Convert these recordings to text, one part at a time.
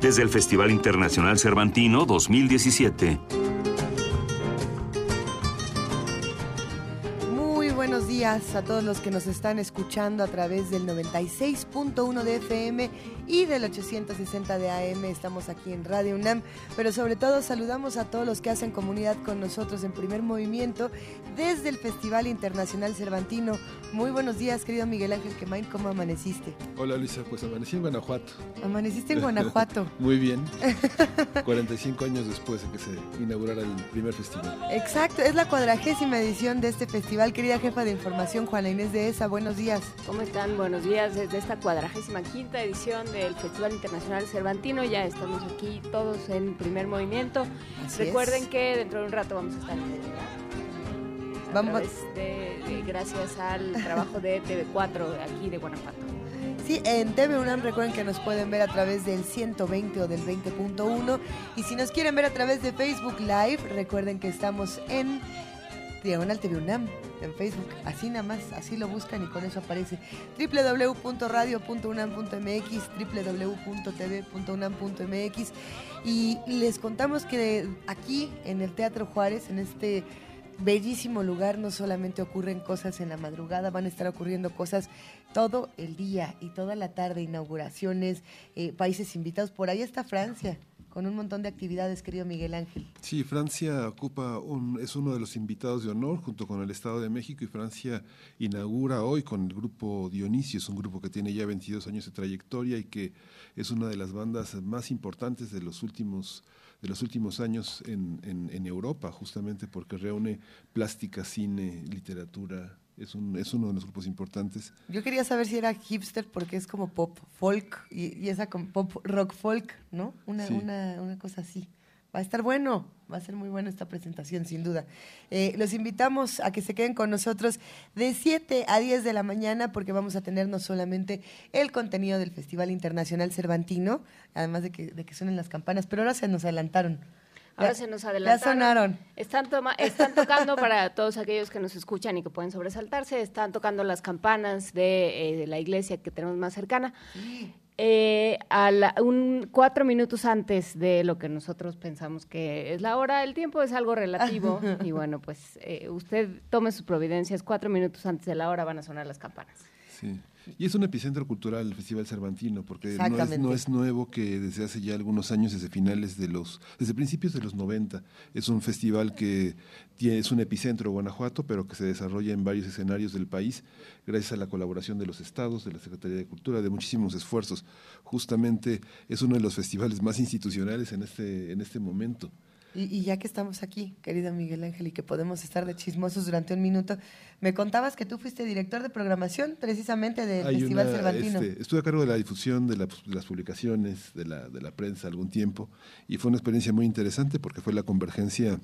Desde el Festival Internacional Cervantino 2017. A todos los que nos están escuchando a través del 96.1 de FM y del 860 de AM. Estamos aquí en Radio UNAM, pero sobre todo saludamos a todos los que hacen comunidad con nosotros en primer movimiento desde el Festival Internacional Cervantino. Muy buenos días, querido Miguel Ángel Quemain, ¿cómo amaneciste? Hola Luisa, pues amanecí en Guanajuato. Amaneciste en Guanajuato. Muy bien. 45 años después de que se inaugurara el primer festival. Exacto, es la cuadragésima edición de este festival, querida jefa de información Juana Inés de ESA. Buenos días. ¿Cómo están? Buenos días desde esta cuadragésima quinta edición del Festival Internacional Cervantino. Ya estamos aquí todos en primer movimiento. Recuerden que dentro de un rato vamos a estar en Vamos. De, gracias al trabajo de TV4 aquí de Guanajuato. Sí, en TV UNAM recuerden que nos pueden ver a través del 120 o del 20.1 y si nos quieren ver a través de Facebook Live, recuerden que estamos en Diagonal TV UNAM en Facebook. Así nada más, así lo buscan y con eso aparece www.radio.unam.mx, www.tv.unam.mx y les contamos que aquí en el Teatro Juárez, en este bellísimo lugar, no solamente ocurren cosas en la madrugada, van a estar ocurriendo cosas todo el día y toda la tarde, inauguraciones, eh, países invitados. Por ahí está Francia con un montón de actividades, querido Miguel Ángel. Sí, Francia ocupa un, es uno de los invitados de honor junto con el Estado de México y Francia inaugura hoy con el grupo Dionisio, es un grupo que tiene ya 22 años de trayectoria y que es una de las bandas más importantes de los últimos de los últimos años en, en, en Europa, justamente porque reúne plástica, cine, literatura, es, un, es uno de los grupos importantes. Yo quería saber si era hipster porque es como pop folk y, esa como pop rock folk, ¿no? Una, una, una, cosa así. Va a estar bueno, va a ser muy buena esta presentación, sin duda. Eh, los invitamos a que se queden con nosotros de 7 a 10 de la mañana porque vamos a tener no solamente el contenido del Festival Internacional Cervantino, además de que, de que suenen las campanas, pero ahora se nos adelantaron. Ahora se nos adelantaron. Ya sonaron. Están, están tocando para todos aquellos que nos escuchan y que pueden sobresaltarse, están tocando las campanas de, eh, la iglesia que tenemos más cercana. Eh, a un, cuatro minutos antes de lo que nosotros pensamos que es la hora, el tiempo es algo relativo y bueno, pues eh, usted tome sus providencias, cuatro minutos antes de la hora van a sonar las campanas. Sí. Y es un epicentro cultural el Festival Cervantino, porque no es, nuevo que desde hace ya algunos años, desde finales de los, desde principios de los 90, es un festival que tiene, es un epicentro Guanajuato, pero que se desarrolla en varios escenarios del país, gracias a la colaboración de los estados, de la Secretaría de Cultura, de muchísimos esfuerzos. Justamente es uno de los festivales más institucionales en este, en este momento. Y, ya que estamos aquí, querida Miguel Ángel, y que podemos estar de chismosos durante un minuto, me contabas que tú fuiste director de programación precisamente del Festival Cervantino. Este, estuve a cargo de la difusión de, las publicaciones, de la, de la prensa algún tiempo, y fue una experiencia muy interesante porque fue la convergencia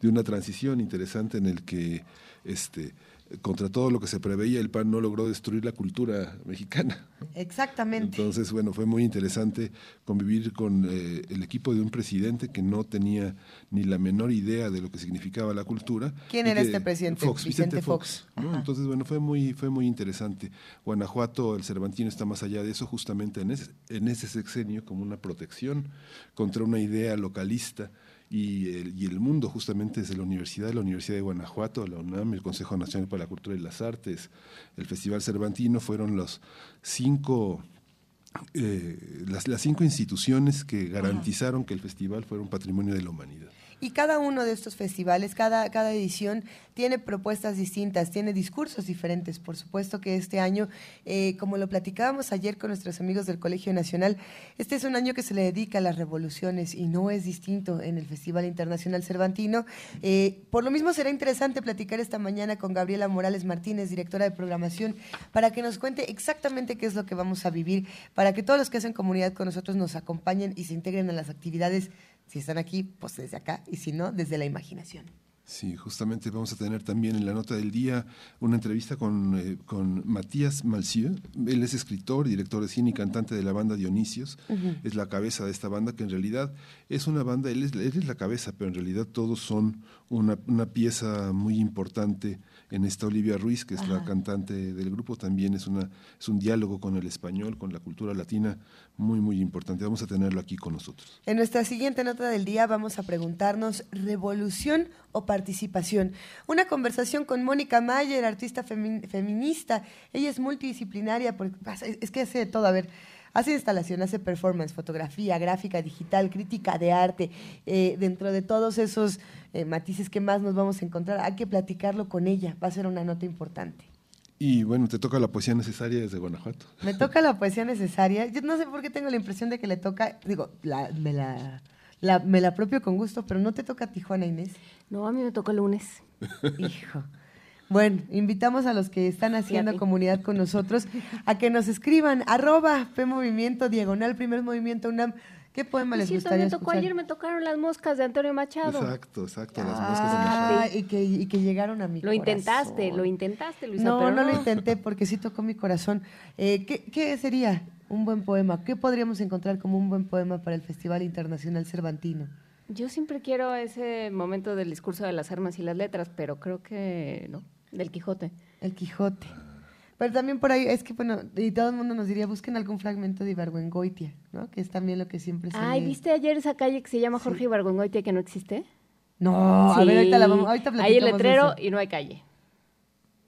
de una transición interesante en el que este, contra todo lo que se preveía, el PAN no logró destruir la cultura mexicana. Exactamente. Entonces, bueno, fue muy interesante convivir con eh, el equipo de un presidente que no tenía ni la menor idea de lo que significaba la cultura. ¿Quién era este presidente? Fox, Vicente, Fox. Entonces, bueno, fue muy, fue muy interesante. Guanajuato, el Cervantino está más allá de eso, justamente en ese, en ese sexenio, como una protección contra una idea localista y el, y el mundo justamente desde la universidad, la Universidad de Guanajuato, la UNAM, el Consejo Nacional para la Cultura y las Artes, el Festival Cervantino, fueron los cinco eh, las, las, cinco instituciones que garantizaron que el festival fuera un patrimonio de la humanidad. Y cada uno de estos festivales, cada, cada edición tiene propuestas distintas, tiene discursos diferentes. Por supuesto que este año, eh, como lo platicábamos ayer con nuestros amigos del Colegio Nacional, este es un año que se le dedica a las revoluciones y no es distinto en el Festival Internacional Cervantino. Eh, por lo mismo será interesante platicar esta mañana con Gabriela Morales Martínez, directora de programación, para que nos cuente exactamente qué es lo que vamos a vivir, para que todos los que hacen comunidad con nosotros nos acompañen y se integren a las actividades. Si están aquí, pues desde acá, y si no, desde la imaginación. Sí, justamente vamos a tener también en la nota del día una entrevista con, eh, con Matías Malcieu. Él es escritor, director de cine y cantante de la banda Dionisios. Es la cabeza de esta banda que en realidad es una banda, él es, él es la cabeza, pero en realidad todos son una, una pieza muy importante en esta Olivia Ruiz, que es la cantante del grupo, también es, una, es un diálogo con el español, con la cultura latina, muy, muy importante. Vamos a tenerlo aquí con nosotros. En nuestra siguiente nota del día vamos a preguntarnos, ¿revolución o participación? Una conversación con Mónica Mayer, artista feminista. Ella es multidisciplinaria, porque, es que hace de todo. A ver, Hace instalación, hace performance, fotografía, gráfica digital, crítica de arte. Eh, dentro de todos esos eh, matices que más nos vamos a encontrar, hay que platicarlo con ella. Va a ser una nota importante. Y bueno, te toca la poesía necesaria desde Guanajuato. Me toca la poesía necesaria. Yo no sé por qué tengo la impresión de que le toca, digo, me, la, me la apropio con gusto, pero no te toca Tijuana, Inés. No, a mí me toca el lunes. Hijo. Bueno, invitamos a los que están haciendo comunidad con nosotros a que nos escriban arroba P Movimiento, diagonal, primer movimiento UNAM. ¿Qué poema les gustaría me tocó ayer, me tocaron las moscas de Antonio Machado. Exacto, exacto, las moscas de Machado. Y que, y que llegaron a mi Lo intentaste, lo intentaste, Luisa. No, no, lo intenté porque sí tocó mi corazón. Eh, ¿qué, ¿Qué sería un buen poema? ¿Qué podríamos encontrar como un buen poema para el Festival Internacional Cervantino? Yo siempre quiero ese momento del discurso de las armas y las letras, pero creo que no. Del Quijote. El Quijote. Pero también por ahí, es que bueno, y todo el mundo nos diría, busquen algún fragmento de Ibargüengoitia, ¿no? Que es también lo que siempre se Ay, ¿viste ayer esa calle que se llama Jorge Ibargüengoitia que no existe? No, a ver, ahorita la vamos, ahorita Hay el letrero y no hay calle.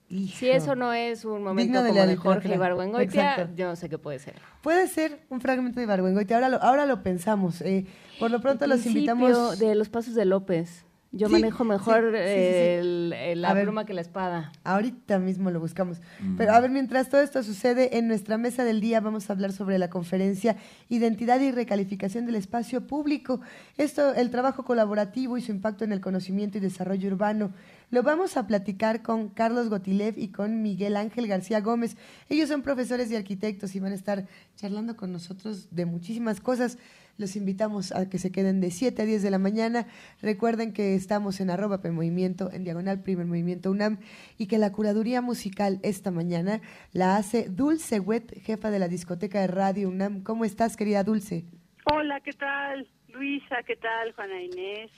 Si eso no es un momento como de, Jorge Ibargüengoitia, yo no sé qué puede ser. Puede ser un fragmento de Ibargüengoitia, ahora lo, ahora lo pensamos. Eh, por lo pronto los invitamos... de los pasos de López. Yo manejo mejor la broma que la espada. Ahorita mismo lo buscamos. Mm. Pero a ver, mientras todo esto sucede, en nuestra mesa del día vamos a hablar sobre la conferencia Identidad y Recalificación del Espacio Público. Esto, el trabajo colaborativo y su impacto en el conocimiento y desarrollo urbano. Lo vamos a platicar con Carlos Gotilev y con Miguel Ángel García Gómez. Ellos son profesores y arquitectos y van a estar charlando con nosotros de muchísimas cosas. Los invitamos a que se queden de 7 a 10 de la mañana. Recuerden que estamos en arroba Movimiento, en diagonal Primer Movimiento UNAM, y que la curaduría musical esta mañana la hace Dulce Wet, jefa de la discoteca de Radio UNAM. ¿Cómo estás, querida Dulce? Hola, ¿qué tal? Luisa, ¿qué tal? Juana Inés,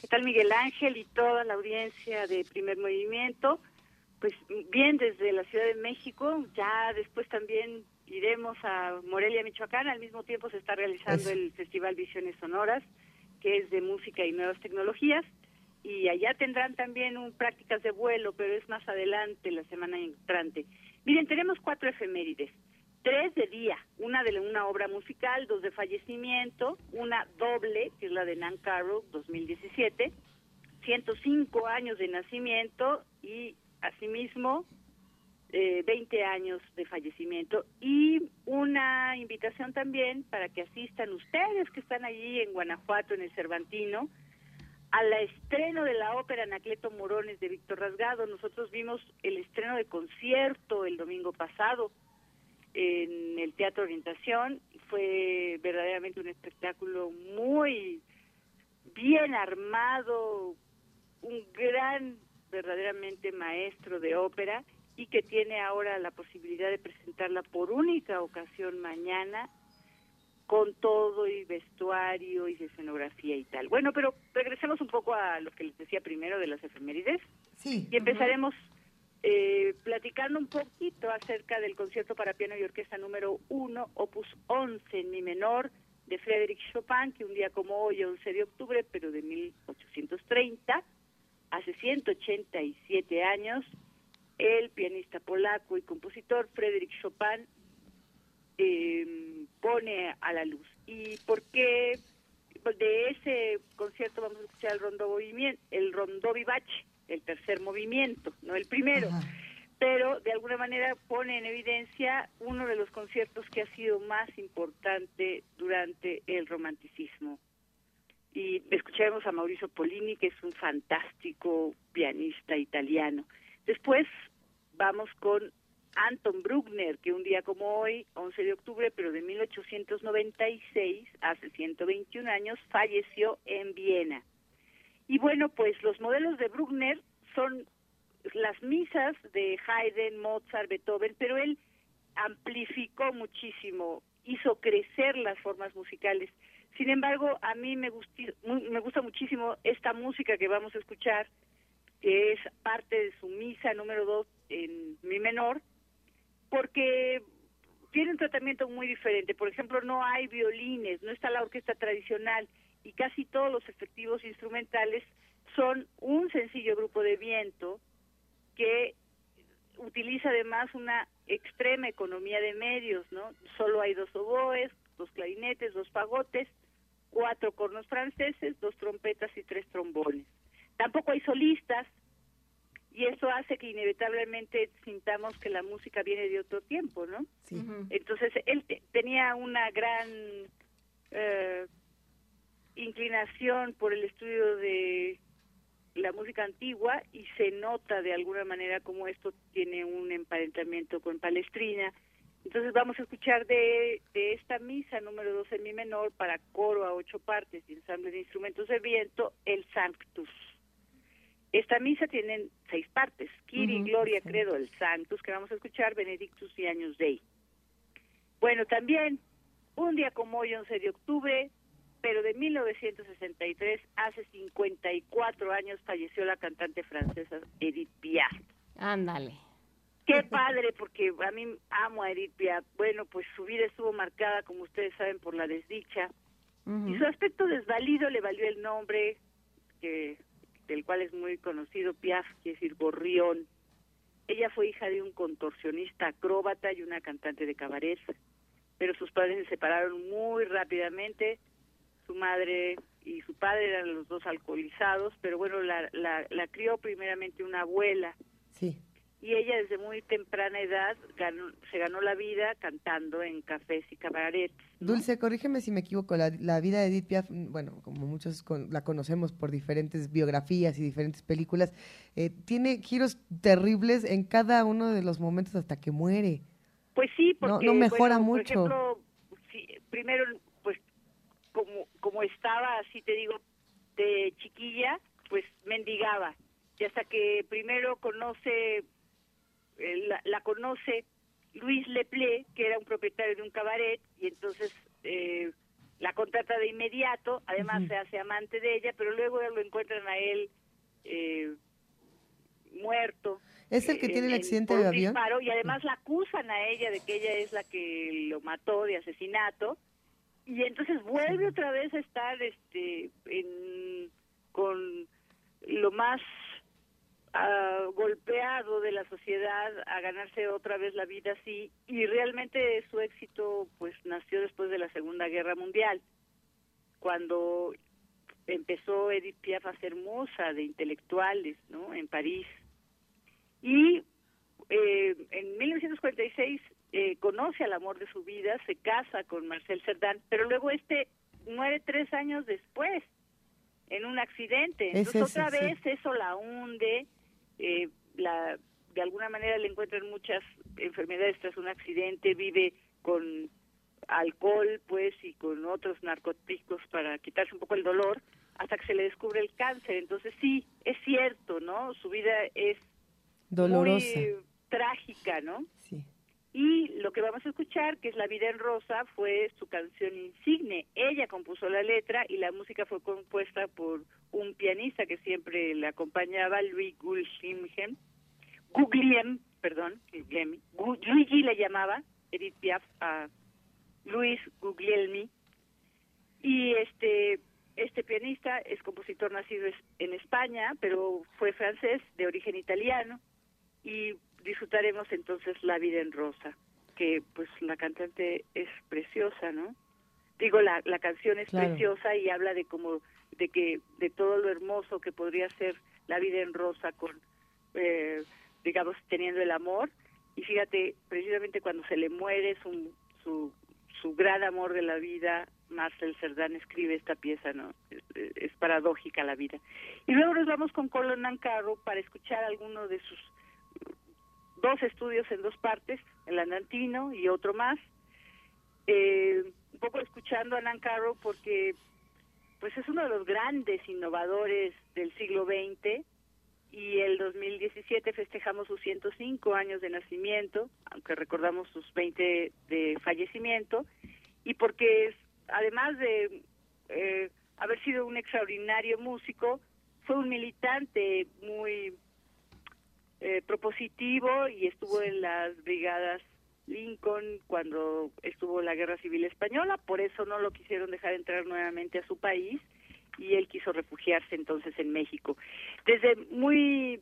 ¿qué tal Miguel Ángel y toda la audiencia de Primer Movimiento? Pues bien, desde la Ciudad de México, ya después también iremos a Morelia, Michoacán. Al mismo tiempo se está realizando el Festival Visiones Sonoras, que es de música y nuevas tecnologías. Y allá tendrán también un prácticas de vuelo, pero es más adelante, la semana entrante. Miren, tenemos cuatro efemérides. Tres de día, una de una obra musical, dos de fallecimiento, una doble, que es la de Nan Carroll, 2017, 105 años de nacimiento y asimismo eh, 20 años de fallecimiento y una invitación también para que asistan ustedes que están allí en Guanajuato, en el Cervantino, al estreno de la ópera Anacleto Morones de Víctor Rasgado. Nosotros vimos el estreno de concierto el domingo pasado en el Teatro Orientación. Fue verdaderamente un espectáculo muy bien armado, un gran, verdaderamente maestro de ópera y que tiene ahora la posibilidad de presentarla por única ocasión mañana con todo y vestuario y escenografía y tal. Bueno, pero regresemos un poco a lo que les decía primero de las efemérides. Sí. Y empezaremos eh, platicando un poquito acerca del concierto para piano y orquesta número 1, opus 11 en mi menor, de Frédéric Chopin, que un día como hoy, 11 de octubre, pero de 1830, hace 187 años, el pianista polaco y compositor Frédéric Chopin em, pone a la luz. ¿Y por qué de ese concierto vamos a escuchar el rondo, el rondo vivace, el tercer movimiento, no el primero. Pero de alguna manera pone en evidencia uno de los conciertos que ha sido más importante durante el romanticismo. Y escucharemos a Mauricio Polini, que es un fantástico pianista italiano. Después vamos con Anton Bruckner, que un día como hoy, 11 de octubre, pero de 1896, hace 121 años, falleció en Viena. Y bueno, pues los modelos de Bruckner son las misas de Haydn, Mozart, Beethoven, pero él amplificó muchísimo, hizo crecer las formas musicales. Sin embargo, a mí me, me gusta muchísimo esta música que vamos a escuchar, que es parte de su misa número 2 en mi menor, porque tiene un tratamiento muy diferente. Por ejemplo, no hay violines, no está la orquesta tradicional y casi todos los efectivos instrumentales son un sencillo grupo de viento que utiliza además una extrema economía de medios, ¿no? Solo hay dos oboes, dos clarinetes, dos fagotes, cuatro cornos franceses, dos trompetas y tres trombones. Tampoco hay solistas, y eso hace que inevitablemente sintamos que la música viene de otro tiempo, ¿no? Sí. Entonces él tenía una gran eh, inclinación por el estudio de la música antigua y se nota de alguna manera como esto tiene un emparentamiento con Palestrina. Entonces vamos a escuchar de, de esta misa número 2 en mi menor para coro a ocho partes y ensamble de instrumentos de viento, el Sanctus. Esta misa tiene seis partes, Kiri, Gloria, Credo, el Sanctus, que vamos a escuchar, Benedictus y Años Dei. Bueno, también, un día como hoy, 11 de octubre, pero de 1963, hace 54 años, falleció la cantante francesa Edith Piaf. Ándale. Qué padre, porque a mí amo a Edith Piaf. Bueno, pues su vida estuvo marcada, como ustedes saben, por la desdicha. Y su aspecto desvalido le valió el nombre que del cual es muy conocido Piaf, quiere decir gorrión. Ella fue hija de un contorsionista acróbata y una cantante de cabaret, pero sus padres se separaron muy rápidamente. Su madre y su padre eran los dos alcoholizados, pero bueno, la, la, la crió primeramente una abuela. Sí y ella desde muy temprana edad se ganó la vida cantando en cafés y cabarets. Dulce, corrígeme si me equivoco, la, vida de Edith Piaf, bueno, como muchos la conocemos por diferentes biografías y diferentes películas, eh, tiene giros terribles en cada uno de los momentos hasta que muere. Pues sí, porque no, mejora mucho. Por ejemplo, primero, pues como, como estaba, así te digo, de chiquilla, pues mendigaba. Y hasta que primero conoce eh, la, conoce Luis Leple, que era un propietario de un cabaret, y entonces eh, la contrata de inmediato, además se hace amante de ella, pero luego lo encuentran a él eh, muerto. ¿Es el que tiene el accidente de avión? y además la acusan a ella de que ella es la que lo mató de asesinato, y entonces vuelve otra vez a estar este en, con lo más golpeado de la sociedad a ganarse otra vez la vida así y realmente su éxito pues nació después de la Segunda Guerra Mundial cuando empezó Edith Piaf a ser musa de intelectuales no en París. Y eh, en 1946 eh, conoce al amor de su vida se casa con Marcel Cerdán pero luego este muere tres años después en un accidente. Entonces otra vez eso la hunde eh, la, de alguna manera le encuentran muchas enfermedades tras un accidente, vive con alcohol, pues, y con otros narcóticos para quitarse un poco el dolor, hasta que se le descubre el cáncer. Entonces sí, es cierto, ¿no? Su vida es dolorosa, muy trágica, ¿no? Sí. Y lo que vamos a escuchar, que es La vida en rosa, fue su canción insigne. Ella compuso la letra y la música fue compuesta por un pianista que siempre le acompañaba, Louis Guglielmi, Guglielmi, perdón, Luigi le llamaba, Edith Piaf, a Luis Guglielmi. Y este, este pianista es compositor nacido en España, pero fue francés, de origen italiano, y disfrutaremos entonces La vida en rosa, que pues la cantante es preciosa, ¿no? digo, la, la canción es preciosa y habla de como, de que, de todo lo hermoso que podría ser la vida en rosa con, eh, digamos, teniendo el amor. Y fíjate, precisamente cuando se le muere su, su, su gran amor de la vida, Marcel Cerdán escribe esta pieza, ¿no? Es, paradójica la vida. Y luego nos vamos con Colin Nancarro para escuchar alguno de sus dos estudios en dos partes, el andantino y otro más. Eh, un poco escuchando a Nancarro porque pues es uno de los grandes innovadores del siglo XX y el 2017 festejamos sus 105 años de nacimiento, aunque recordamos sus 20 de fallecimiento, y porque además de eh, haber sido un extraordinario músico, fue un militante muy eh, propositivo y estuvo en las brigadas Lincoln cuando estuvo la Guerra Civil Española, por eso no lo quisieron dejar entrar nuevamente a su país y él quiso refugiarse entonces en México. Desde muy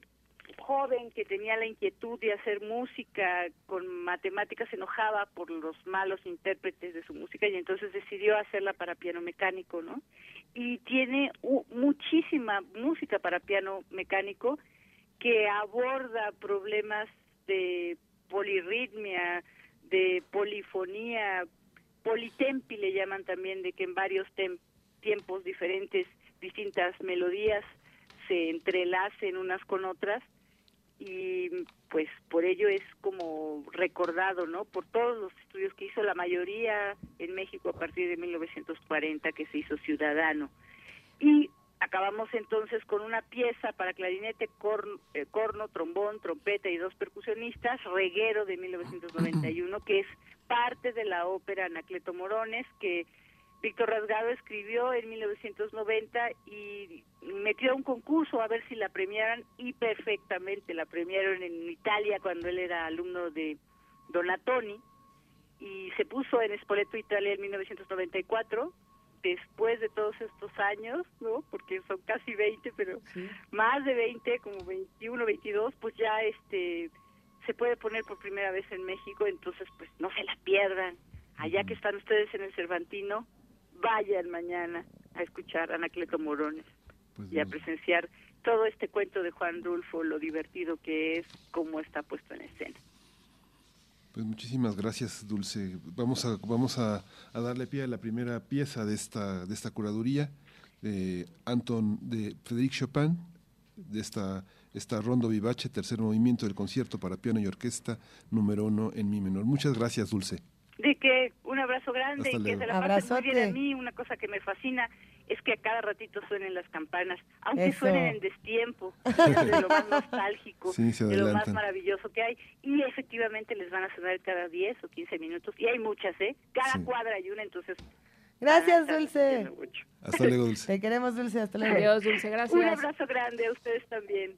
joven que tenía la inquietud de hacer música con matemáticas se enojaba por los malos intérpretes de su música y entonces decidió hacerla para piano mecánico, ¿no? Y tiene muchísima música para piano mecánico que aborda problemas de polirritmia, de polifonía, politempi le llaman también, de que en varios tiempos diferentes distintas melodías se entrelacen unas con otras y pues por ello es como recordado, ¿no? Por todos los estudios que hizo la mayoría en México a partir de 1940 que se hizo ciudadano. Y acabamos entonces con una pieza para clarinete, eh, corno, trombón, trompeta y dos percusionistas, Reguero de 1991, que es parte de la ópera Anacleto Morones que Víctor Rasgado escribió en 1990 y metió a un concurso a ver si la premiaran y perfectamente la premiaron en Italia cuando él era alumno de Donatoni y se puso en Spoleto Italia en 1994 después de todos estos años, ¿no? Porque son casi 20, pero más de 20, como 21, 22, pues ya este se puede poner por primera vez en México, entonces pues no se la pierdan. Allá que están ustedes en el Cervantino, vayan mañana a escuchar a Anacleto Morones pues y a presenciar todo este cuento de Juan Rulfo, lo divertido que es, cómo está puesto en escena. Pues muchísimas gracias, Dulce. Vamos a vamos a, darle pie a la primera pieza de esta de esta curaduría de Anton de Frédéric Chopin de esta esta rondo vivace, tercer movimiento del concierto para piano y orquesta número uno en mi menor. Muchas gracias, Dulce de que un abrazo grande y que se la pasen muy bien a mí. Una cosa que me fascina es que a cada ratito suenen las campanas, aunque suenen en destiempo, de lo más nostálgico, de lo más maravilloso que hay. Y efectivamente les van a sonar cada 10 o 15 minutos. Y hay muchas, ¿eh? Cada cuadra hay una, entonces... Gracias, Dulce. Hasta luego, Dulce. Te queremos, Dulce. Hasta luego. Adiós, Dulce. Gracias. Un abrazo grande a ustedes también.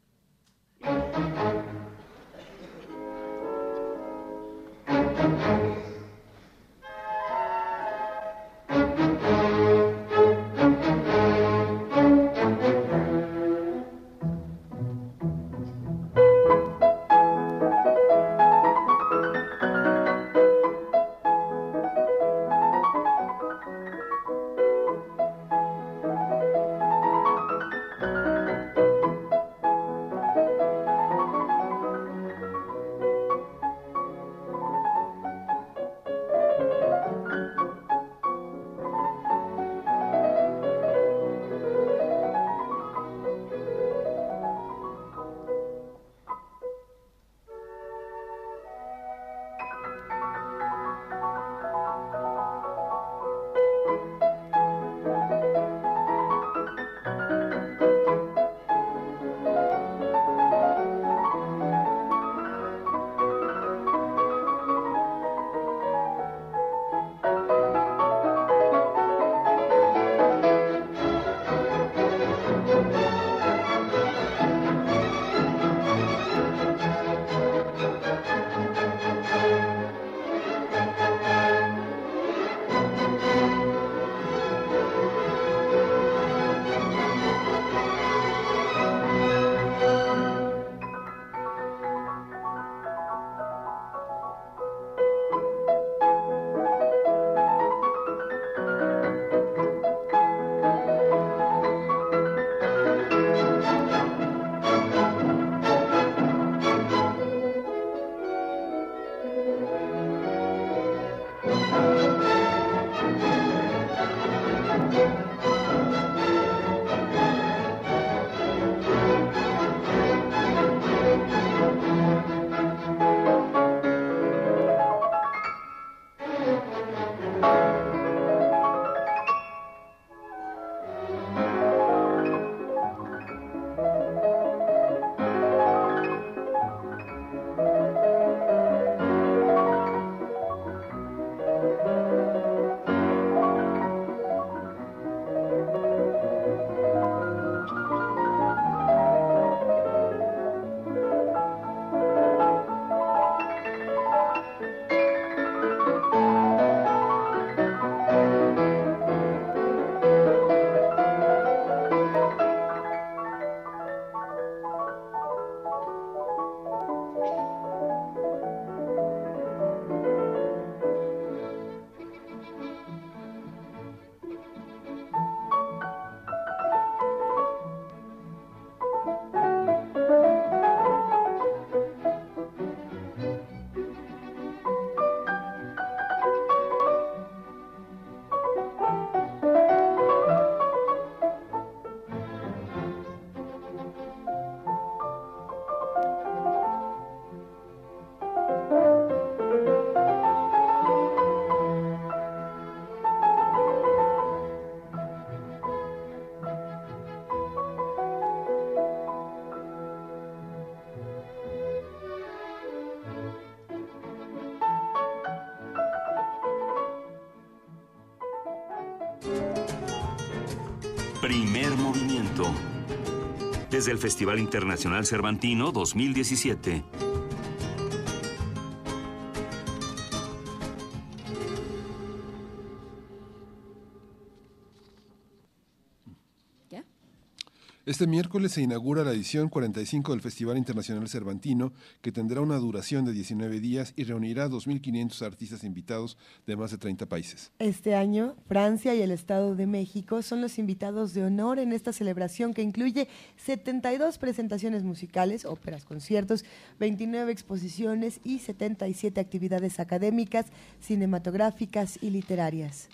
Desde el Festival Internacional Cervantino 2017. Este miércoles se inaugura la edición 45 del Festival Internacional Cervantino, que tendrá una duración de 19 días y reunirá a 2.500 artistas invitados de más de 30 países. Este año, Francia y el Estado de México son los invitados de honor en esta celebración que incluye 72 presentaciones musicales, óperas, conciertos, 29 exposiciones y 77 actividades académicas, cinematográficas y literarias.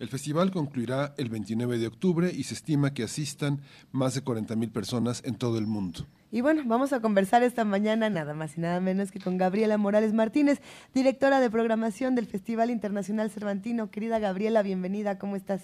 El festival concluirá el 29 de octubre y se estima que asistan más de 40.000 personas en todo el mundo. Y bueno, vamos a conversar esta mañana nada más y nada menos que con Gabriela Morales Martínez, directora de programación del Festival Internacional Cervantino. Querida Gabriela, bienvenida, ¿cómo estás?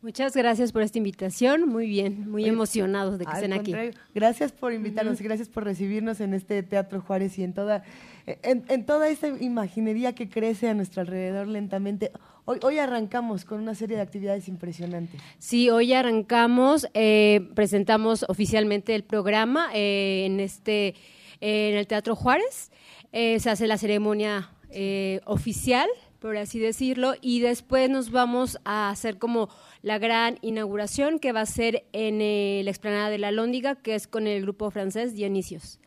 Muchas gracias por esta invitación. Muy bien, muy emocionados de que estén aquí. Gracias por invitarnos y gracias por recibirnos en este Teatro Juárez y en toda, en, toda esta imaginería que crece a nuestro alrededor lentamente. Hoy, arrancamos con una serie de actividades impresionantes. Sí, hoy arrancamos, eh, presentamos oficialmente el programa eh, en este en el Teatro Juárez. Eh, se hace la ceremonia oficial, por así decirlo, y después nos vamos a hacer como la gran inauguración que va a ser en la explanada de la Lóndiga, que es con el grupo francés Dionisios.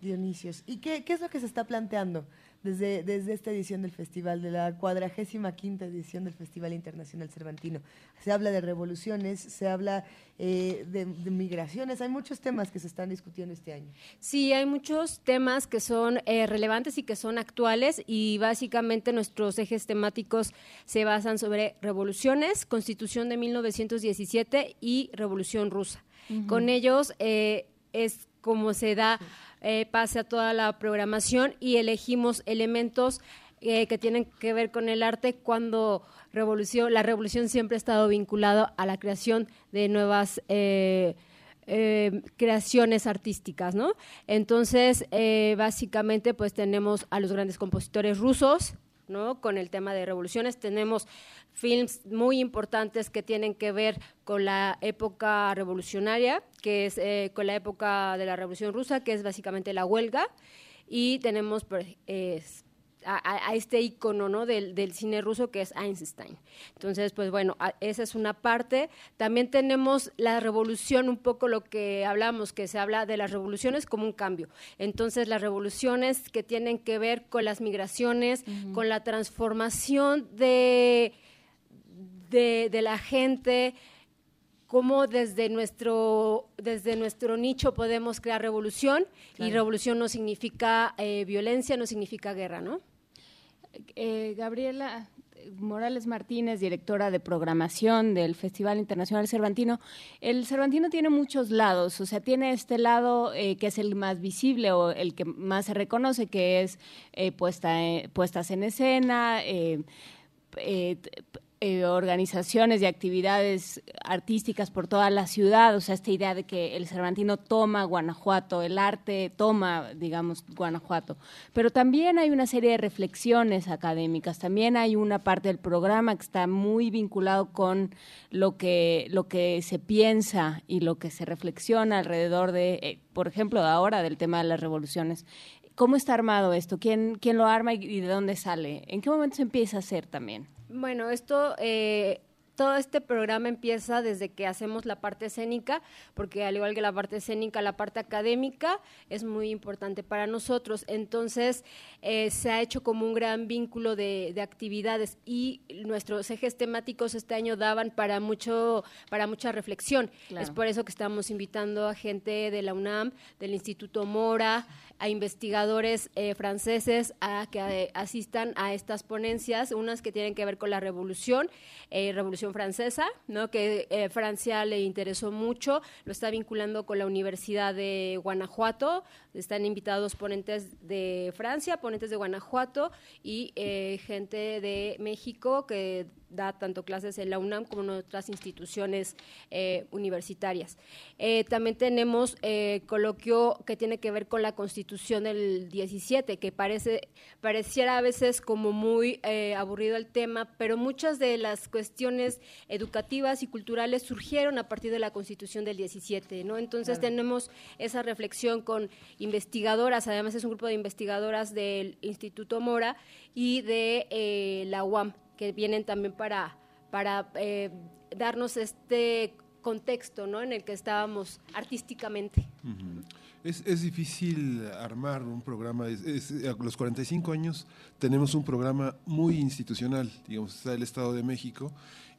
Dionisios. ¿Y qué, qué es lo que se está planteando? Desde, desde esta edición del festival, de la cuadragésima quinta edición del Festival Internacional Cervantino. Se habla de revoluciones, se habla eh, de, migraciones, hay muchos temas que se están discutiendo este año. Sí, hay muchos temas que son eh, relevantes y que son actuales y básicamente nuestros ejes temáticos se basan sobre revoluciones, constitución de 1917 y revolución rusa. Con ellos eh, es como se da eh, pase a toda la programación y elegimos elementos eh, que tienen que ver con el arte cuando revolución, la revolución siempre ha estado vinculada a la creación de nuevas eh, creaciones artísticas, ¿no? Entonces, básicamente, pues tenemos a los grandes compositores rusos, Con el tema de revoluciones. Tenemos films muy importantes que tienen que ver con la época revolucionaria, que es eh, con la época de la Revolución Rusa, que es básicamente la huelga, y tenemos a, este icono ¿no? del, cine ruso que es Einstein. Entonces, pues bueno, esa es una parte. También tenemos la revolución, un poco lo que hablamos, que se habla de las revoluciones como un cambio. Entonces, las revoluciones que tienen que ver con las migraciones, con la transformación de, de, la gente, cómo desde nuestro, desde nuestro nicho podemos crear revolución y revolución no significa eh, violencia, no significa guerra, ¿no? Eh, Gabriela, Morales Martínez, directora de programación del Festival Internacional Cervantino. El Cervantino tiene muchos lados, o sea, tiene este lado eh, que es el más visible o el que más se reconoce, que es eh, puesta, puestas en escena. Eh, eh, organizaciones y actividades artísticas por toda la ciudad, o sea, esta idea de que el Cervantino toma Guanajuato, el arte toma, digamos, Guanajuato. Pero también hay una serie de reflexiones académicas, también hay una parte del programa que está muy vinculado con lo que, lo que se piensa y lo que se reflexiona alrededor de, eh, por ejemplo, ahora del tema de las revoluciones. ¿Cómo está armado esto? ¿Quién, quién lo arma y de dónde sale? ¿En qué momento se empieza a hacer también? Bueno, esto eh, todo este programa empieza desde que hacemos la parte escénica, porque al igual que la parte escénica, la parte académica es muy importante para nosotros. Entonces, eh, se ha hecho como un gran vínculo de, actividades y nuestros ejes temáticos este año daban para mucho para mucha reflexión. Es por eso que estamos invitando a gente de la UNAM, del Instituto Mora, a investigadores eh, franceses a que eh, asistan a estas ponencias, unas que tienen que ver con la revolución, revolución Francesa, ¿no? que eh, Francia le interesó mucho, lo está vinculando con la Universidad de Guanajuato, están invitados ponentes de Francia, ponentes de Guanajuato y eh, gente de México que da tanto clases en la UNAM como en otras instituciones eh, universitarias. Eh, también tenemos eh, coloquio que tiene que ver con la Constitución del 17, que parece pareciera a veces como muy aburrido el tema, pero muchas de las cuestiones educativas y culturales surgieron a partir de la Constitución del 17, ¿no? Entonces tenemos esa reflexión con investigadoras, además es un grupo de investigadoras del Instituto Mora y de la UAM que vienen también para, para eh, darnos este contexto ¿no? en el que estábamos artísticamente. es, es, difícil armar un programa. a los 45 años tenemos un programa muy institucional. Digamos, está el Estado de México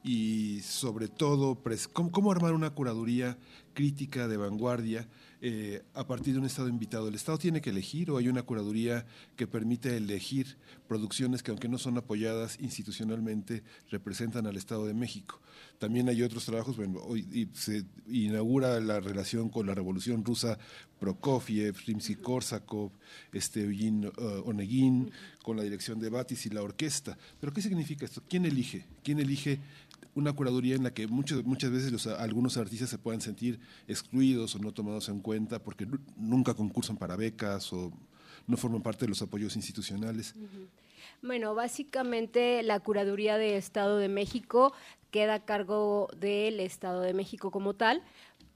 y sobre todo, ¿cómo, armar una curaduría crítica de vanguardia eh, a partir de un Estado invitado. ¿El Estado tiene que elegir o hay una curaduría que permite elegir producciones que aunque no son apoyadas institucionalmente representan al Estado de México? También hay otros trabajos, bueno, hoy se inaugura la relación con la Revolución Rusa Prokofiev, Rimsky-Korsakov, este, Eugene uh, Onegin, con la dirección de Batis y la orquesta. ¿Pero qué significa esto? ¿Quién elige? ¿Quién elige una curaduría en la que muchas, muchas veces los, algunos artistas se puedan sentir excluidos o no tomados en cuenta porque nunca concursan para becas o no forman parte de los apoyos institucionales. Bueno, básicamente la curaduría de Estado de México queda a cargo del Estado de México como tal,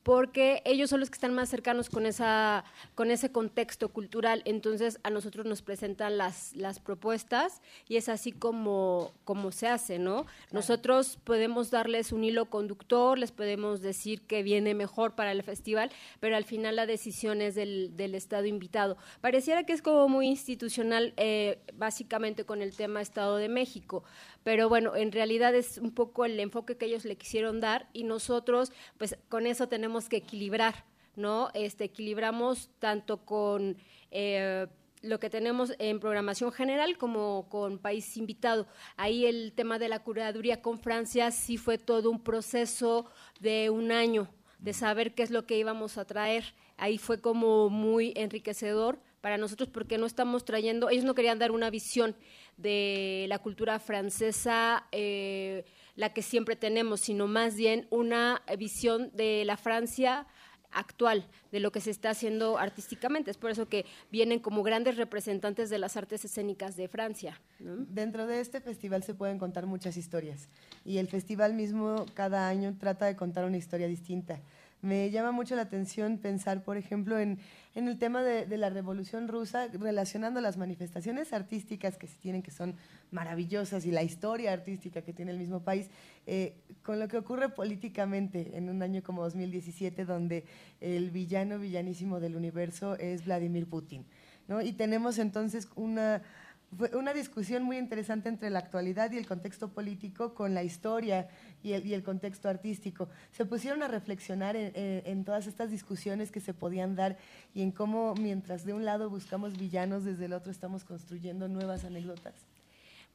porque ellos son los que están más cercanos con esa con ese contexto cultural. Entonces a nosotros nos presentan las las propuestas y es así como como se hace no nosotros podemos darles un hilo conductor les podemos decir que viene mejor para el festival pero al final la decisión es del, del estado invitado. Pareciera que es como muy institucional eh, básicamente con el tema Estado de México pero bueno, en realidad es un poco el enfoque que ellos le quisieron dar y nosotros, pues con eso tenemos que equilibrar, ¿no? Este, equilibramos tanto con... Eh, lo que tenemos en programación general como con país invitado. Ahí el tema de la curaduría con Francia sí fue todo un proceso de un año de saber qué es lo que íbamos a traer. Ahí fue como muy enriquecedor para nosotros porque no estamos trayendo, ellos no querían dar una visión de la cultura francesa, eh, la que siempre tenemos, sino más bien una visión de la Francia actual, de lo que se está haciendo artísticamente. Es por eso que vienen como grandes representantes de las artes escénicas de Francia. Dentro de este festival se pueden contar muchas historias y el festival mismo cada año trata de contar una historia distinta. Me llama mucho la atención pensar, por ejemplo, en, el tema de, la Revolución Rusa, relacionando las manifestaciones artísticas que se tienen, que son maravillosas, y la historia artística que tiene el mismo país, eh, con lo que ocurre políticamente en un año como 2017, donde el villano villanísimo del universo es Vladimir Putin. ¿no? Y tenemos entonces una una discusión muy interesante entre la actualidad y el contexto político con la historia y el, contexto artístico. Se pusieron a reflexionar en, todas estas discusiones que se podían dar y en cómo mientras de un lado buscamos villanos, desde el otro estamos construyendo nuevas anécdotas.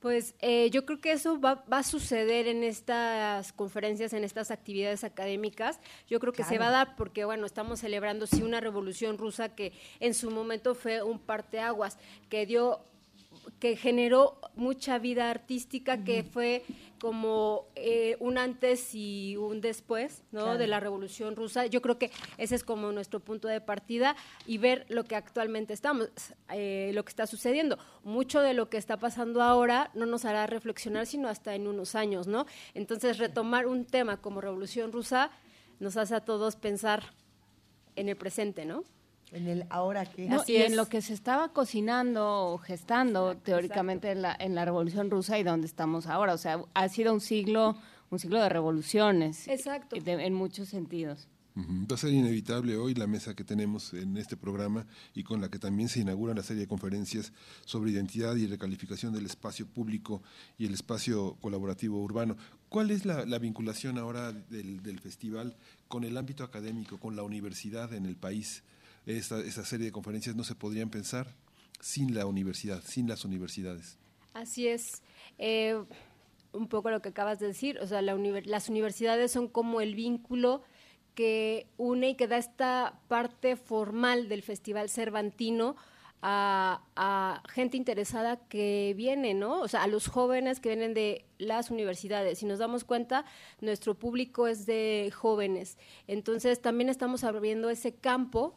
Pues eh, yo creo que eso va, a suceder en estas conferencias, en estas actividades académicas. Yo creo que se va a dar porque, bueno, estamos celebrando sí una revolución rusa que en su momento fue un parteaguas, que dio que generó mucha vida artística, que fue como eh, un antes y un después ¿no? de la Revolución Rusa. Yo creo que ese es como nuestro punto de partida y ver lo que actualmente estamos, eh, lo que está sucediendo. Mucho de lo que está pasando ahora no nos hará reflexionar, sino hasta en unos años, ¿no? Entonces, retomar un tema como Revolución Rusa nos hace a todos pensar en el presente, ¿no? En el ahora que. y en lo que se estaba cocinando o gestando teóricamente En, la, en la Revolución Rusa y donde estamos ahora. O sea, ha sido un siglo, un siglo de revoluciones. Exacto. en muchos sentidos. Va a ser inevitable hoy la mesa que tenemos en este programa y con la que también se inaugura una serie de conferencias sobre identidad y recalificación del espacio público y el espacio colaborativo urbano. ¿Cuál es la, vinculación ahora del, del, festival con el ámbito académico, con la universidad en el país? Esta, serie de conferencias no se podrían pensar sin la universidad, sin las universidades. Así es. Eh, un poco lo que acabas de decir, o sea, las universidades son como el vínculo que une y que da esta parte formal del Festival Cervantino a, a, gente interesada que viene, ¿no? O sea, a los jóvenes que vienen de las universidades. Si nos damos cuenta, nuestro público es de jóvenes. Entonces, también estamos abriendo ese campo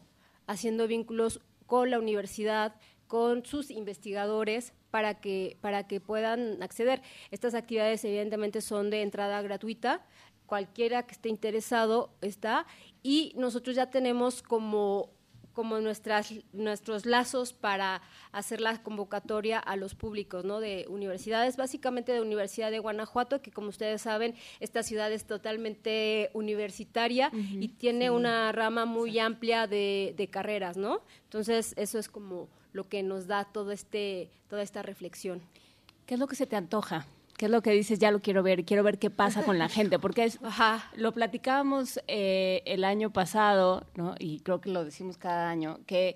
haciendo vínculos con la universidad, con sus investigadores para que, para que puedan acceder. Estas actividades evidentemente son de entrada gratuita, cualquiera que esté interesado está, y nosotros ya tenemos como como nuestras, nuestros lazos para hacer la convocatoria a los públicos ¿no? de universidades, básicamente de Universidad de Guanajuato, que como ustedes saben, esta ciudad es totalmente universitaria y tiene una rama muy amplia de, de, carreras, ¿no? Entonces, eso es como lo que nos da todo este, toda esta reflexión. ¿Qué es lo que se te antoja? ¿Qué es lo que dices? Ya lo quiero ver, quiero ver qué pasa con la gente, porque es, lo platicábamos eh, el año pasado, ¿no? y creo que lo decimos cada año, que,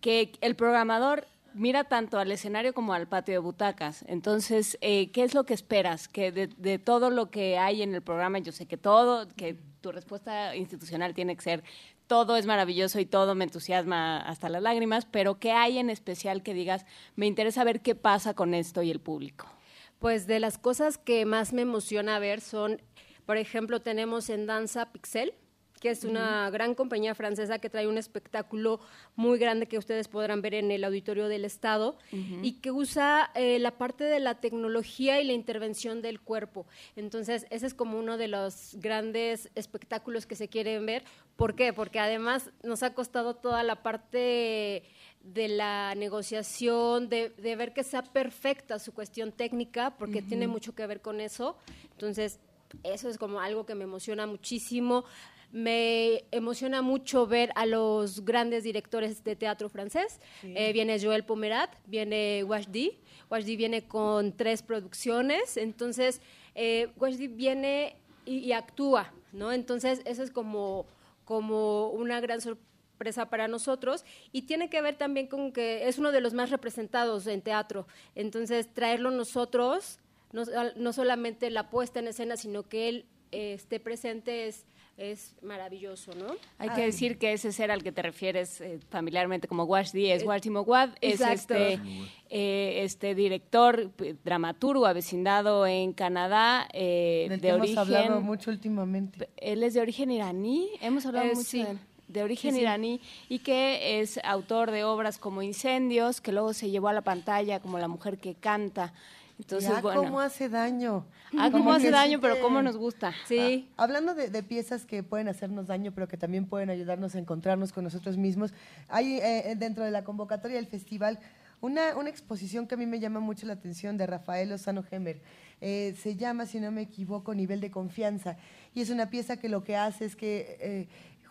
que el programador mira tanto al escenario como al patio de butacas. Entonces, eh, ¿qué es lo que esperas? Que de, de, todo lo que hay en el programa, yo sé que todo, que tu respuesta institucional tiene que ser todo es maravilloso y todo me entusiasma hasta las lágrimas, pero ¿qué hay en especial que digas, me interesa ver qué pasa con esto y el público? Pues de las cosas que más me emociona ver son, por ejemplo, tenemos en Danza Pixel, que es una gran compañía francesa que trae un espectáculo muy grande que ustedes podrán ver en el auditorio del Estado y que usa eh, la parte de la tecnología y la intervención del cuerpo. Entonces, ese es como uno de los grandes espectáculos que se quieren ver. ¿Por qué? Porque además nos ha costado toda la parte de la negociación, de, ver que sea perfecta su cuestión técnica, porque tiene mucho que ver con eso. Entonces, eso es como algo que me emociona muchísimo. Me emociona mucho ver a los grandes directores de teatro francés. Eh, viene Joël Pomerat, viene Wajdi. Wajdi viene con tres producciones. Entonces, eh, Wajdi viene y, actúa, ¿no? Entonces, eso es como, como una gran sorpresa para nosotros y tiene que ver también con que es uno de los más representados en teatro. Entonces, traerlo nosotros, no, no solamente la puesta en escena, sino que él eh, esté presente es, es maravilloso, ¿no? Hay que decir que ese ser al que te refieres eh, familiarmente como Washdi es Washdi Mogwad, es este, eh, este director, dramaturgo avecindado en Canadá, de origen... Hemos hablado mucho últimamente. Él es de origen iraní, hemos hablado mucho de él de origen iraní y que es autor de obras como Incendios, que luego se llevó a la pantalla como La mujer que canta. Entonces, ya, cómo hace daño. Ah, cómo hace daño, pero cómo nos gusta. Sí. Ah, hablando de, piezas que pueden hacernos daño, pero que también pueden ayudarnos a encontrarnos con nosotros mismos, hay eh, dentro de la convocatoria del festival una, una, exposición que a mí me llama mucho la atención de Rafael Lozano Gemer. Eh, se llama, si no me equivoco, Nivel de Confianza. Y es una pieza que lo que hace es que eh,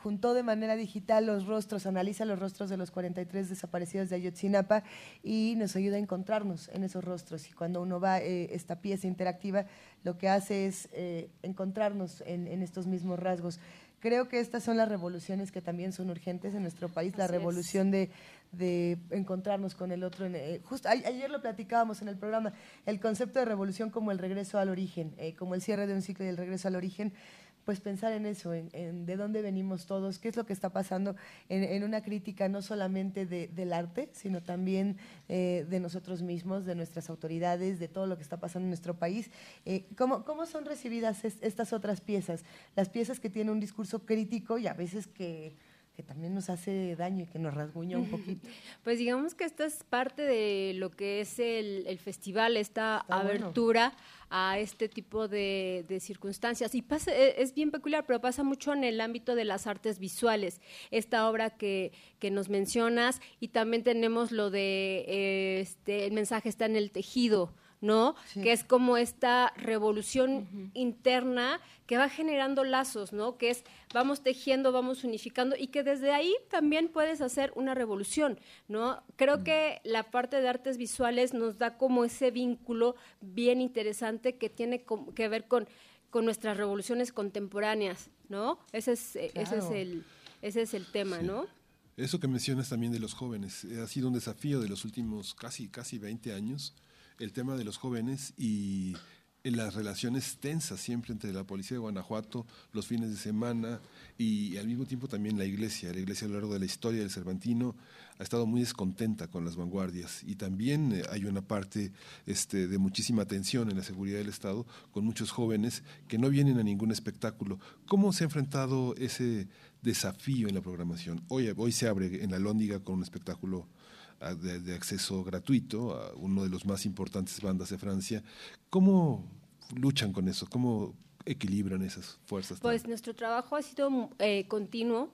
juntó de manera digital los rostros, analiza los rostros de los 43 desaparecidos de Ayotzinapa y nos ayuda a encontrarnos en esos rostros. Y cuando uno va eh, esta pieza interactiva, lo que hace es eh, encontrarnos en, estos mismos rasgos. Creo que estas son las revoluciones que también son urgentes en nuestro país, la revolución de, encontrarnos con el otro. Eh, justo ayer lo platicábamos en el programa, el concepto de revolución como el regreso al origen, como el cierre de un ciclo y el regreso al origen pues pensar en eso, en, de dónde venimos todos, qué es lo que está pasando en, una crítica no solamente del arte, sino también eh, de nosotros mismos, de nuestras autoridades, de todo lo que está pasando en nuestro país. Eh, ¿cómo, ¿cómo, son recibidas estas otras piezas? Las piezas que tienen un discurso crítico y a veces que que también nos hace daño y que nos rasguña un poquito. Pues digamos que esta es parte de lo que es el, festival, esta abertura a este tipo de, circunstancias. Y pasa, e, es bien peculiar, pero pasa mucho en el ámbito de las artes visuales. Esta obra que, que nos mencionas y también tenemos lo de, este, el mensaje está en el tejido, ¿no? Que es como esta revolución interna que va generando lazos, ¿no? Que es vamos tejiendo, vamos unificando y que desde ahí también puedes hacer una revolución, ¿no? Creo que la parte de artes visuales nos da como ese vínculo bien interesante que tiene que ver con, con nuestras revoluciones contemporáneas, ¿no? Ese es, ese es el ese es el tema, ¿no? Eso que mencionas también de los jóvenes, eh, ha sido un desafío de los últimos casi, casi 20 años, el tema de los jóvenes y las relaciones tensas siempre entre la policía de Guanajuato, los fines de semana y, al mismo tiempo también la iglesia. La iglesia a lo largo de la historia del Cervantino ha estado muy descontenta con las vanguardias y también eh, hay una parte este, de muchísima tensión en la seguridad del Estado con muchos jóvenes que no vienen a ningún espectáculo. ¿Cómo se ha enfrentado ese desafío en la programación? Hoy, hoy se abre en la Lóndiga con un espectáculo de, acceso gratuito a uno de los más importantes bandas de Francia. ¿Cómo luchan con eso? ¿Cómo equilibran esas fuerzas? Pues nuestro trabajo ha sido eh, continuo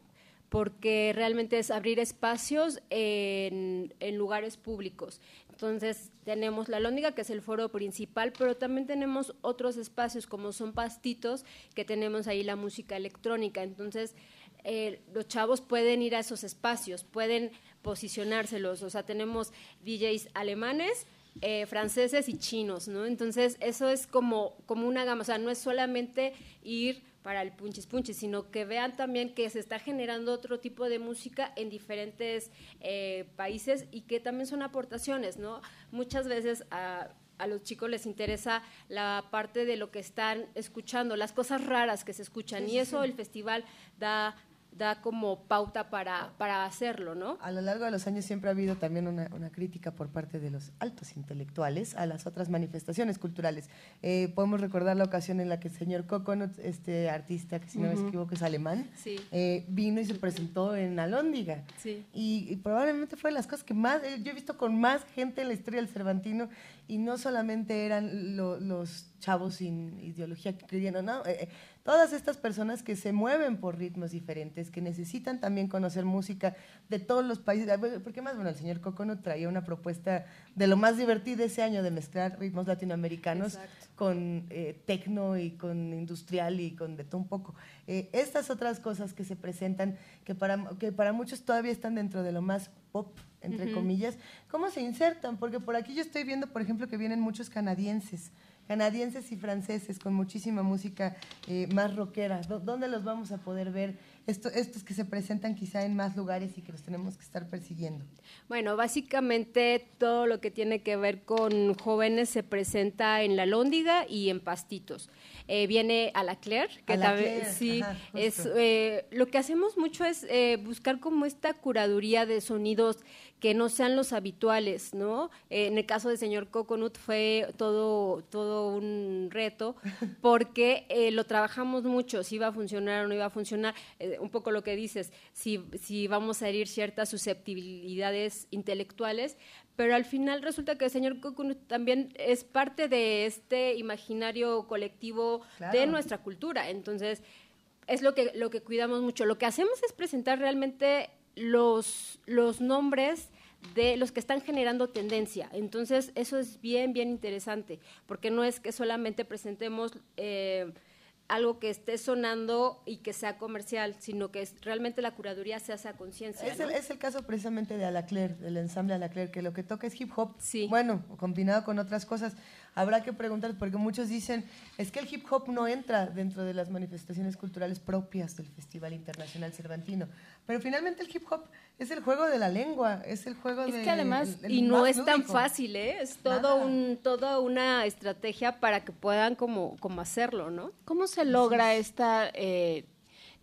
porque realmente es abrir espacios en, lugares públicos. Entonces tenemos la Lóndiga, que es el foro principal, pero también tenemos otros espacios como son pastitos, que tenemos ahí la música electrónica. Entonces eh, los chavos pueden ir a esos espacios, pueden posicionárselos. O sea, tenemos DJs alemanes, eh, franceses y chinos, ¿no? Entonces, eso es como, como una gama. O sea, no es solamente ir para el punchis punchis, sino que vean también que se está generando otro tipo de música en diferentes eh, países y que también son aportaciones, ¿no? Muchas veces a, a los chicos les interesa la parte de lo que están escuchando, las cosas raras que se escuchan, y eso el festival da da como pauta para, para hacerlo, ¿no? A lo largo de los años siempre ha habido también una, una crítica por parte de los altos intelectuales a las otras manifestaciones culturales. Eh, podemos recordar la ocasión en la que el señor Coconut, este artista que si no me equivoco es alemán, eh, vino y se presentó en Alóndiga. Sí. Y, probablemente fue de las cosas que más, eh, yo he visto con más gente en la historia del Cervantino y no solamente eran los chavos sin ideología que creían, no, todas estas personas que se mueven por ritmos diferentes, que necesitan también conocer música de todos los países. Porque más, bueno, el señor Cocono traía una propuesta de lo más divertido ese año de mezclar ritmos latinoamericanos con eh, tecno y con industrial y con de todo un poco. Eh, estas otras cosas que se presentan, que para, que para muchos todavía están dentro de lo más pop, entre comillas, ¿cómo se insertan? Porque por aquí yo estoy viendo, por ejemplo, que vienen muchos canadienses canadienses y franceses con muchísima música eh, más rockera. ¿Dónde los vamos a poder ver? estos que se presentan quizá en más lugares y que los tenemos que estar persiguiendo. Bueno, básicamente todo lo que tiene que ver con jóvenes se presenta en La Lóndiga y en Pastitos. Eh, viene a la Claire, que también sí es eh, lo que hacemos mucho es buscar como esta curaduría de sonidos que no sean los habituales, ¿no? Eh, en el caso del señor Coconut fue todo, todo un reto porque eh, lo trabajamos mucho, si iba a funcionar o no iba a funcionar, eh, un poco lo que dices, si, si vamos a herir ciertas susceptibilidades intelectuales, pero al final resulta que el señor Coconut también es parte de este imaginario colectivo de nuestra cultura, entonces es lo que, lo que cuidamos mucho. Lo que hacemos es presentar realmente los, los nombres de los que están generando tendencia. Entonces, eso es bien, bien interesante, porque no es que solamente presentemos eh, algo que esté sonando y que sea comercial, sino que realmente la curaduría se hace a conciencia. Es, el, caso precisamente de Alacler, del ensamble Alacler, que lo que toca es hip hop, sí. bueno, combinado con otras cosas. Habrá que preguntar, porque muchos dicen, es que el hip hop no entra dentro de las manifestaciones culturales propias del Festival Internacional Cervantino. Pero finalmente el hip hop es el juego de la lengua, es el juego es de... que además, y no es tan fácil, ¿eh? Es todo un, toda una estrategia para que puedan como, como hacerlo, ¿no? ¿Cómo se logra esta... Eh,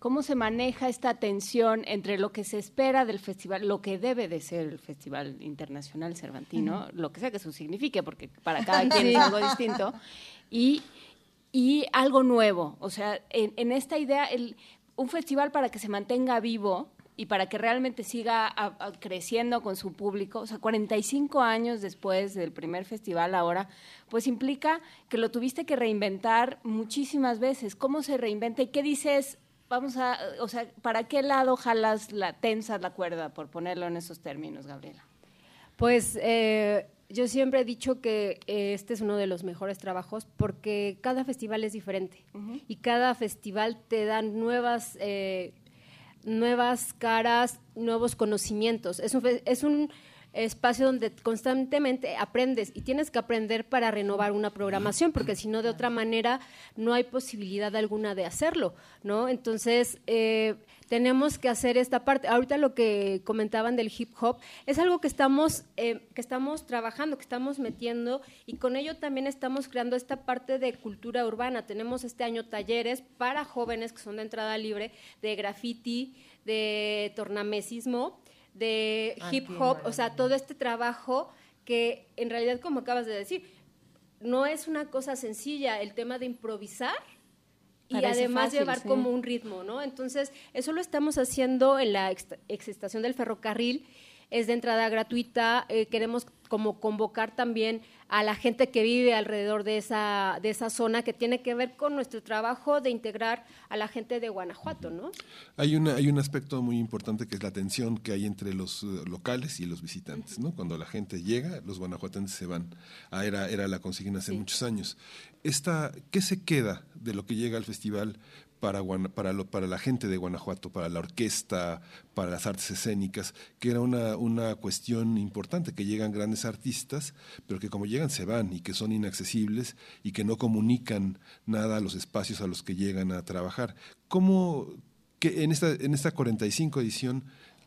¿Cómo se maneja esta tensión entre lo que se espera del festival, lo que debe de ser el Festival Internacional Cervantino, lo que sea que eso signifique, porque para cada quien es algo distinto, y, y algo nuevo? O sea, en, en esta idea, el, un festival para que se mantenga vivo y para que realmente siga creciendo con su público, o sea, 45 años después del primer festival ahora, pues implica que lo tuviste que reinventar muchísimas veces. ¿Cómo se reinventa y qué dices? Vamos a, o sea, ¿para qué lado jalas la tensas la cuerda, por ponerlo en esos términos, Gabriela? Pues eh, yo siempre he dicho que eh, este es uno de los mejores trabajos porque cada festival es diferente y cada festival te da nuevas eh, nuevas caras, nuevos conocimientos. Es un, es un espacio donde constantemente aprendes y tienes que aprender para renovar una programación, porque si no, de otra manera, no hay posibilidad alguna de hacerlo, ¿no? Entonces, eh, tenemos que hacer esta parte. Ahorita lo que comentaban del hip hop es algo que estamos, eh, que estamos trabajando, que estamos metiendo y con ello también estamos creando esta parte de cultura urbana. Tenemos este año talleres para jóvenes que son de entrada libre, de graffiti, de tornamesismo, de hip hop, o sea, todo este trabajo que en realidad, como acabas de decir, no es una cosa sencilla el tema de improvisar y además llevar como un ritmo, ¿no? Entonces, eso lo estamos haciendo en la exestación del ferrocarril es de entrada gratuita. Eh, queremos como convocar también a la gente que vive alrededor de esa, de esa zona que tiene que ver con nuestro trabajo de integrar a la gente de Guanajuato, ¿no? Hay, una, hay un aspecto muy importante que es la tensión que hay entre los eh, locales y los visitantes, ¿no? Cuando la gente llega, los guanajuatenses se van. Ah, era, era la consigna hace muchos años. Esta, ¿Qué se queda de lo que llega al festival para, para, para la gente de Guanajuato, para la orquesta, para las artes escénicas, que era una, una cuestión importante, que llegan grandes artistas, pero que como llegan se van y que son inaccesibles y que no comunican nada a los espacios a los que llegan a trabajar. ¿Cómo que en esta, en esta 45 edición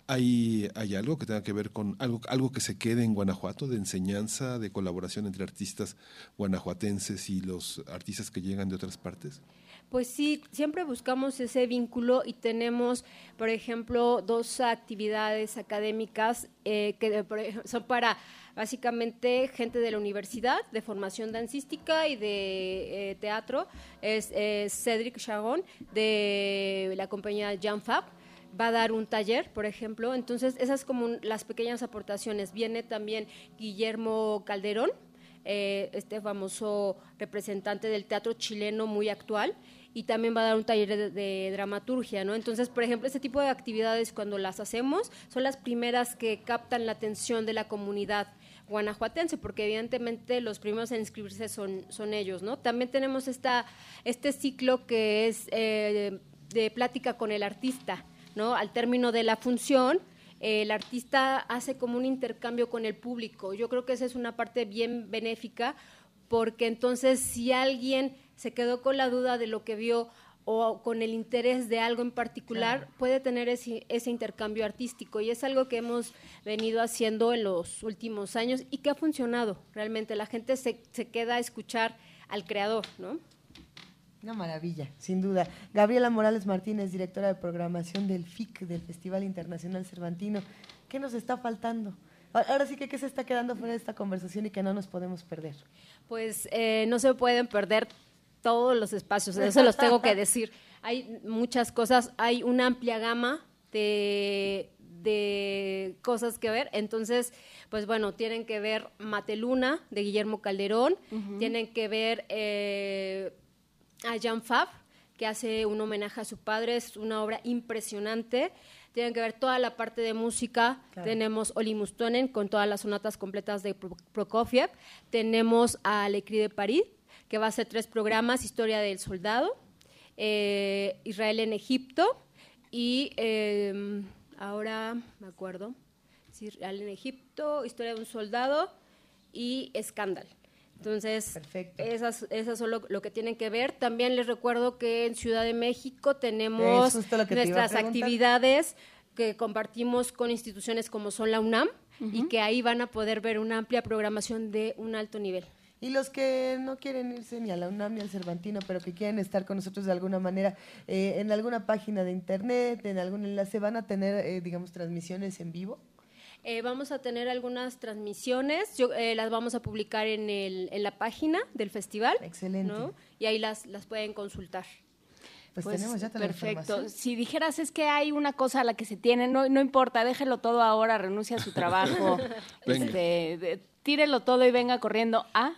hay, hay algo que tenga que ver con algo, algo que se quede en Guanajuato de enseñanza, de colaboración entre artistas guanajuatenses y los artistas que llegan de otras partes? Pues sí, siempre buscamos ese vínculo y tenemos, por ejemplo, dos actividades académicas eh, que son para básicamente gente de la universidad de formación dancística y de eh, teatro. Es, Cedric Chagon de la compañía Jamfab va a dar un taller, por ejemplo. Entonces, esas como las pequeñas aportaciones. Viene también Guillermo Calderón, eh, este famoso representante del teatro chileno muy actual y también va a dar un taller de, dramaturgia, ¿no? Entonces, por ejemplo, este tipo de actividades cuando las hacemos son las primeras que captan la atención de la comunidad guanajuatense, porque evidentemente los primeros en inscribirse son, son ellos, ¿no? También tenemos esta, este ciclo que es eh, de plática con el artista, ¿no? Al término de la función, el artista hace como un intercambio con el público. Yo creo que esa es una parte bien benéfica, porque entonces si alguien se quedó con la duda de lo que vio o con el interés de algo en particular, puede tener ese, ese, intercambio artístico. Y es algo que hemos venido haciendo en los últimos años y que ha funcionado. Realmente la gente se, se queda a escuchar al creador, ¿no? Una maravilla, sin duda. Gabriela Morales Martínez, directora de programación del FIC, del Festival Internacional Cervantino. ¿Qué nos está faltando? Ahora sí que qué se está quedando fuera de esta conversación y que no nos podemos perder. Pues eh, no se pueden perder todos los espacios, eso los tengo que decir. Hay muchas cosas, hay una amplia gama de, de cosas que ver. Entonces, pues bueno, tienen que ver Mateluna de Guillermo Calderón, tienen que ver eh, a Jean Fab, que hace un homenaje a su padre, es una obra impresionante. Tienen que ver toda la parte de música. Tenemos Oli Mustonen con todas las sonatas completas de Prokofiev. Tenemos a Lecri de París, que va a hacer tres programas, Historia del Soldado, eh, Israel en Egipto y em, ahora me acuerdo, Israel en Egipto, Historia de un soldado y Escándalo. Entonces, esas, esas son lo, que tienen que ver. También les recuerdo que en Ciudad de México tenemos nuestras actividades que compartimos con instituciones como son la UNAM y que ahí van a poder ver una amplia programación de un alto nivel. Y los que no quieren irse ni a la UNAM ni al Cervantino, pero que quieren estar con nosotros de alguna manera, eh, en alguna página de internet, en algún enlace, ¿van a tener, eh, digamos, transmisiones en vivo? Eh, vamos a tener algunas transmisiones, yo, eh, las vamos a publicar en, el, en la página del festival. Excelente. Y ahí las, las pueden consultar. Pues, pues tenemos ya toda Perfecto. si dijeras es que hay una cosa a la que se tiene, no, no importa, déjelo todo ahora, renuncia a su trabajo, este, tírelo todo y venga corriendo a...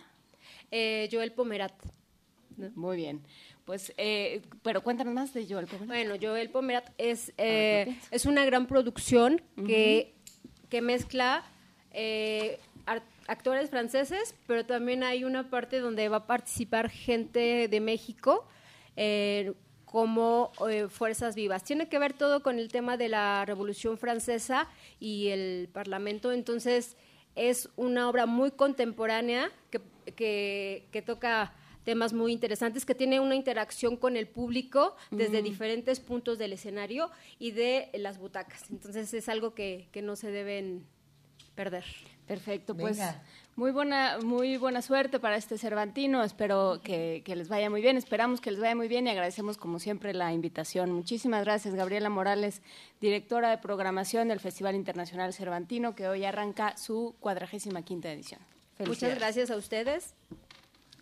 Eh, Joel Pomerat. Muy bien. Pues, eh, pero cuéntanos más de Joel Pomerat. Bueno, Joel Pomerat es, es una gran producción que que mezcla eh, actores franceses, pero también hay una parte donde va a participar gente de México eh, como eh, fuerzas vivas. Tiene que ver todo con el tema de la Revolución Francesa y el Parlamento, entonces es una obra muy contemporánea que, que, toca temas muy interesantes, que tiene una interacción con el público desde diferentes puntos del escenario y de las butacas. Entonces es algo que, que no se deben perder. Perfecto, pues muy buena, muy buena suerte para este Cervantino. Espero que, les vaya muy bien. Esperamos que les vaya muy bien y agradecemos como siempre la invitación. Muchísimas gracias, Gabriela Morales, directora de programación del Festival Internacional Cervantino, que hoy arranca su cuadragésima quinta edición. Muchas gracias a ustedes.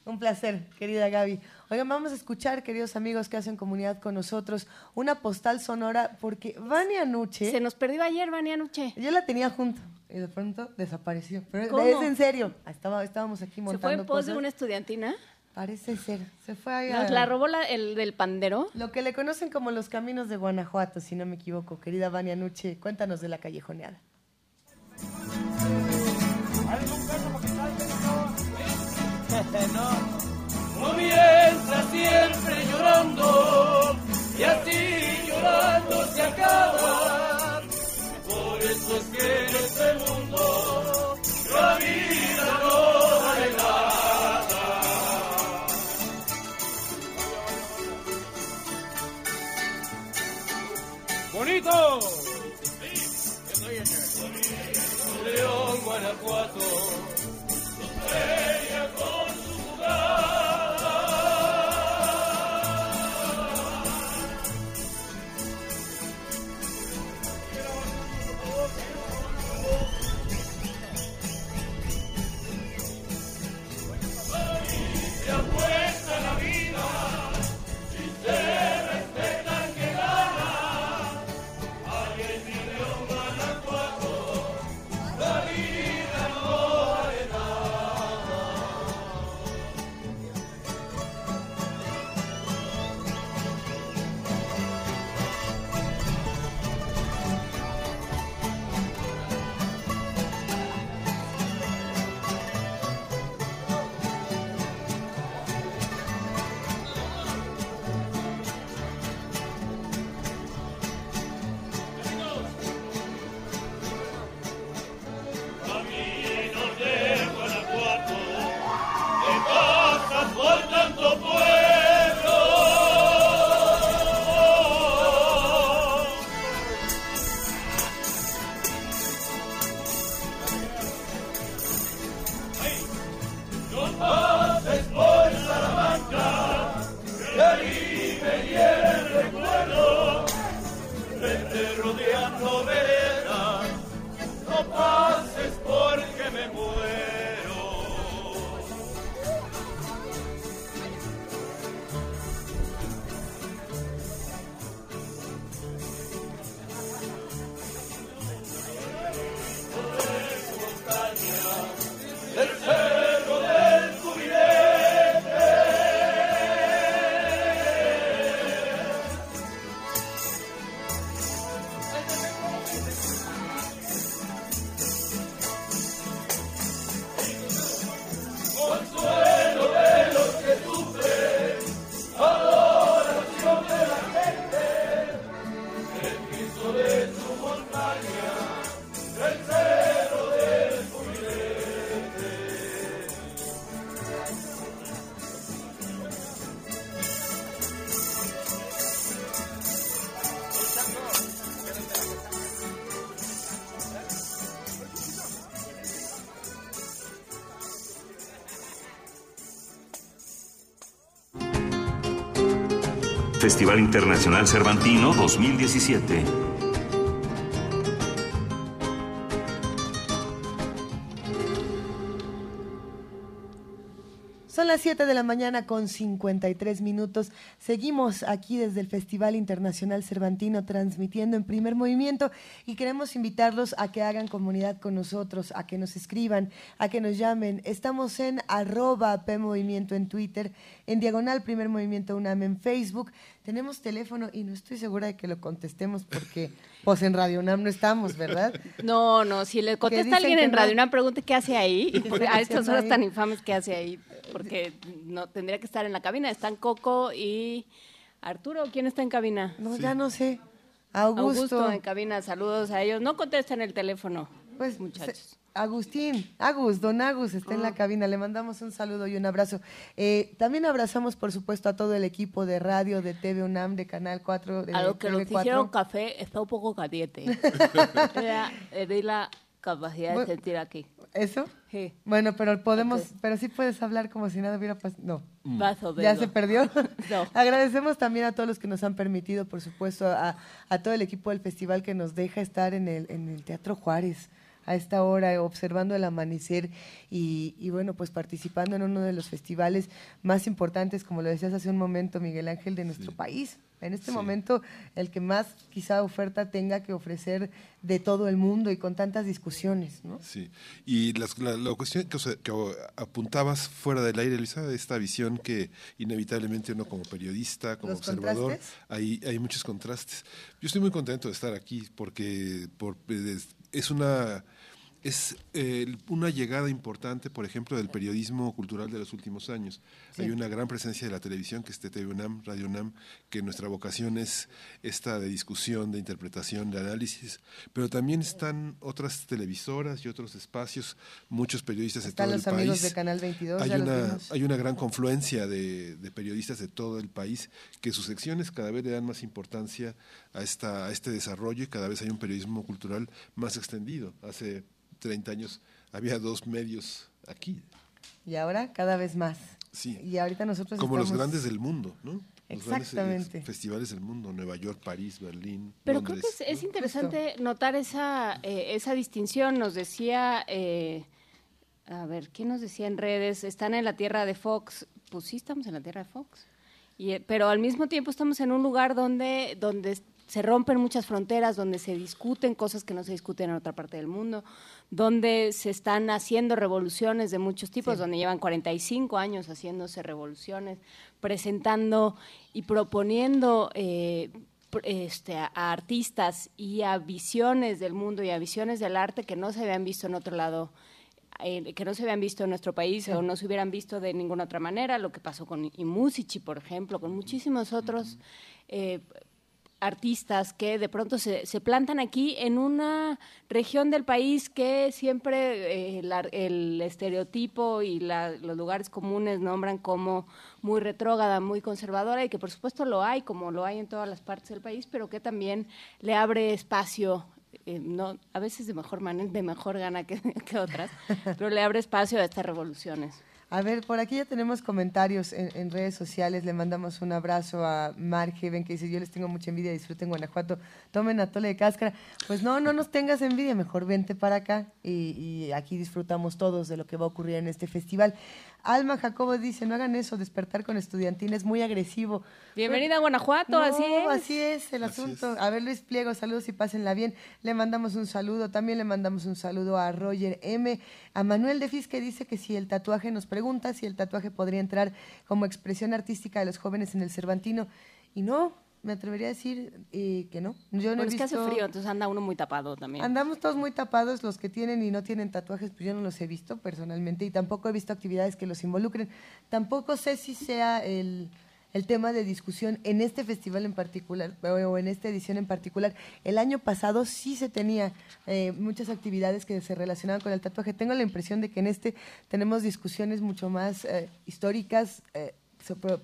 Un placer, querida Gaby. Oigan, vamos a escuchar, queridos amigos que hacen comunidad con nosotros, una postal sonora porque Vania Nuche... Se nos perdió ayer Vania Nuche. Yo la tenía junto y de pronto desapareció. Pero es en serio. Estaba, estábamos aquí montando ¿Se fue en pos de una estudiantina? Parece ser. Se fue ahí ¿Nos la robó el del pandero? Lo que le conocen como los caminos de Guanajuato, si no me equivoco. Querida Vania Nuche, cuéntanos de la callejoneada. No, comienza siempre llorando y así llorando se acaba Festival Internacional Cervantino 2017. Las 7 de la mañana con 53 minutos. Seguimos aquí desde el Festival Internacional Cervantino transmitiendo en primer movimiento y queremos invitarlos a que hagan comunidad con nosotros, a que nos escriban, a que nos llamen. Estamos en arroba P Movimiento en Twitter, en diagonal primer movimiento UNAM en Facebook. Tenemos teléfono y no estoy segura de que lo contestemos porque pues en Radio UNAM no estamos, ¿verdad? No, no, si le contesta alguien en Radio UNAM, pregunte qué hace ahí. a estas horas tan infames, ¿qué hace ahí? Porque no tendría que estar en la cabina. Están Coco y Arturo. ¿Quién está en cabina? No, ya no sé. Augusto. Augusto en cabina. Saludos a ellos. No contesten el teléfono. Pues muchachos. Agustín, Agus, don Agus está en la ah. cabina. Le mandamos un saludo y un abrazo. Eh, también abrazamos, por supuesto, a todo el equipo de radio, de TV UNAM, de Canal 4. De a lo que nos dijeron café está un poco caliente. Era, eh, la capacidad de sentir aquí. ¿Eso? Sí. Bueno, pero podemos, pero sí puedes hablar como si nada hubiera pasado. No. Mm. ¿Ya se perdió? no. Agradecemos también a todos los que nos han permitido, por supuesto, a, a, todo el equipo del festival que nos deja estar en el, en el Teatro Juárez a esta hora, observando el amanecer y, y, bueno, pues participando en uno de los festivales más importantes, como lo decías hace un momento, Miguel Ángel, de nuestro país. En este momento, el que más quizá oferta tenga que ofrecer de todo el mundo y con tantas discusiones, ¿no? Sí, y la, cuestión que, apuntabas fuera del aire, Luisa, esta visión que inevitablemente uno como periodista, como observador, hay, hay muchos contrastes. Yo estoy muy contento de estar aquí porque por, es una es eh, una llegada importante, por ejemplo, del periodismo cultural de los últimos años. Hay una gran presencia de la televisión, que es TV UNAM, Radio UNAM, que nuestra vocación es esta de discusión, de interpretación, de análisis, pero también están otras televisoras y otros espacios, muchos periodistas de todo el país. amigos de Canal 22. Hay, una, hay una gran confluencia de, de, periodistas de todo el país que sus secciones cada vez le dan más importancia a, esta, a este desarrollo y cada vez hay un periodismo cultural más extendido. Hace 30 años había dos medios aquí. Y ahora cada vez más. Sí. Y ahorita nosotros Como los grandes del mundo, ¿no? Los eh, Exactamente. festivales del mundo, Nueva York, París, Berlín. Pero creo que es, interesante notar esa, eh, esa distinción. Nos decía, eh, a ver, ¿qué nos decía en redes? Están en la tierra de Fox. Pues sí, estamos en la tierra de Fox. Y, pero al mismo tiempo estamos en un lugar donde, donde se rompen muchas fronteras, donde se discuten cosas que no se discuten en otra parte del mundo, donde se están haciendo revoluciones de muchos tipos, donde llevan 45 años haciéndose revoluciones, presentando y proponiendo eh, este, a, artistas y a visiones del mundo y a visiones del arte que no se habían visto en otro lado. Eh, que no se habían visto en nuestro país o no se hubieran visto de ninguna otra manera, lo que pasó con Imusici, por ejemplo, con muchísimos otros eh, artistas que de pronto se, se, plantan aquí en una región del país que siempre eh, el estereotipo y los lugares comunes nombran como muy retrógrada, muy conservadora y que por supuesto lo hay, como lo hay en todas las partes del país, pero que también le abre espacio eh, no, a veces de mejor manera, de mejor gana que, que otras, pero le abre espacio a estas revoluciones. A ver, por aquí ya tenemos comentarios en, redes sociales. Le mandamos un abrazo a Mark Heaven que dice, yo les tengo mucha envidia, disfruten Guanajuato, tomen atole de cáscara. Pues no, no nos tengas envidia, mejor vente para acá y, y aquí disfrutamos todos de lo que va a ocurrir en este festival. Alma Jacobo dice, no hagan eso, despertar con estudiantina es muy agresivo. Bienvenida a Guanajuato, así es. Así es el asunto. A ver, Luis Pliego, saludos y pásenla bien. Le mandamos un saludo, también le mandamos un saludo a Roger M. A Manuel de que dice que si el tatuaje nos pregunta si el tatuaje podría entrar como expresión artística de los jóvenes en el Cervantino. Y no, me atrevería a decir eh, que no. Yo no he visto... es que hace frío, entonces anda uno muy tapado también. Andamos todos muy tapados, los que tienen y no tienen tatuajes, pues yo no los he visto personalmente y tampoco he visto actividades que los involucren. Tampoco sé si sea el, el tema de discusión en este festival en particular o en esta edición en particular. El año pasado sí se tenía eh, muchas actividades que se relacionaban con el tatuaje. Tengo la impresión de que en este tenemos discusiones mucho más eh, históricas,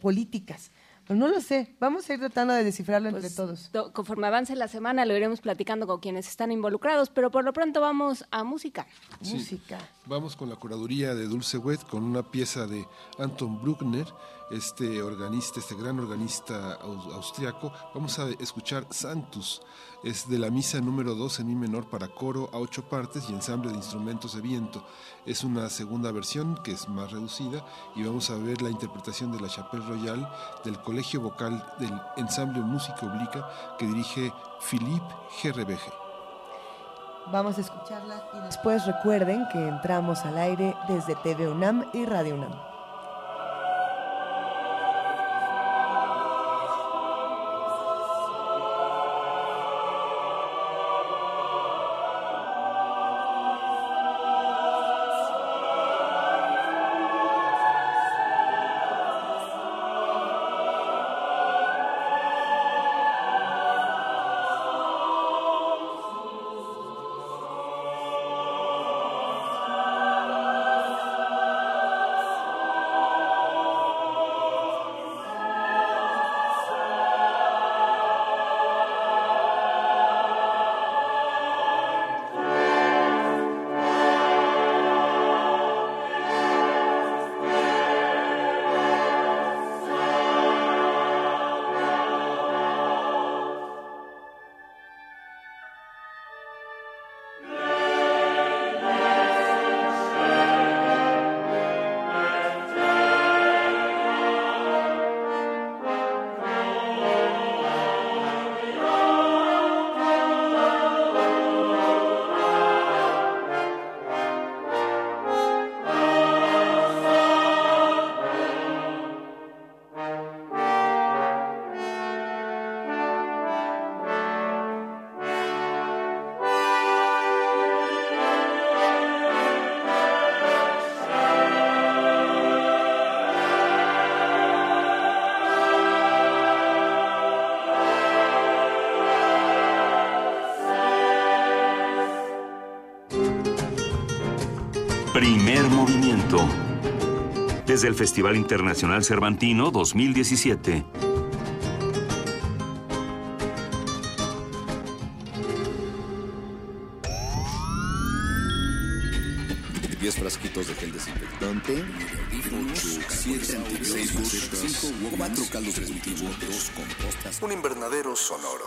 políticas no lo sé. Vamos a ir tratando de descifrarlo entre pues, todos. conforme avance la semana lo iremos platicando con quienes están involucrados, pero por lo pronto vamos a música. Música. Vamos con la curaduría de Dulce Wet con una pieza de Anton Bruckner este organista, este gran organista austriaco. Vamos a escuchar Santus, es de la misa número 2 en mi menor para coro a ocho partes y ensamble de instrumentos de viento. Es una segunda versión que es más reducida y vamos a ver la interpretación de la Chapelle Royale del Colegio Vocal del Ensamble Música Oblica que dirige Philippe Gerrebeje. Vamos a escucharla y después recuerden que entramos al aire desde TV UNAM y Radio UNAM. Desde el Festival Internacional Cervantino 2017. 10 frasquitos de gel desinfectante, 4 caldos de cultivo, 2 compostas, un invernadero sonoro.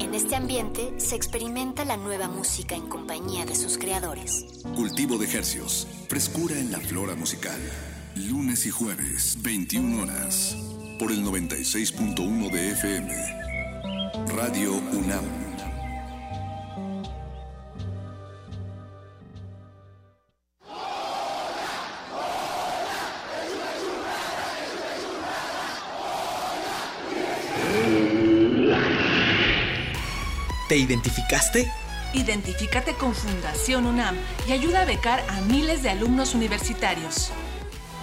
En este ambiente se experimenta la nueva música en compañía de sus creadores. Cultivo de ejercios, frescura en la flora musical. Lunes y jueves, 21 horas, por el 96.1 de FM. Radio UNAM. ¿Te identificaste? Identifícate con Fundación UNAM y ayuda a becar a miles de alumnos universitarios.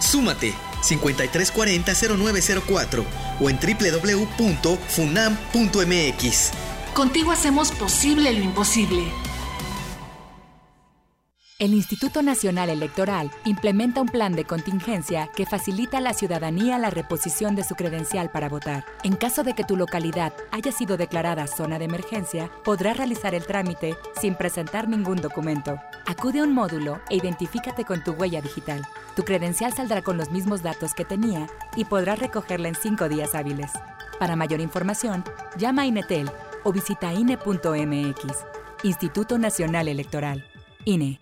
Súmate 5340-0904 o en www.funam.mx. Contigo hacemos posible lo imposible. El Instituto Nacional Electoral implementa un plan de contingencia que facilita a la ciudadanía la reposición de su credencial para votar. En caso de que tu localidad haya sido declarada zona de emergencia, podrás realizar el trámite sin presentar ningún documento. Acude a un módulo e identifícate con tu huella digital. Tu credencial saldrá con los mismos datos que tenía y podrás recogerla en cinco días hábiles. Para mayor información, llama a Inetel o visita INE.mx. Instituto Nacional Electoral. INE.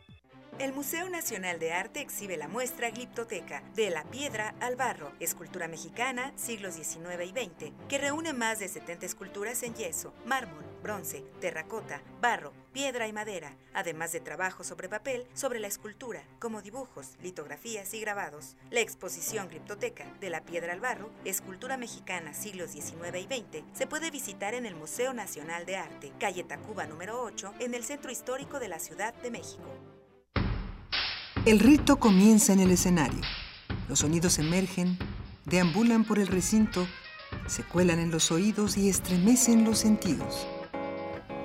El Museo Nacional de Arte exhibe la muestra Gliptoteca, de la piedra al barro, escultura mexicana, siglos XIX y XX, que reúne más de 70 esculturas en yeso, mármol, bronce, terracota, barro, piedra y madera, además de trabajos sobre papel sobre la escultura, como dibujos, litografías y grabados. La exposición Gliptoteca, de la piedra al barro, escultura mexicana, siglos XIX y XX, se puede visitar en el Museo Nacional de Arte, calle Tacuba número 8, en el Centro Histórico de la Ciudad de México. El rito comienza en el escenario. Los sonidos emergen, deambulan por el recinto, se cuelan en los oídos y estremecen los sentidos.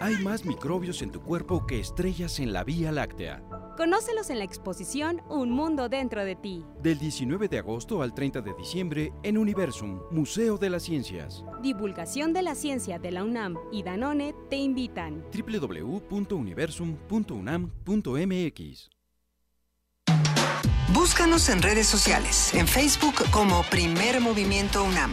Hay más microbios en tu cuerpo que estrellas en la Vía Láctea. Conócelos en la exposición Un Mundo Dentro de Ti. Del 19 de agosto al 30 de diciembre en Universum, Museo de las Ciencias. Divulgación de la Ciencia de la UNAM y Danone te invitan. www.universum.unam.mx Búscanos en redes sociales, en Facebook como Primer Movimiento UNAM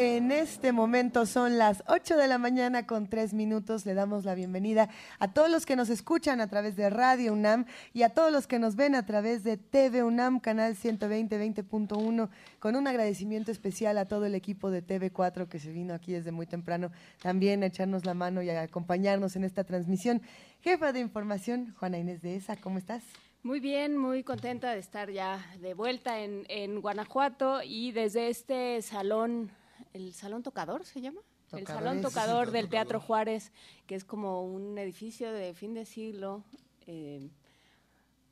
En este momento son las 8 de la mañana con 3 minutos. Le damos la bienvenida a todos los que nos escuchan a través de Radio UNAM y a todos los que nos ven a través de TV UNAM, canal 120, 20.1, con un agradecimiento especial a todo el equipo de TV4 que se vino aquí desde muy temprano también a echarnos la mano y a acompañarnos en esta transmisión. Jefa de información, Juana Inés de ESA, ¿cómo estás? Muy bien, muy contenta de estar ya de vuelta en Guanajuato y desde este salón, el Salón Tocador se llama. el Salón Tocador del Teatro Juárez, que es como un edificio de fin de siglo. Eh,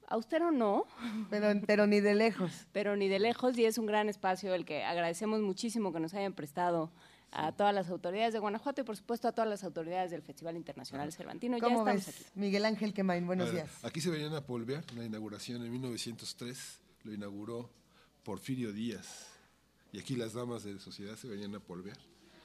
austero no. Pero, pero ni de lejos. Pero ni de lejos y es un gran espacio el que agradecemos muchísimo que nos hayan prestado a todas las autoridades de Guanajuato y por supuesto a todas las autoridades del Festival Internacional Cervantino. ¿Cómo ya estamos ves? Miguel Ángel Quemain, buenos días. Aquí se venían a polvear la inauguración en 1903, lo inauguró Porfirio Díaz. Y aquí las damas de sociedad se venían a polvear.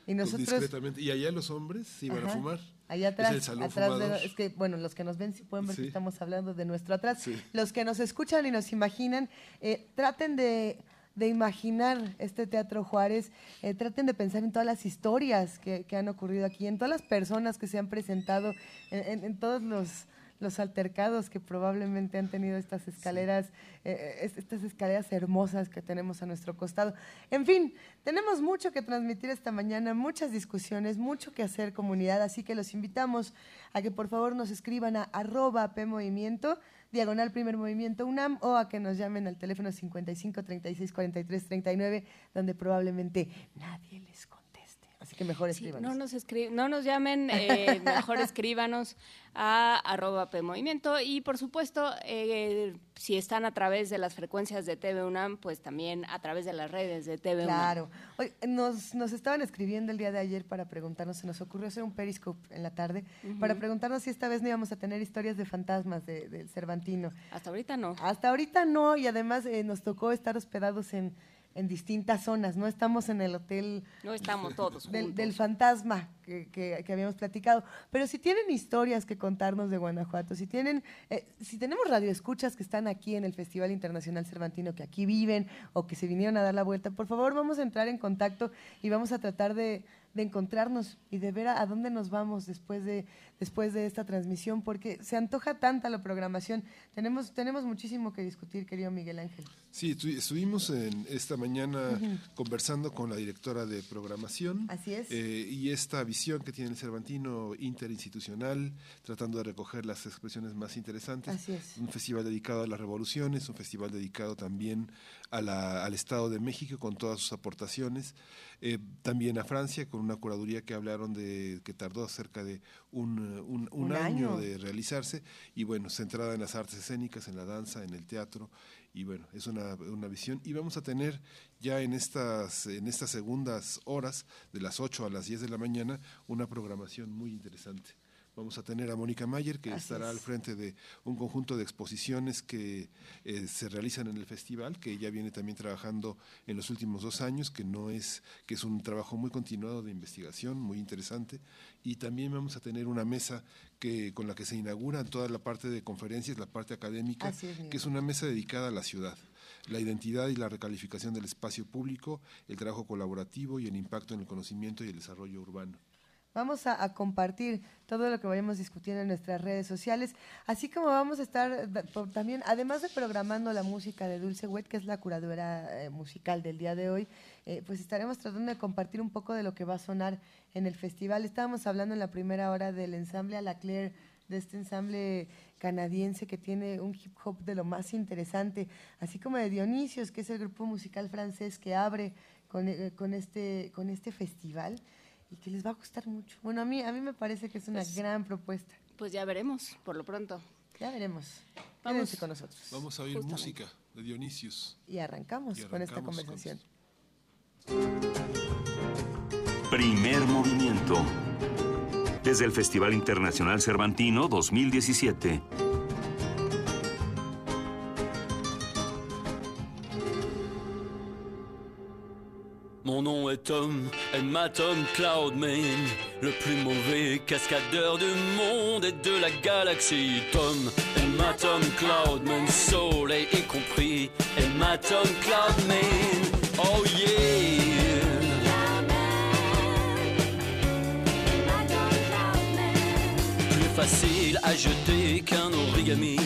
Y nosotros discretamente y allá los hombres iban a fumar. Allá atrás, es, atrás de, es que bueno, los que nos ven sí pueden ver que estamos hablando de nuestro atrás. Los que nos escuchan y nos imaginan, eh, traten de de imaginar este Teatro Juárez, eh, traten de pensar en todas las historias que, han ocurrido aquí, en todas las personas que se han presentado, en, todos los, los, altercados que probablemente han tenido estas escaleras, eh, eh, estas escaleras hermosas que tenemos a nuestro costado. En fin, tenemos mucho que transmitir esta mañana, muchas discusiones, mucho que hacer comunidad, así que los invitamos a que por favor nos escriban a arroba PMovimiento diagonal primer movimiento UNAM o a que nos llamen al teléfono 55 36 43 39, donde probablemente nadie les conteste. Así que mejor escríbanos. no, nos no nos llamen, eh, mejor escríbanos a arroba PMovimiento y por supuesto, eh, si están a través de las frecuencias de TV UNAM, pues también a través de las redes de TV UNAM. Claro. nos, nos estaban escribiendo el día de ayer para preguntarnos, se nos ocurrió hacer un periscope en la tarde, para preguntarnos si esta vez no íbamos a tener historias de fantasmas del de Cervantino. Hasta ahorita no. Hasta ahorita no, y además eh, nos tocó estar hospedados en en distintas zonas, no estamos en el hotel no estamos todos del, del fantasma que, que, habíamos platicado, pero si tienen historias que contarnos de Guanajuato, si tienen, eh, si tenemos radioescuchas que están aquí en el Festival Internacional Cervantino, que aquí viven o que se vinieron a dar la vuelta, por favor vamos a entrar en contacto y vamos a tratar de, de encontrarnos y de ver a, dónde nos vamos después de, después de esta transmisión, porque se antoja tanta la programación. Tenemos, tenemos muchísimo que discutir, querido Miguel Ángel. Sí, estuvimos en esta mañana conversando con la directora de programación. Así es. Eh, y esta visión que tiene el Cervantino interinstitucional, tratando de recoger las expresiones más interesantes. Así es. Un festival dedicado a las revoluciones, un festival dedicado también a la, al Estado de México con todas sus aportaciones. Eh, también a Francia con una curaduría que hablaron de que tardó cerca de un, un, año. de realizarse y bueno, centrada en las artes escénicas, en la danza, en el teatro y bueno, es una, una visión y vamos a tener ya en estas, en estas segundas horas, de las 8 a las 10 de la mañana, una programación muy interesante. Vamos a tener a Mónica Mayer, que estará al frente de un conjunto de exposiciones que eh, se realizan en el festival, que ella viene también trabajando en los últimos dos años, que no es, que es un trabajo muy continuado de investigación, muy interesante. Y también vamos a tener una mesa que, con la que se inaugura toda la parte de conferencias, la parte académica, que es una mesa dedicada a la ciudad la identidad y la recalificación del espacio público, el trabajo colaborativo y el impacto en el conocimiento y el desarrollo urbano. Vamos a, compartir todo lo que vayamos discutiendo en nuestras redes sociales, así como vamos a estar también, además de programando la música de Dulce Wet, que es la curadora eh, musical del día de hoy, eh, pues estaremos tratando de compartir un poco de lo que va a sonar en el festival. Estábamos hablando en la primera hora del ensamble a la Claire de este ensamble canadiense que tiene un hip hop de lo más interesante, así como de Dionisios, que es el grupo musical francés que abre con, eh, este, con este festival y que les va a gustar mucho. Bueno, a mí, a mí me parece que es una pues, gran propuesta. Pues ya veremos, por lo pronto. Ya veremos. Vamos con nosotros. Vamos a oír música de Dionisios. Y arrancamos, con esta conversación. Primer movimiento. Desde el Festival Internacional Cervantino 2017. Mon nom est Tom, Emma Tom Cloudman, le plus mauvais cascadeur du monde et de la galaxie. Tom, Emma Tom Cloudman, soleil y compris, Emma Tom Cloudman, oh yeah! Plus facile à jeter qu'un origami,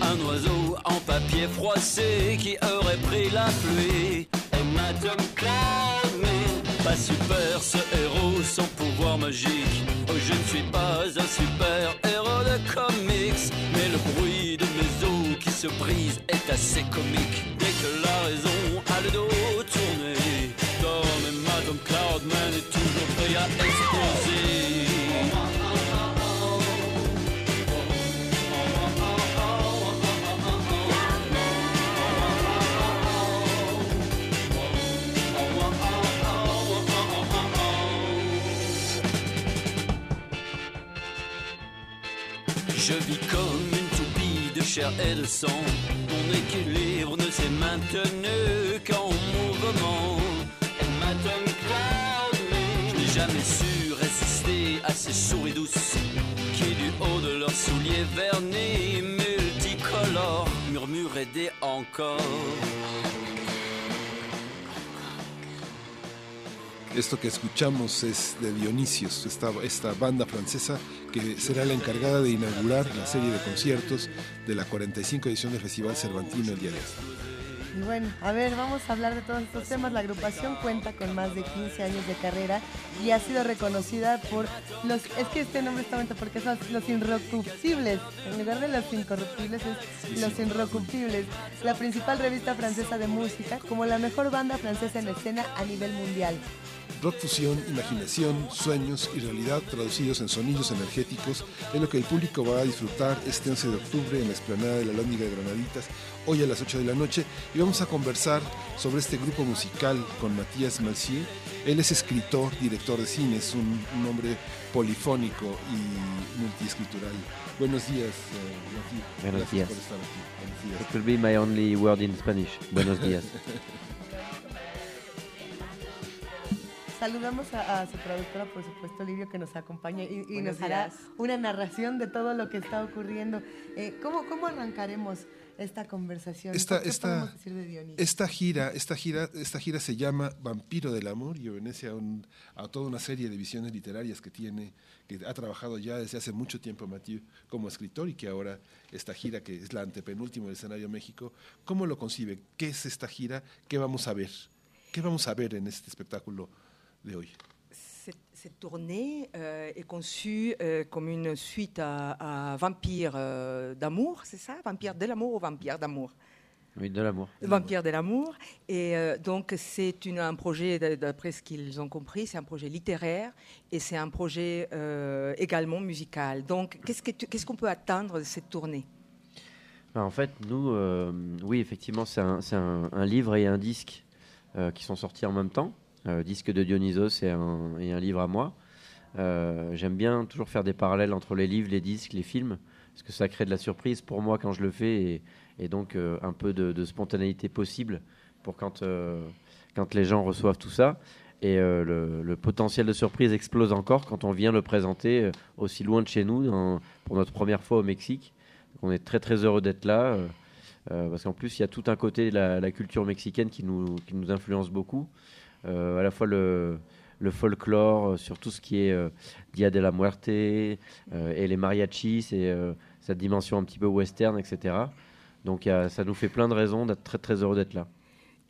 un oiseau en papier froissé qui aurait pris la pluie. Tom Cloudman Pas super ce héros sans pouvoir magique. Oh je ne suis pas un super héros de comics Mais le bruit de mes os qui se brisent est assez comique. Dès que la raison a le dos tourné Tom et Madame Cloudman est toujours prêt à exploser Je vis comme une toupie de chair et de sang. Mon équilibre ne s'est maintenu qu'en mouvement. Je n'ai jamais su résister à ces souris douces qui, du haut de leurs souliers vernis multicolores, murmuraient des encore. Esto que escuchamos es de Dionisios, esta, esta banda francesa que será la encargada de inaugurar la serie de conciertos de la 45 edición del Festival Cervantino el día de hoy. Y bueno, a ver, vamos a hablar de todos estos temas. La agrupación cuenta con más de 15 años de carrera y ha sido reconocida por los... Es que este nombre está bonito porque son los incorruptibles. En lugar de los incorruptibles es los incorruptibles. La principal revista francesa de música como la mejor banda francesa en escena a nivel mundial. Rock fusión, imaginación, sueños y realidad traducidos en sonidos energéticos es lo que el público va a disfrutar este 11 de octubre en la explanada de la Lóndiga de Granaditas, hoy a las 8 de la noche, y vamos a conversar sobre este grupo musical con Matías Malcier. Él es escritor, director de cine, es un, hombre polifónico y multiescritural. Buenos días, uh, Buenos días. por estar aquí. Buenos días. It will be my only word in Spanish. Buenos días. Saludamos a, su productora, por supuesto, Livio, que nos acompaña y, nos hará una narración de todo lo que está ocurriendo. Eh, ¿cómo, ¿Cómo arrancaremos esta conversación? Esta, esta, esta gira, esta gira, esta gira se llama Vampiro del Amor y obedece a, a toda una serie de visiones literarias que tiene, que ha trabajado ya desde hace mucho tiempo Mathieu como escritor y que ahora esta gira, que es la antepenúltima del escenario México, ¿cómo lo concibe? ¿Qué es esta gira? ¿Qué vamos a ver? ¿Qué vamos a ver en este espectáculo Cette, tournée euh, est conçue euh, comme une suite à, Vampire euh, d'amour, c'est ça? Vampire de l'amour ou Vampire d'amour? Oui, de l'amour. Vampire de l'amour. Et donc, c'est un projet, d'après ce qu'ils ont compris, c'est un projet littéraire et c'est un projet également musical. Donc, qu'est-ce qu'on peut attendre de cette tournée? Ben, En fait, nous, oui, effectivement, c'est un, un, un, livre et un disque qui sont sortis en même temps. Euh, disque de Dionysos et un, livre à moi. Euh, j'aime bien toujours faire des parallèles entre les livres, les disques, les films, parce que ça crée de la surprise pour moi quand je le fais et, donc euh, un peu de, spontanéité possible pour quand, les gens reçoivent tout ça. Et le, potentiel de surprise explose encore quand on vient le présenter aussi loin de chez nous pour notre première fois au Mexique. on est très très heureux d'être là. parce qu'en plus, il y a tout un côté de la, culture mexicaine qui nous influence beaucoup. Euh, à la fois le, le folklore, euh, sur tout ce qui est euh, Dia de la Muerte et les mariachis, c'est cette dimension un petit peu western, etc. Donc ça nous fait plein de raisons d'être très très heureux d'être là.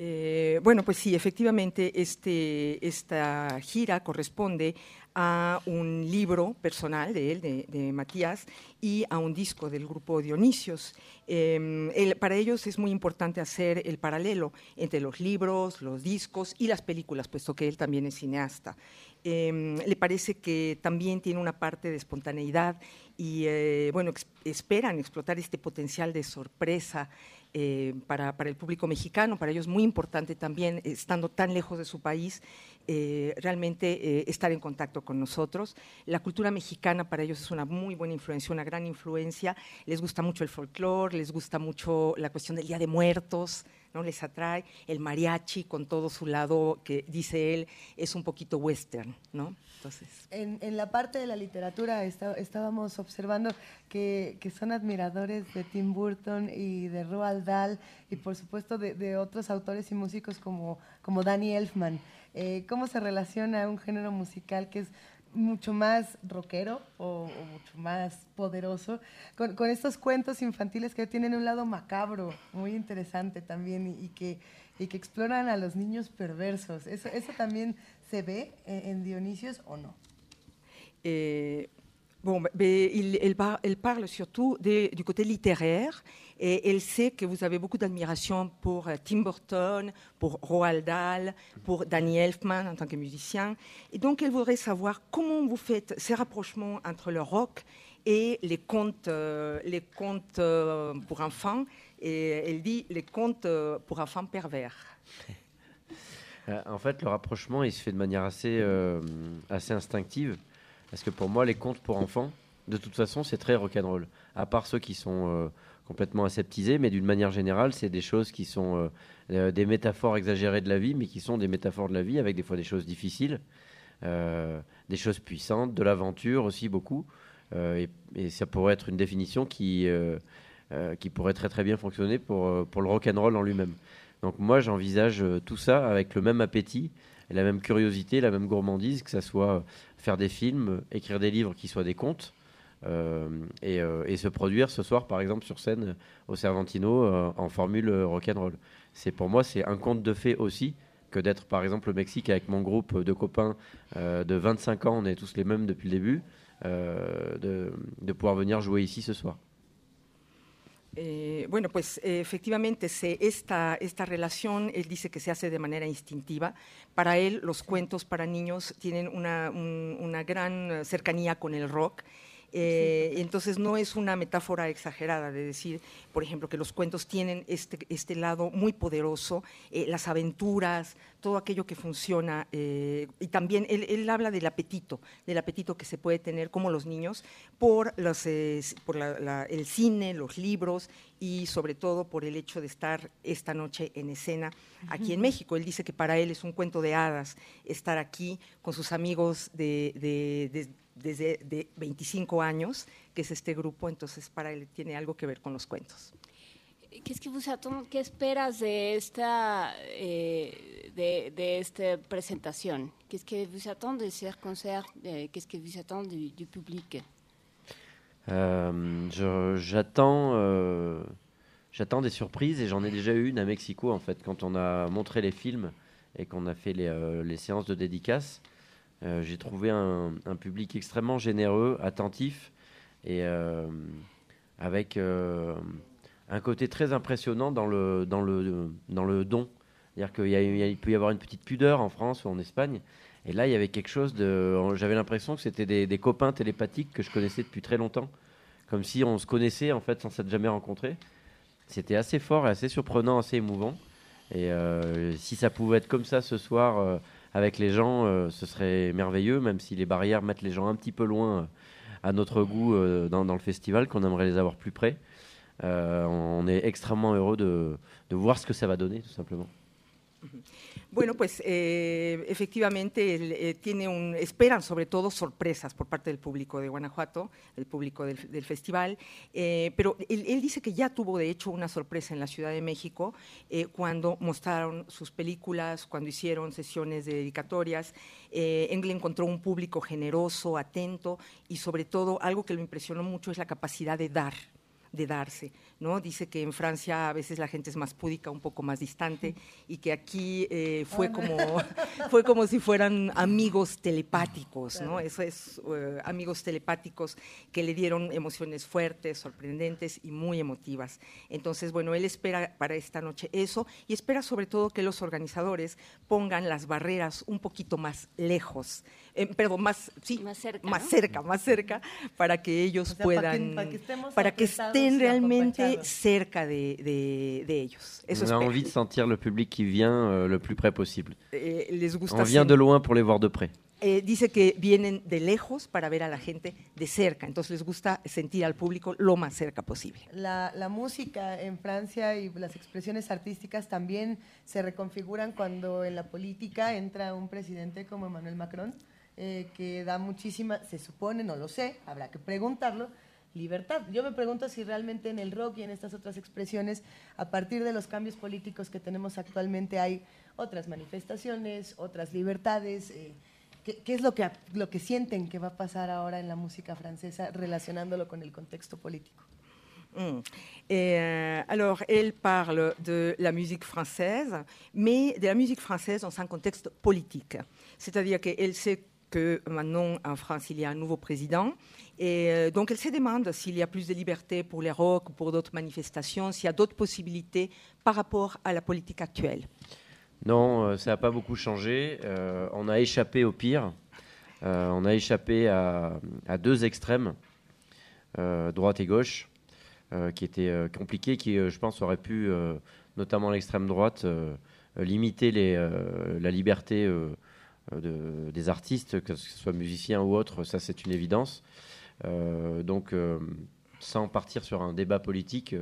Eh, bueno, pues sí, efectivamente, este, esta gira corresponde a un libro personal de él, de, Matías, y a un disco del grupo Dionisios. Em, para ellos es muy importante hacer el paralelo entre los libros, los discos y las películas, puesto que él también es cineasta. Em, le parece que también tiene una parte de espontaneidad y, eh, bueno, esperan explotar este potencial de sorpresa eh, para, para, el público mexicano. Para ellos muy importante también, estando tan lejos de su país, eh, realmente eh, estar en contacto con nosotros. La cultura mexicana para ellos es una muy buena influencia, una gran influencia. Les gusta mucho el folclore, les gusta mucho la cuestión del Día de Muertos, ¿no? Les atrae el mariachi con todo su lado que dice él es un poquito western, ¿no? Entonces. En, la parte de la literatura estábamos observando que, son admiradores de Tim Burton y de Roald Dahl y por supuesto de, otros autores y músicos como, como Danny Elfman. Eh, ¿Cómo se relaciona un género musical que es mucho más rockero o, mucho más poderoso, con, estos cuentos infantiles que tienen un lado macabro, muy interesante también, y, que, exploran a los niños perversos. ¿Eso, eso también se ve en, Dionisios o no? Eh, bon, il, elle, parle surtout du côté littéraire et elle sait que vous avez beaucoup d'admiration pour euh, Tim Burton, pour Roald Dahl, pour Danny Elfman en tant que musicien. Et donc elle voudrait savoir comment vous faites ces rapprochements entre le rock et les contes, euh, les contes euh, pour enfants. Et elle dit les contes pour enfants pervers. En fait, le rapprochement, il se fait de manière assez, assez instinctive. Parce que pour moi, les contes pour enfants, de toute façon, c'est très rock'n'roll. À part ceux qui sont euh, complètement aseptisés, mais d'une manière générale, c'est des choses qui sont euh, euh, des métaphores exagérées de la vie, mais qui sont des métaphores de la vie, avec des fois des choses difficiles, des choses puissantes, de l'aventure aussi beaucoup. Et, ça pourrait être une définition qui, pourrait très très bien fonctionner pour, pour le rock'n'roll en lui-même. Donc moi, j'envisage tout ça avec le même appétit la même curiosité, la même gourmandise, que ce soit faire des films, écrire des livres qui soient des contes, euh, euh, et, se produire ce soir, par exemple, sur scène au Cervantino euh, en formule rock'n'roll. C'est pour moi, c'est un conte de fait aussi que d'être, par exemple, au Mexique avec mon groupe de copains de 25 ans, on est tous les mêmes depuis le début, de pouvoir venir jouer ici ce soir. Eh, bueno, pues efectivamente esta, esta relación, él dice que se hace de manera instintiva. Para él los cuentos para niños tienen una, una gran cercanía con el rock eh, entonces no es una metáfora exagerada de decir, por ejemplo, que los cuentos tienen este, este lado muy poderoso, eh, las aventuras, todo aquello que funciona. Eh, y también él, habla del apetito, del apetito que se puede tener como los niños por, los, por el cine, los libros y sobre todo por el hecho de estar esta noche en escena aquí en México. Él dice que para él es un cuento de hadas estar aquí con sus amigos de, de desde de 25 años, que es este grupo, entonces para él tiene algo que ver con los cuentos. ¿Qué, es que ¿Qué esperas de esta, eh, de, de, esta presentación? ¿Qué es que vous attendez de ce concert? Eh, Qu'est-ce que vous attendez du, du public euh, J'attends euh, j'attends des surprises et j'en ai déjà eu une à Mexico en fait quand on a montré les films et qu'on a fait les, euh, les séances de dédicaces. Euh, j'ai trouvé un, public extrêmement généreux, attentif et euh, avec euh, un côté très impressionnant dans le, dans le, dans le don. C'est-à-dire qu'il peut y avoir une petite pudeur en France ou en Espagne. Et là, il y avait quelque chose de. J'avais l'impression que c'était des, copains télépathiques que je connaissais depuis très longtemps. Comme si on se connaissait, en fait, sans s'être jamais rencontrés. C'était assez fort et assez surprenant, assez émouvant. Et si ça pouvait être comme ça ce soir, avec les gens, euh, ce serait merveilleux, même si les barrières mettent les gens un petit peu loin euh, à notre goût euh, dans, le festival, qu'on aimerait les avoir plus près. on est extrêmement heureux de, de voir ce que ça va donner, tout simplement. Bueno, pues eh, efectivamente eh, tiene un, esperan sobre todo sorpresas por parte del público de Guanajuato, el público del, festival, eh, pero él, dice que ya tuvo de hecho una sorpresa en la Ciudad de México cuando mostraron sus películas, cuando hicieron sesiones de dedicatorias. él encontró un público generoso, atento y sobre todo algo que lo impresionó mucho es la capacidad de dar de darse. ¿no? Dice que en Francia a veces la gente es más púdica, un poco más distante, y que aquí eh, fue, como, fue como si fueran amigos telepáticos, ¿no? Eso es, eh, amigos telepáticos que le dieron emociones fuertes, sorprendentes y muy emotivas. Entonces, bueno, él espera para esta noche eso y espera sobre todo que los organizadores pongan las barreras un poquito más lejos, eh, perdón, más, sí, más cerca, más, cerca, más cerca, para que ellos puedan, para que, estén realmente cerca de, de, de ellos. Eso On a envie de sentir le public qui vient euh, le plus près possible. Eh, les gusta On vient de loin pour les voir de près. Eh, dice que vienen de lejos para ver a la gente de cerca, entonces les gusta sentir al público lo más cerca posible. La, la, música en Francia y las expresiones artísticas también se reconfiguran cuando en la política entra un presidente como Emmanuel Macron, eh, que da muchísima, se supone, no lo sé, habrá que preguntarlo, libertad. Yo me pregunto si realmente en el rock y en estas otras expresiones, a partir de los cambios políticos que tenemos actualmente, hay otras manifestaciones, otras libertades. Eh, ¿qué, es lo que, lo que sienten que va a pasar ahora en la música francesa relacionándolo con el contexto político? Mm. Euh, alors, elle parle de la musique française, mais de la musique française dans un contexte politique. C'est-à-dire qu'elle sait que maintenant en France, il y a un nouveau président. Et euh, donc, elle se demande s'il y a plus de liberté pour les rock ou pour d'autres manifestations, s'il y a d'autres possibilités par rapport à la politique actuelle. Non, euh, ça n'a pas beaucoup changé. Euh, on a échappé au pire. on a échappé à, deux extrêmes, droite et gauche, qui étaient compliqués, qui, je pense, auraient pu, notamment l'extrême droite, limiter la liberté euh, des artistes, que ce soit musiciens ou autres, ça c'est une évidence. Euh, donc, euh, sans partir sur un débat politique,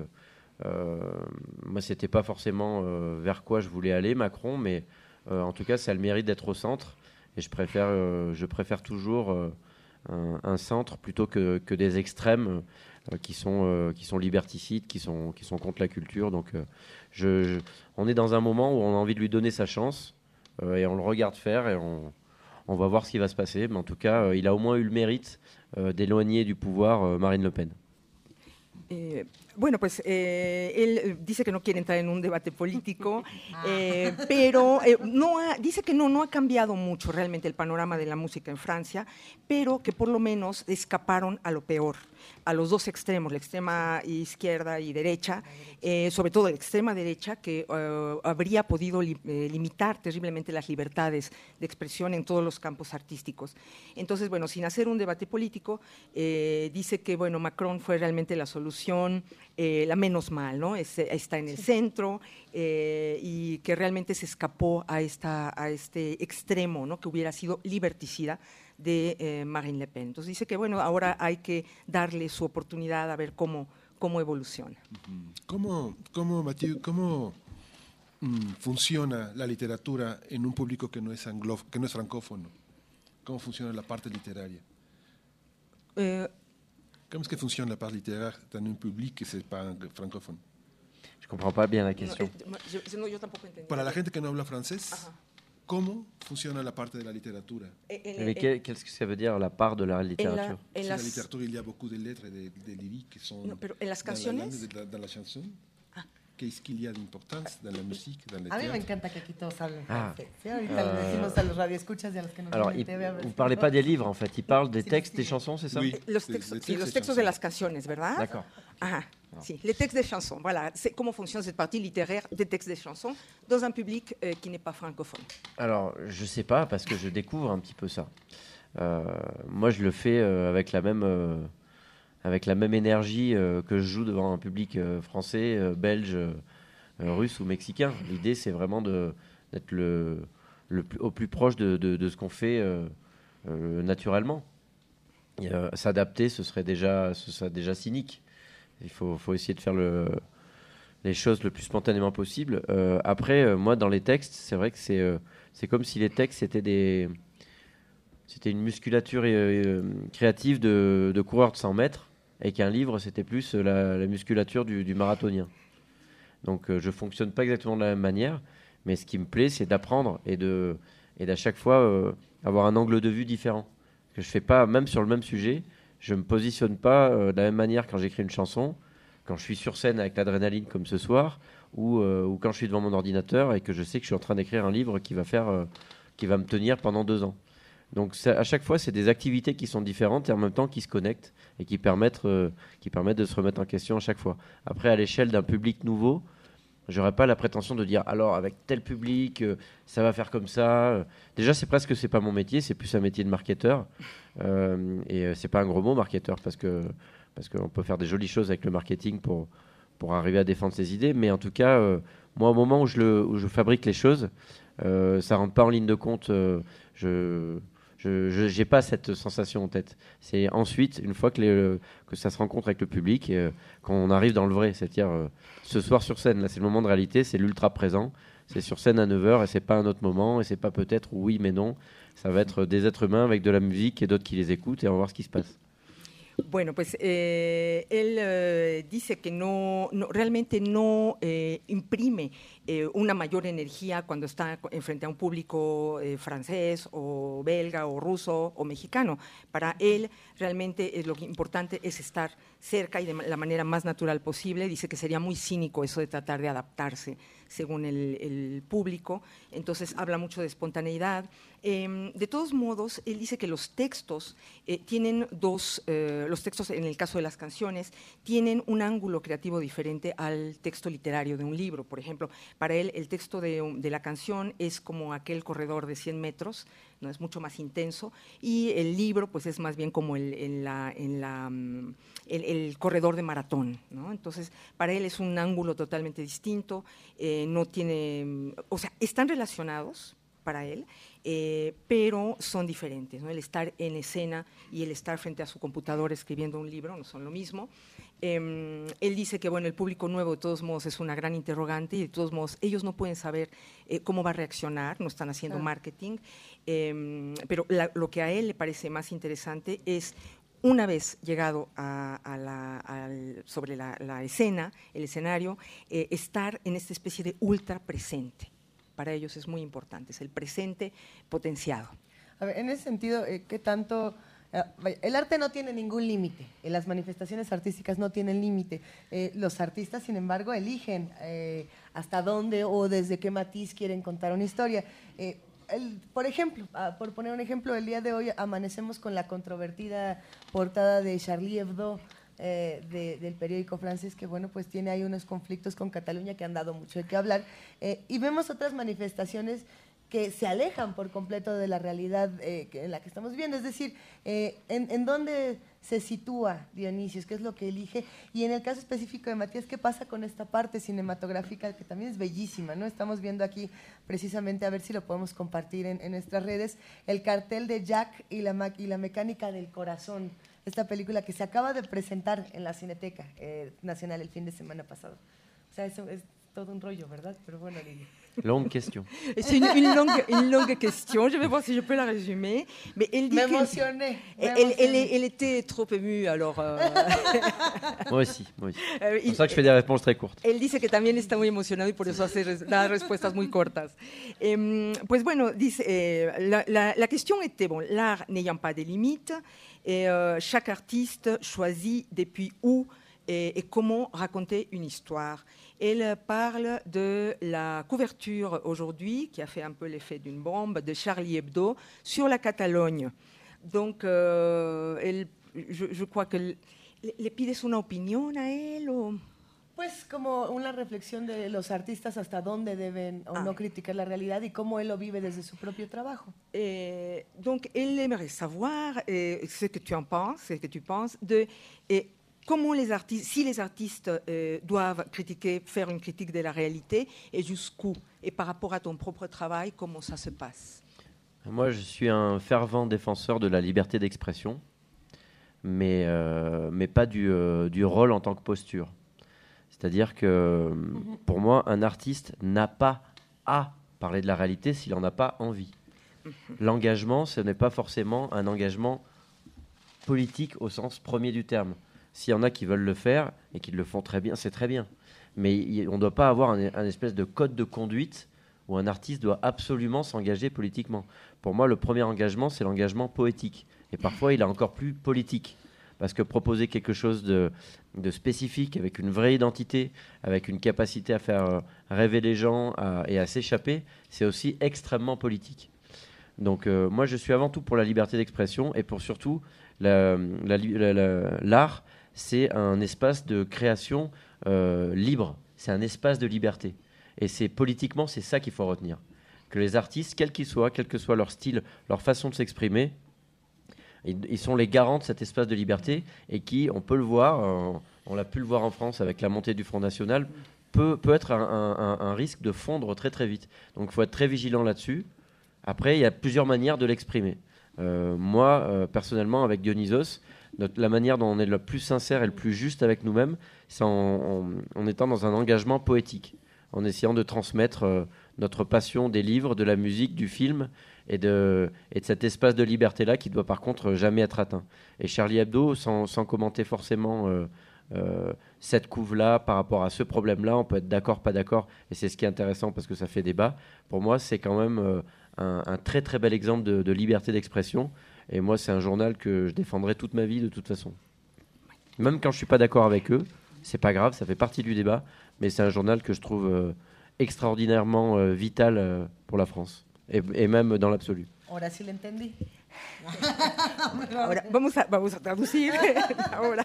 moi c'était pas forcément vers quoi je voulais aller, Macron, mais en tout cas, ça a le mérite d'être au centre. Et je préfère, je préfère toujours un, centre plutôt que, que des extrêmes qui, sont, qui sont liberticides, qui sont, qui sont contre la culture. Donc, on est dans un moment où on a envie de lui donner sa chance. Euh, et on le regarde faire et on, on, va voir ce qui va se passer. Mais en tout cas, euh, il a au moins eu le mérite euh, d'éloigner du pouvoir Marine Le Pen. Eh, bueno, pues eh, él dice que no quiere entrar en un debate político, eh, pero eh, no dice que no, no ha cambiado mucho realmente el panorama de la música en Francia, pero que por lo menos escaparon a lo peor a los dos extremos, la extrema izquierda y derecha, eh, sobre todo la extrema derecha, que eh, habría podido eh, limitar terriblemente las libertades de expresión en todos los campos artísticos. Entonces, bueno, sin hacer un debate político, dice que bueno, Macron fue realmente la solución, la menos mal, ¿no? está en el centro y que realmente se escapó a, esta, a este extremo, ¿no? Que hubiera sido liberticida de eh, Marine Le Pen. Entonces dice que bueno, ahora hay que darle su oportunidad a ver cómo, cómo evoluciona. ¿Cómo, cómo Mathieu, cómo mm, funciona la literatura en un público que no es, que no es francófono? ¿Cómo funciona la parte literaria? Eh, ¿Cómo es que funciona la parte literaria en un público que es francophone? Je comprends pas bien la question. Eh, Para la gente que no habla francés, cómo funciona la parte de la literatura? Qu'est-ce que ça veut dire la part de la littérature En la, literatura il y a beaucoup de lettres et de, de lyriques qui sont no, pero en las canciones? dans la, dans la chanson. Ah. Qu'est-ce qu'il y a d'importance dans la musique, dans le A mí me encanta que aquí todos hablen ah. francés. ¿sí? Ahorita euh... le decimos a los radioescuchas y a los que no Alors, il, vous ne parlez pas des livres, en fait. Il parle des textes, des chansons, c'est ça? Oui, los textos, sí, los textos de las canciones, ¿verdad? D'accord. Ajá. Si, les textes des chansons. Voilà, c'est comment fonctionne cette partie littéraire des textes des chansons dans un public euh, qui n'est pas francophone. Alors, je sais pas parce que je découvre un petit peu ça. Euh, moi, je le fais euh, avec la même avec la même énergie que je joue devant un public français, belge, russe ou mexicain. L'idée, c'est vraiment d'être le, le plus, au plus proche de, de, de ce qu'on fait naturellement. S'adapter, ce serait déjà ce serait déjà cynique. Il faut, essayer de faire le, les choses le plus spontanément possible. Euh, après, euh, moi, dans les textes, c'est vrai que c'est euh, comme si les textes c'était une musculature créative de, coureur de 100 mètres et qu'un livre c'était plus la, la, musculature du, marathonien. Donc je fonctionne pas exactement de la même manière, mais ce qui me plaît, c'est d'apprendre et et d'à chaque fois avoir un angle de vue différent. Que je fais pas même sur le même sujet je me positionne pas euh, de la même manière quand j'écris une chanson quand je suis sur scène avec l'adrénaline comme ce soir, ou, ou, quand je suis devant mon ordinateur et que je sais que je suis en train d'écrire un livre qui va, faire, qui va me tenir pendant deux ans. Donc à chaque fois, c'est des activités qui sont différentes et en même temps qui se connectent et qui permettent, qui permettent de se remettre en question à chaque fois. Après, à l'échelle d'un public nouveau, J'aurais pas la prétention de dire alors avec tel public, euh, ça va faire comme ça. Déjà, c'est presque c'est pas mon métier, c'est plus un métier de marketeur. Euh, et euh, c'est pas un gros mot marketeur parce que parce qu'on peut faire des jolies choses avec le marketing pour pour arriver à défendre ses idées. Mais en tout cas, moi, au moment où je le où je fabrique les choses, ça rentre pas en ligne de compte. je je n'ai pas cette sensation en tête. C'est ensuite, une fois que, les, que ça se rencontre avec le public, euh, qu'on arrive dans le vrai. C'est-à-dire, euh, ce soir sur scène, là, c'est le moment de réalité, c'est l'ultra présent. C'est sur scène à 9h et c'est pas un autre moment, et c'est pas peut-être oui mais non. Ça va être des êtres humains avec de la musique et d'autres qui les écoutent et on va voir ce qui se passe. Bueno, pues eh, él eh, dice que no, realmente no eh, imprime Eh, una mayor energía cuando está frente a un público eh, francés o belga o ruso o mexicano. Para él realmente lo importante es estar cerca y de la manera más natural posible. Dice que sería muy cínico eso de tratar de adaptarse según el, público. Entonces habla mucho de espontaneidad. Em, de todos modos, él dice que los textos eh, tienen dos, los textos en el caso de las canciones, tienen un ángulo creativo diferente al texto literario de un libro. Por ejemplo, para él, el texto de, la canción es como aquel corredor de 100 metros, no es mucho más intenso, y el libro, pues es más bien como el, mm, el, corredor de maratón. ¿no? Entonces, para él es un ángulo totalmente distinto, eh, no tiene, o sea, están relacionados para él, eh, pero son diferentes. ¿no? El estar en escena y el estar frente a su computadora escribiendo un libro no son lo mismo. Em, él dice que bueno, el público nuevo de todos modos es una gran interrogante y de todos modos ellos no pueden saber eh, cómo va a reaccionar, no están haciendo marketing, em, pero lo que a él le parece más interesante es una vez llegado a, la, sobre la, escena, el escenario, eh, estar en esta especie de ultra presente. Para ellos es muy importante, es el presente potenciado. en ese sentido, eh, ¿qué tanto Ah, el arte no tiene ningún límite, eh, las manifestaciones artísticas no tienen límite. Eh, los artistas, sin embargo, eligen eh, hasta dónde o desde qué matiz quieren contar una historia. por ejemplo, ah, por poner un ejemplo, el día de hoy amanecemos con la controvertida portada de Charlie Hebdo, del periódico francés que bueno pues tiene ahí unos conflictos con Cataluña que han dado mucho de qué hablar y vemos otras manifestaciones que se alejan por completo de la realidad eh, en la que estamos viviendo. Es decir, eh, en, dónde se sitúa Dionisio? ¿Qué es lo que elige? Y en el caso específico de Matías, ¿qué pasa con esta parte cinematográfica que también es bellísima? ¿no? Estamos viendo aquí precisamente, a ver si lo podemos compartir en, nuestras redes, el cartel de Jack y la, y la mecánica del corazón. Esta película que se acaba de presentar en la Cineteca eh, Nacional el fin de semana pasado. O sea, eso es todo un rollo, ¿verdad? Pero bueno, Lili. Longue question. C'est une, une, longue, une longue question. Je vais voir si je peux la résumer. Mais elle dit elle, elle, elle, elle, était trop émue, alors. Euh... moi aussi, moi aussi. Euh, c'est pour ça que je fais des réponses très courtes. Él dice que también está muy emocionado y por eso hace las respuestas muy cortas. Eh, pues bueno, dice, eh, la, la, la, question était bon, l'art n'ayant pas de limites, et euh, chaque artiste choisit depuis où et, et comment raconter une histoire. Elle parle de la couverture aujourd'hui, qui a fait un peu l'effet d'une bombe, de Charlie Hebdo sur la Catalogne. Donc, euh, elle, je, je, crois que le pides una opinión a él o... Pues como una reflexión de los artistas hasta dónde deben o ah. no criticar la realidad y cómo él lo vive desde su propio trabajo. Eh, donc, elle aimerait savoir eh, ce que tu en penses, ce que tu penses de eh, comment les artistes, si les artistes euh, doivent critiquer, faire une critique de la réalité, et jusqu'où Et par rapport à ton propre travail, comment ça se passe? Moi, je suis un fervent défenseur de la liberté d'expression, mais, euh, mais pas du, euh, du, rôle en tant que posture. C'est-à-dire que mhm. pour moi, un artiste n'a pas à parler de la réalité s'il n'en a pas envie. Mhm. L'engagement, ce n'est pas forcément un engagement politique au sens premier du terme. S'il y en a qui veulent le faire et qui le font très bien, c'est très bien. Mais on ne doit pas avoir un, espèce de code de conduite où un artiste doit absolument s'engager politiquement. Pour moi, le premier engagement, c'est l'engagement poétique. Et parfois, il est encore plus politique. Parce que proposer quelque chose de, spécifique, avec une vraie identité, avec une capacité à faire euh, rêver les gens et à s'échapper, c'est aussi extrêmement politique. Donc euh, moi, je suis avant tout pour la liberté d'expression et pour surtout l'art, c'est un espace de création euh, libre, c'est un espace de liberté. Et c'est politiquement, c'est ça qu'il faut retenir. Que les artistes, quels qu'ils soient, quel que soit leur style, leur façon de s'exprimer, ils, sont les garants de cet espace de liberté et qui, on peut le voir, euh, on l'a pu le voir en France avec la montée du Front National, peut, peut être un, risque de fondre très très vite. Donc il faut être très vigilant là-dessus. Après, il y a plusieurs manières de l'exprimer. Euh, moi, personnellement, avec Dionysos, la manière dont on est le plus sincère et le plus juste avec nous-mêmes, c'est en, étant dans un engagement poétique, en essayant de transmettre euh, notre passion des livres, de la musique, du film et de, et de cet espace de liberté-là qui doit par contre jamais être atteint. Et Charlie Hebdo, sans, commenter forcément cette couve-là par rapport à ce problème-là, on peut être d'accord, pas d'accord, et c'est ce qui est intéressant parce que ça fait débat. Pour moi, c'est quand même un, très très bel exemple de, liberté d'expression. Et moi, c'est un journal que je défendrai toute ma vie de toute façon. Même quand je suis pas d'accord avec eux, c'est pas grave, ça fait partie du débat. Mais c'est un journal que je trouve euh, extraordinairement euh, vital euh, pour la France et, et même dans l'absolu. Ahora sí entendí. Ahora, vamos a, vamos a traducir. Ahora.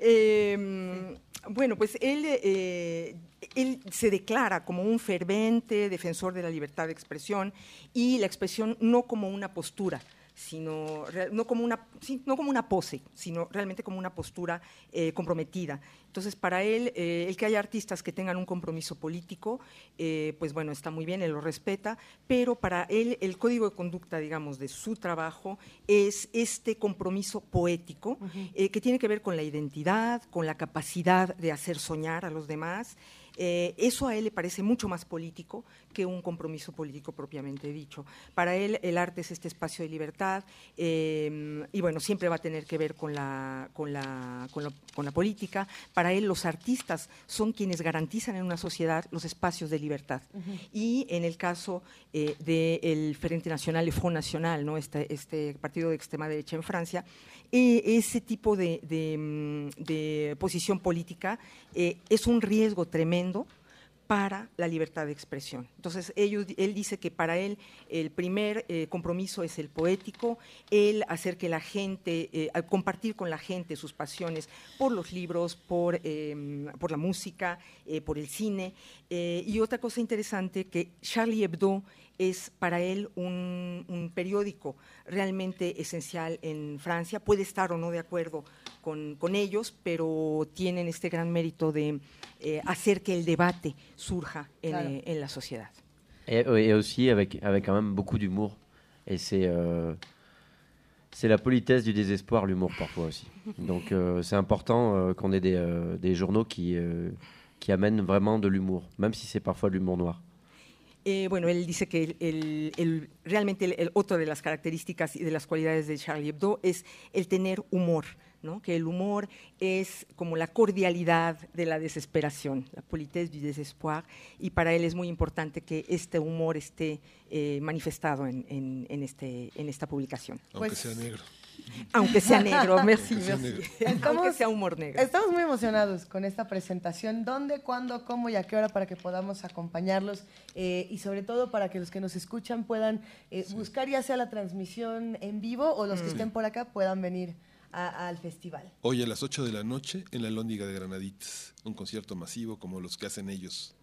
Eh, bueno, pues él eh, él se declara como un fervente defensor de la libertad de expresión y la expresión no como una postura, sino no como una, no como una pose, sino realmente como una postura eh, comprometida. Entonces, para él, eh, el que haya artistas que tengan un compromiso político, eh, pues bueno, está muy bien, él lo respeta, pero para él el código de conducta, digamos, de su trabajo es este compromiso poético que tiene que ver con la identidad, con la capacidad de hacer soñar a los demás. Eh, eso a él le parece mucho más político que un compromiso político propiamente dicho. Para él el arte es este espacio de libertad em, y bueno, siempre va a tener que ver con la, con la, con la, política. Para él los artistas son quienes garantizan en una sociedad los espacios de libertad. Y en el caso eh, del Frente Nacional, el Front National, ¿no? este, este partido de extrema derecha en Francia, e ese tipo de, mm, posición política eh, es un riesgo tremendo para la libertad de expresión. Entonces, él dice que para él el primer eh, compromiso es el poético, el hacer que la gente, eh, compartir con la gente sus pasiones por los libros, por, em, por la música, por el cine. y otra cosa interesante, que Charlie Hebdo es para él un, periódico realmente esencial en Francia. Puede estar o no de acuerdo con, ellos, pero tienen este gran mérito de eh, hacer que el debate surja en, eh, la sociedad. Et, aussi avec, avec quand même beaucoup d'humour. Et c'est euh, c'est la politesse du désespoir, l'humour parfois aussi. Donc euh, c'est important euh, qu'on ait des, des, journaux qui, qui amènent vraiment de l'humour, même si c'est parfois de l'humour noir. Eh, bueno, él dice que el, realmente el, otra de las características y de las cualidades de Charlie Hebdo es el tener humor, ¿no? que el humor es como la cordialidad de la desesperación, la politesse du désespoir, y para él es muy importante que este humor esté eh, manifestado en, en, este, en esta publicación. Aunque pues sea negro. Aunque sea negro, merci, merci. Aunque sea humor negro. Estamos muy emocionados con esta presentación. ¿Dónde, cuándo, cómo y a qué hora para que podamos acompañarlos? Eh, y sobre todo para que los que nos escuchan puedan eh, buscar ya sea la transmisión en vivo o los que mm. estén por acá puedan venir al festival. Hoy a las 8 de la noche en la Lóndiga de Granaditas. Un concierto masivo como los que hacen ellos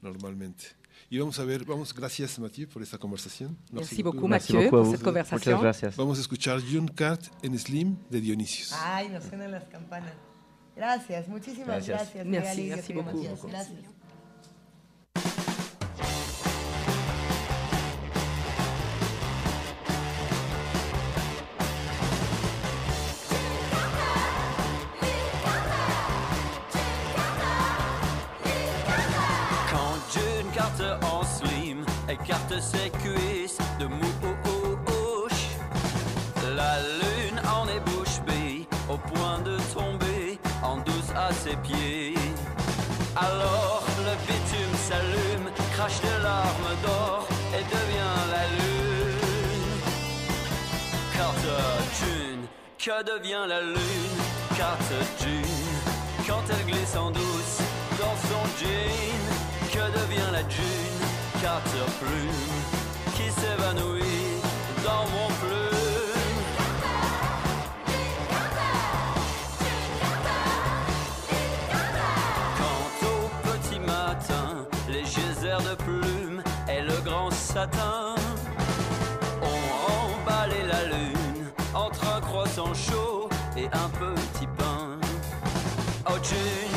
normalmente. Y vamos a ver, vamos, gracias Mathieu por esta conversación. Merci, beaucoup Mathieu por esta conversación. Muchas gracias. Vamos a escuchar June Cart en Slim de Dionisios. Ay, nos suenan las campanas. Gracias, muchísimas gracias. gracias. Merci, merci beaucoup. Gracias. Ses cuisses de mouche. La lune en est bouche au point de tomber en douce à ses pieds. Alors le bitume s'allume, crache de larmes d'or et devient la lune. Carter June Que devient la lune? Carte June quand elle glisse en douce dans son jean. Que devient la June Plume qui s'évanouit dans mon plume. Quand au petit matin, les geysers de plumes et le grand satin ont emballé la lune entre un croissant chaud et un petit pain. Oh June,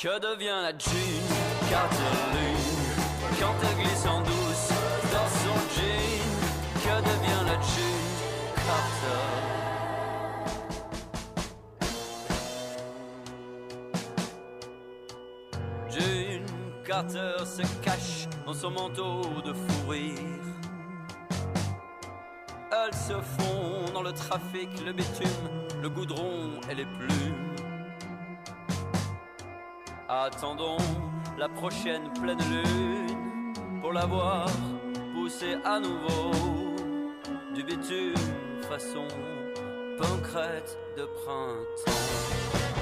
que devient la June, carte lune, quand elle glisse en douce dans son jean, que devient la June, carte. June Carter se cache dans son manteau de fourrure. Elles se font dans le trafic, le bitume, le goudron et les plumes. Attendons la prochaine pleine lune pour la voir pousser à nouveau du bitume façon pancrète de printemps.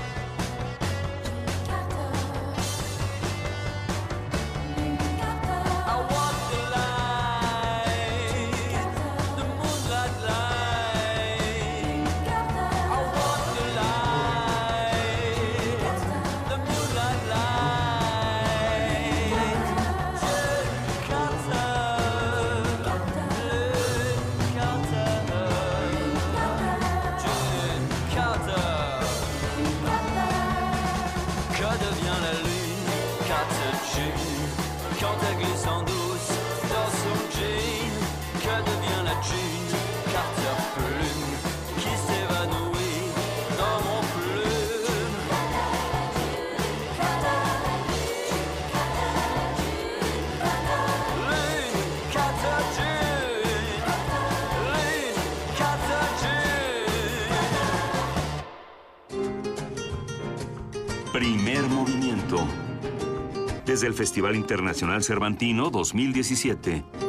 Desde el Festival Internacional Cervantino 2017.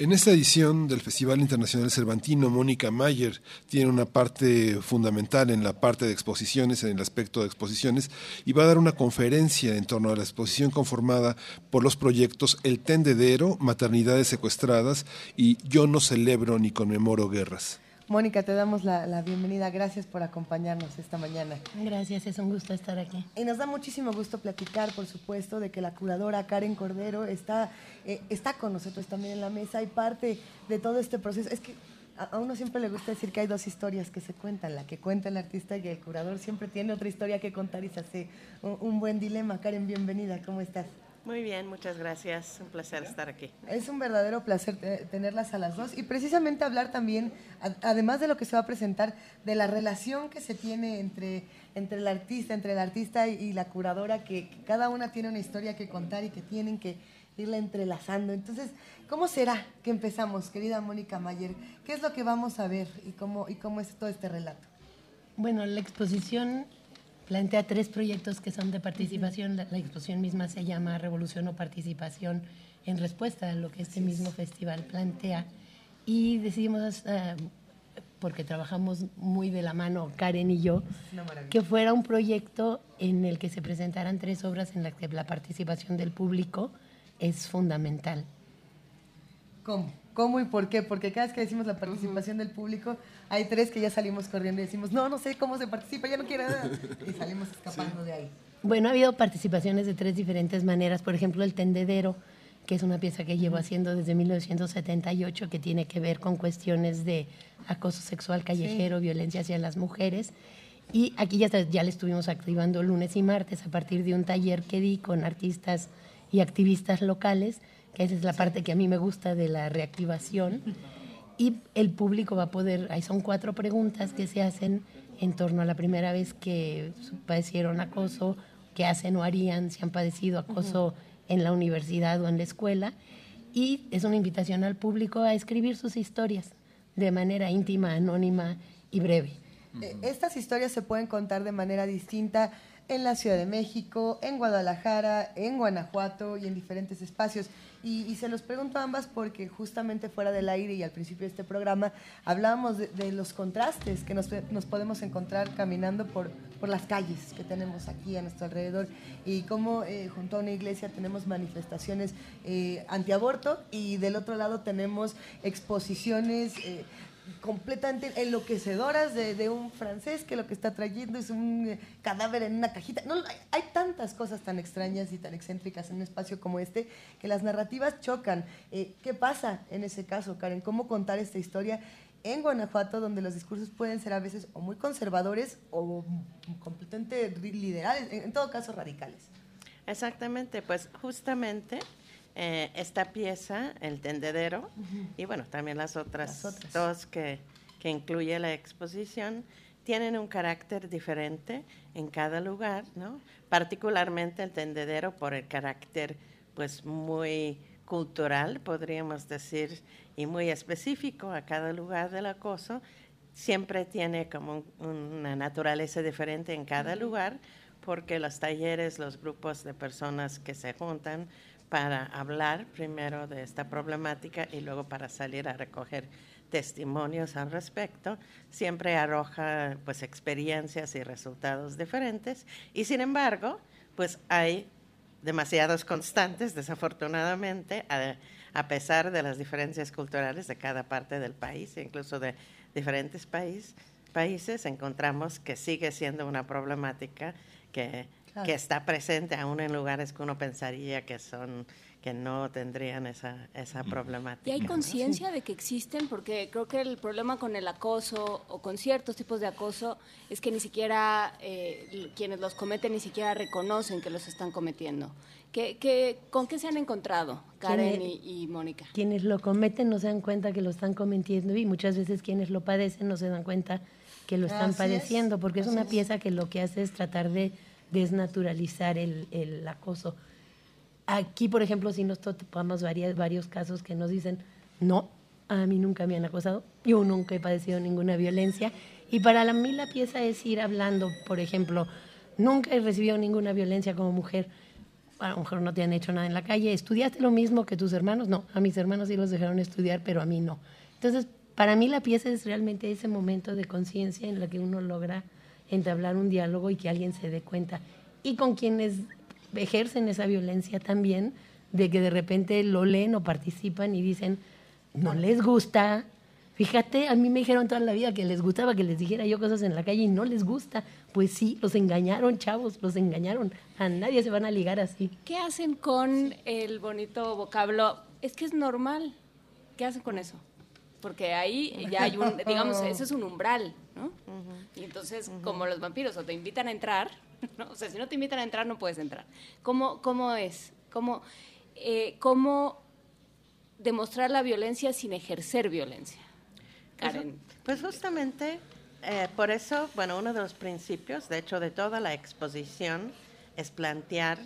En esta edición del Festival Internacional Cervantino, Mónica Mayer tiene una parte fundamental en la parte de exposiciones, en el aspecto de exposiciones, y va a dar una conferencia en torno a la exposición conformada por los proyectos El Tendedero, Maternidades Secuestradas y Yo no celebro ni conmemoro guerras. Mónica, te damos la, la, bienvenida. Gracias por acompañarnos esta mañana. Gracias, es un gusto estar aquí. Y nos da muchísimo gusto platicar, por supuesto, de que la curadora Karen Cordero está, eh, está con nosotros también en la mesa y parte de todo este proceso. Es que a, uno siempre le gusta decir que hay dos historias que se cuentan, la que cuenta el artista y el curador siempre tiene otra historia que contar y se hace un, un buen dilema. Karen, bienvenida, ¿cómo estás? Muy bien, muchas gracias. Un placer estar aquí. Es un verdadero placer tenerlas a las dos y precisamente hablar también, además de lo que se va a presentar, de la relación que se tiene entre, entre el artista, entre el artista y, la curadora, que, que cada una tiene una historia que contar y que tienen que irla entrelazando. Entonces, ¿cómo será que empezamos, querida Mónica Mayer? ¿Qué es lo que vamos a ver y cómo, y cómo es todo este relato? Bueno, la exposición plantea tres proyectos que son de participación. La, la, exposición misma se llama Revolución o Participación en respuesta a lo que este mismo festival plantea. Y decidimos, uh, porque trabajamos muy de la mano Karen y yo, que fuera un proyecto en el que se presentaran tres obras en las que la participación del público es fundamental. ¿Cómo? ¿Cómo y por qué? Porque cada vez que decimos la participación uh -huh. del público, hay tres que ya salimos corriendo y decimos, no, no sé cómo se participa, ya no quiero nada. Y salimos escapando sí. de ahí. Bueno, ha habido participaciones de tres diferentes maneras. Por ejemplo, El Tendedero, que es una pieza que llevo haciendo desde 1978, que tiene que ver con cuestiones de acoso sexual callejero, sí. violencia hacia las mujeres. Y aquí ya, ya le estuvimos activando lunes y martes a partir de un taller que di con artistas y activistas locales que esa es la parte que a mí me gusta de la reactivación. Y el público va a poder, ahí son cuatro preguntas que se hacen en torno a la primera vez que padecieron acoso, qué hacen o harían si han padecido acoso uh -huh. en la universidad o en la escuela. y es una invitación al público a escribir sus historias de manera íntima, anónima y breve. Eh, estas historias se pueden contar de manera distinta en la Ciudad de México, en Guadalajara, en Guanajuato y en diferentes espacios. Y, se los pregunto a ambas porque justamente fuera del aire y al principio de este programa hablábamos de, los contrastes que nos, podemos encontrar caminando por, por, las calles que tenemos aquí a nuestro alrededor y cómo eh, junto a una iglesia tenemos manifestaciones eh, antiaborto y del otro lado tenemos exposiciones... Eh, completamente enloquecedoras de, un francés que lo que está trayendo es un eh, cadáver en una cajita. No, hay, tantas cosas tan extrañas y tan excéntricas en un espacio como este que las narrativas chocan. Eh, ¿Qué pasa en ese caso, Karen? ¿Cómo contar esta historia en Guanajuato donde los discursos pueden ser a veces o muy conservadores o completamente liberales, en todo caso radicales? Exactamente, pues justamente eh, esta pieza, El Tendedero, y bueno, también las otras, dos que, que, incluye la exposición, tienen un carácter diferente en cada lugar, ¿no? Particularmente el Tendedero por el carácter pues muy cultural, podríamos decir, y muy específico a cada lugar del acoso, siempre tiene como una naturaleza diferente en cada lugar, porque los talleres, los grupos de personas que se juntan, para hablar primero de esta problemática y luego para salir a recoger testimonios al respecto, siempre arroja pues experiencias y resultados diferentes. Y sin embargo, pues hay demasiados constantes, desafortunadamente, a, pesar de las diferencias culturales de cada parte del país, incluso de diferentes países, encontramos que sigue siendo una problemática que que está presente aún en lugares que uno pensaría que son que no tendrían esa, esa problemática. ¿Y hay conciencia de que existen? Porque creo que el problema con el acoso o con ciertos tipos de acoso es que ni siquiera eh, quienes los cometen ni siquiera reconocen que los están cometiendo. ¿Qué, qué, con qué se han encontrado, Karen y, Mónica? Quienes lo cometen no se dan cuenta que lo están cometiendo y muchas veces quienes lo padecen no se dan cuenta que lo están padeciendo, porque es una pieza que lo que hace es tratar de desnaturalizar el, el acoso. Aquí, por ejemplo, si nos topamos varias, varios casos que nos dicen, no, a mí nunca me han acosado, yo nunca he padecido ninguna violencia. Y para mí la pieza es ir hablando, por ejemplo, nunca he recibido ninguna violencia como mujer. A lo mejor no te han hecho nada en la calle. ¿Estudiaste lo mismo que tus hermanos? No, a mis hermanos sí los dejaron estudiar, pero a mí no. Entonces, para mí la pieza es realmente ese momento de conciencia en la que uno logra entablar un diálogo y que alguien se dé cuenta. Y con quienes ejercen esa violencia también, de que de repente lo leen o participan y dicen, no les gusta. Fíjate, a mí me dijeron toda la vida que les gustaba que les dijera yo cosas en la calle y no les gusta. Pues sí, los engañaron, chavos, los engañaron. A nadie se van a ligar así. ¿Qué hacen con el bonito vocablo? Es que es normal. ¿Qué hacen con eso? Porque ahí ya hay un, digamos, ese es un umbral. Y entonces, como los vampiros, o te invitan a entrar, ¿no? o sea, si no te invitan a entrar, no puedes entrar. ¿Cómo, cómo es? ¿Cómo, eh, ¿Cómo demostrar la violencia sin ejercer violencia? Pues, Karen. Pues, justamente eh, por eso, bueno, uno de los principios, de hecho, de toda la exposición es plantear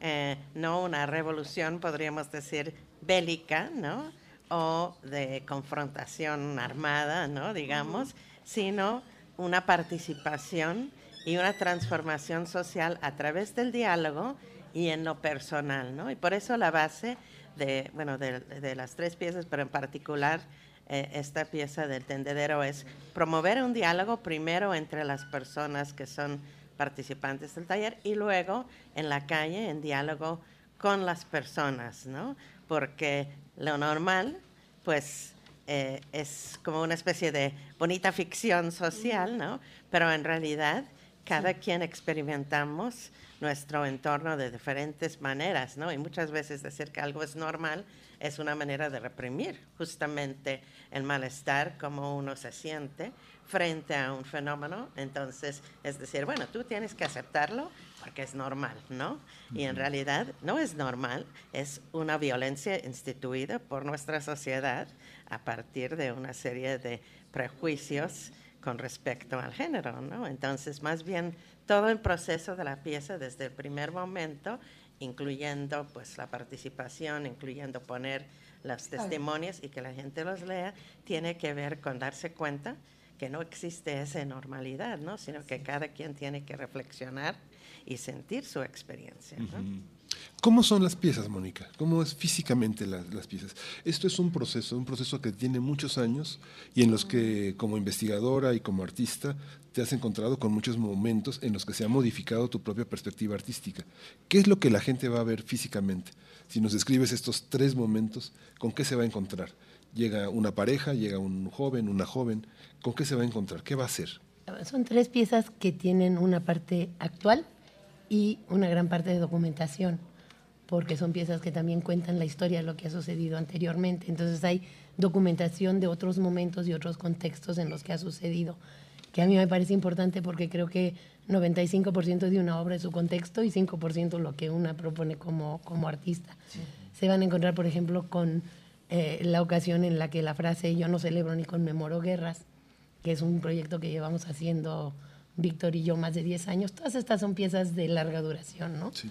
eh, no una revolución, podríamos decir, bélica, ¿no? O de confrontación armada, ¿no? Digamos, sino una participación y una transformación social a través del diálogo y en lo personal, ¿no? Y por eso la base de, bueno, de, las tres piezas, pero en particular eh, esta pieza del tendedero es promover un diálogo primero entre las personas que son participantes del taller y luego en la calle en diálogo con las personas, ¿no? Porque lo normal, pues eh, es como una especie de bonita ficción social, ¿no? Pero en realidad cada quien experimentamos nuestro entorno de diferentes maneras, ¿no? Y muchas veces decir que algo es normal es una manera de reprimir justamente el malestar, como uno se siente frente a un fenómeno. Entonces, es decir, bueno, tú tienes que aceptarlo porque es normal, ¿no? Y en realidad no es normal, es una violencia instituida por nuestra sociedad a partir de una serie de prejuicios con respecto al género, ¿no? Entonces, más bien todo el proceso de la pieza desde el primer momento, incluyendo pues la participación, incluyendo poner los testimonios y que la gente los lea, tiene que ver con darse cuenta que no existe esa normalidad, ¿no? Sino que cada quien tiene que reflexionar y sentir su experiencia. ¿Cómo son las piezas, Mónica? ¿Cómo es físicamente las piezas? Esto es un proceso, un proceso que tiene muchos años y en los que como investigadora y como artista te has encontrado con muchos momentos en los que se ha modificado tu propia perspectiva artística. ¿Qué es lo que la gente va a ver físicamente? Si nos describes estos tres momentos, ¿con qué se va a encontrar? Llega una pareja, llega un joven, una joven, ¿con qué se va a encontrar? ¿Qué va a hacer? Son tres piezas que tienen una parte actual y una gran parte de documentación, porque son piezas que también cuentan la historia de lo que ha sucedido anteriormente. Entonces hay documentación de otros momentos y otros contextos en los que ha sucedido, que a mí me parece importante porque creo que 95% de una obra es su contexto y 5% lo que una propone como, como artista. Se van a encontrar, por ejemplo, con eh, la ocasión en la que la frase yo no celebro ni conmemoro guerras, que es un proyecto que llevamos haciendo Víctor y yo más de 10 años. Todas estas son piezas de larga duración, ¿no? Sí.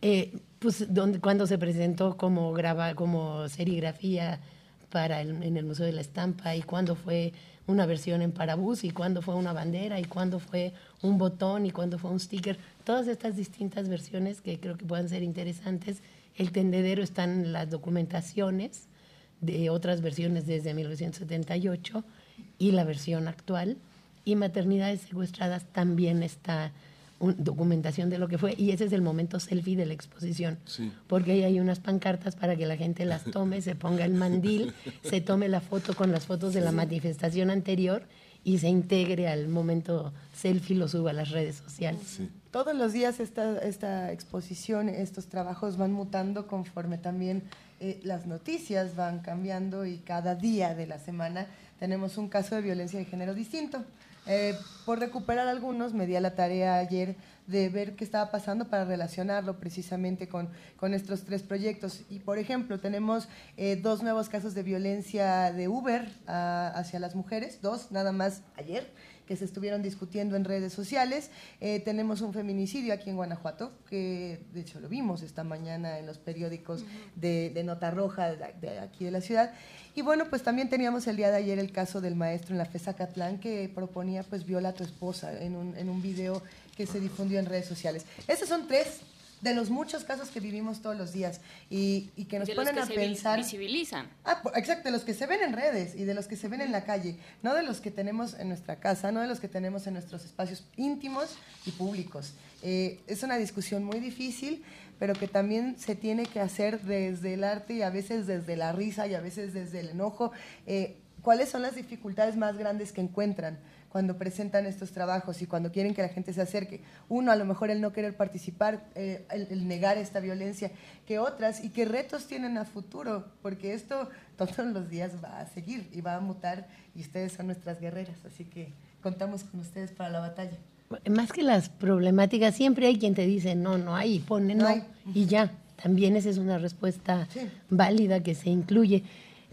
Eh, pues donde, cuando se presentó como, graba, como serigrafía para en el Museo de la Estampa y cuando fue una versión en parabús y cuando fue una bandera y cuando fue un botón y cuando fue un sticker. Todas estas distintas versiones que creo que puedan ser interesantes. El tendedero están las documentaciones de otras versiones desde 1978 y la versión actual y maternidades secuestradas también está una documentación de lo que fue y ese es el momento selfie de la exposición. Porque ahí hay unas pancartas para que la gente las tome se ponga el mandil se tome la foto con las fotos de la manifestación anterior y se integre al momento selfie lo suba a las redes sociales. Todos los días esta, esta exposición estos trabajos van mutando conforme también eh, las noticias van cambiando y cada día de la semana tenemos un caso de violencia de género distinto eh, por recuperar algunos, me di a la tarea ayer de ver qué estaba pasando para relacionarlo precisamente con, con estos tres proyectos. Y, por ejemplo, tenemos eh, dos nuevos casos de violencia de Uber ah, hacia las mujeres, dos nada más ayer que se estuvieron discutiendo en redes sociales. Eh, tenemos un feminicidio aquí en Guanajuato, que de hecho lo vimos esta mañana en los periódicos de, Nota Roja de, aquí de la ciudad. Y bueno, pues también teníamos el día de ayer el caso del maestro en la FESA Catlán que proponía pues viola a tu esposa en un, en un video que se difundió en redes sociales. Esos son tres de los muchos casos que vivimos todos los días y, que nos ponen a pensar. visibilizan. Ah, exacto, de los que se ven en redes y de los que se ven en la calle, no de los que tenemos en nuestra casa, no de los que tenemos en nuestros espacios íntimos y públicos. Eh, es una discusión muy difícil, pero que también se tiene que hacer desde el arte y a veces desde la risa y a veces desde el enojo. Eh, ¿Cuáles son las dificultades más grandes que encuentran? Cuando presentan estos trabajos y cuando quieren que la gente se acerque. Uno, a lo mejor el no querer participar, eh, el, negar esta violencia, que otras y qué retos tienen a futuro, porque esto todos los días va a seguir y va a mutar y ustedes son nuestras guerreras, así que contamos con ustedes para la batalla. Más que las problemáticas, siempre hay quien te dice, no, no hay, pone no, y ya. También esa es una respuesta válida que se incluye.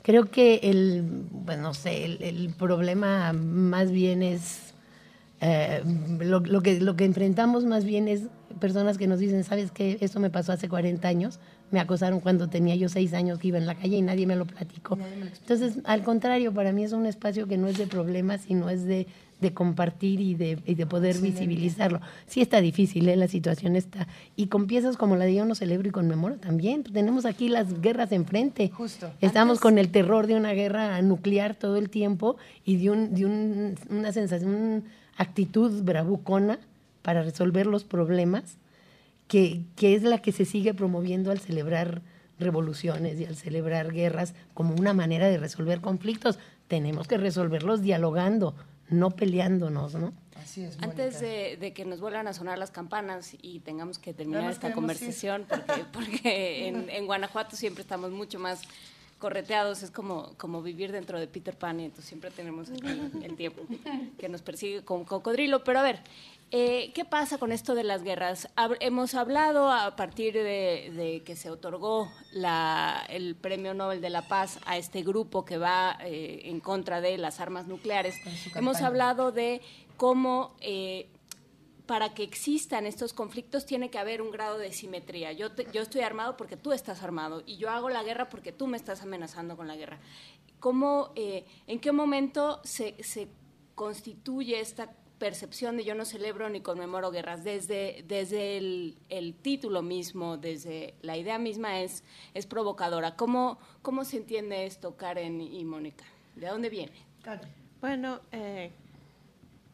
Creo que el, bueno, no sé, el, problema más bien es, eh, lo, que, lo que enfrentamos más bien es personas que nos dicen, ¿sabes qué? Esto me pasó hace 40 años, me acosaron cuando tenía yo 6 años que iba en la calle y nadie me lo platicó. Entonces, al contrario, para mí es un espacio que no es de problemas, sino es de de compartir y de, y de poder visibilizarlo. Sí está difícil, ¿eh? la situación está. Y con piezas como la de Yo no celebro y conmemoro también. Tenemos aquí las guerras enfrente. Justo. Estamos con el terror de una guerra nuclear todo el tiempo y de, un, de un, una sensación, una actitud bravucona para resolver los problemas, que, que es la que se sigue promoviendo al celebrar revoluciones y al celebrar guerras como una manera de resolver conflictos. Tenemos que resolverlos dialogando, no peleándonos, ¿no? Así es. Antes de, que nos vuelvan a sonar las campanas y tengamos que terminar esta conversación, porque, porque en, Guanajuato siempre estamos mucho más correteados, es como, como vivir dentro de Peter Pan y entonces siempre tenemos el tiempo que nos persigue con cocodrilo. Pero a ver, eh, ¿Qué pasa con esto de las guerras? hemos hablado a partir de, que se otorgó el Premio Nobel de la Paz a este grupo que va eh, en contra de las armas nucleares. Hemos hablado de cómo eh, para que existan estos conflictos tiene que haber un grado de simetría. Yo, yo estoy armado porque tú estás armado y yo hago la guerra porque tú me estás amenazando con la guerra. ¿Cómo, eh, ¿En qué momento se, se constituye esta percepción de yo no celebro ni conmemoro guerras, desde, desde el, el, título mismo, desde la idea misma es, es provocadora. ¿Cómo, ¿Cómo se entiende esto, Karen y Mónica? ¿De dónde viene? Bueno, eh,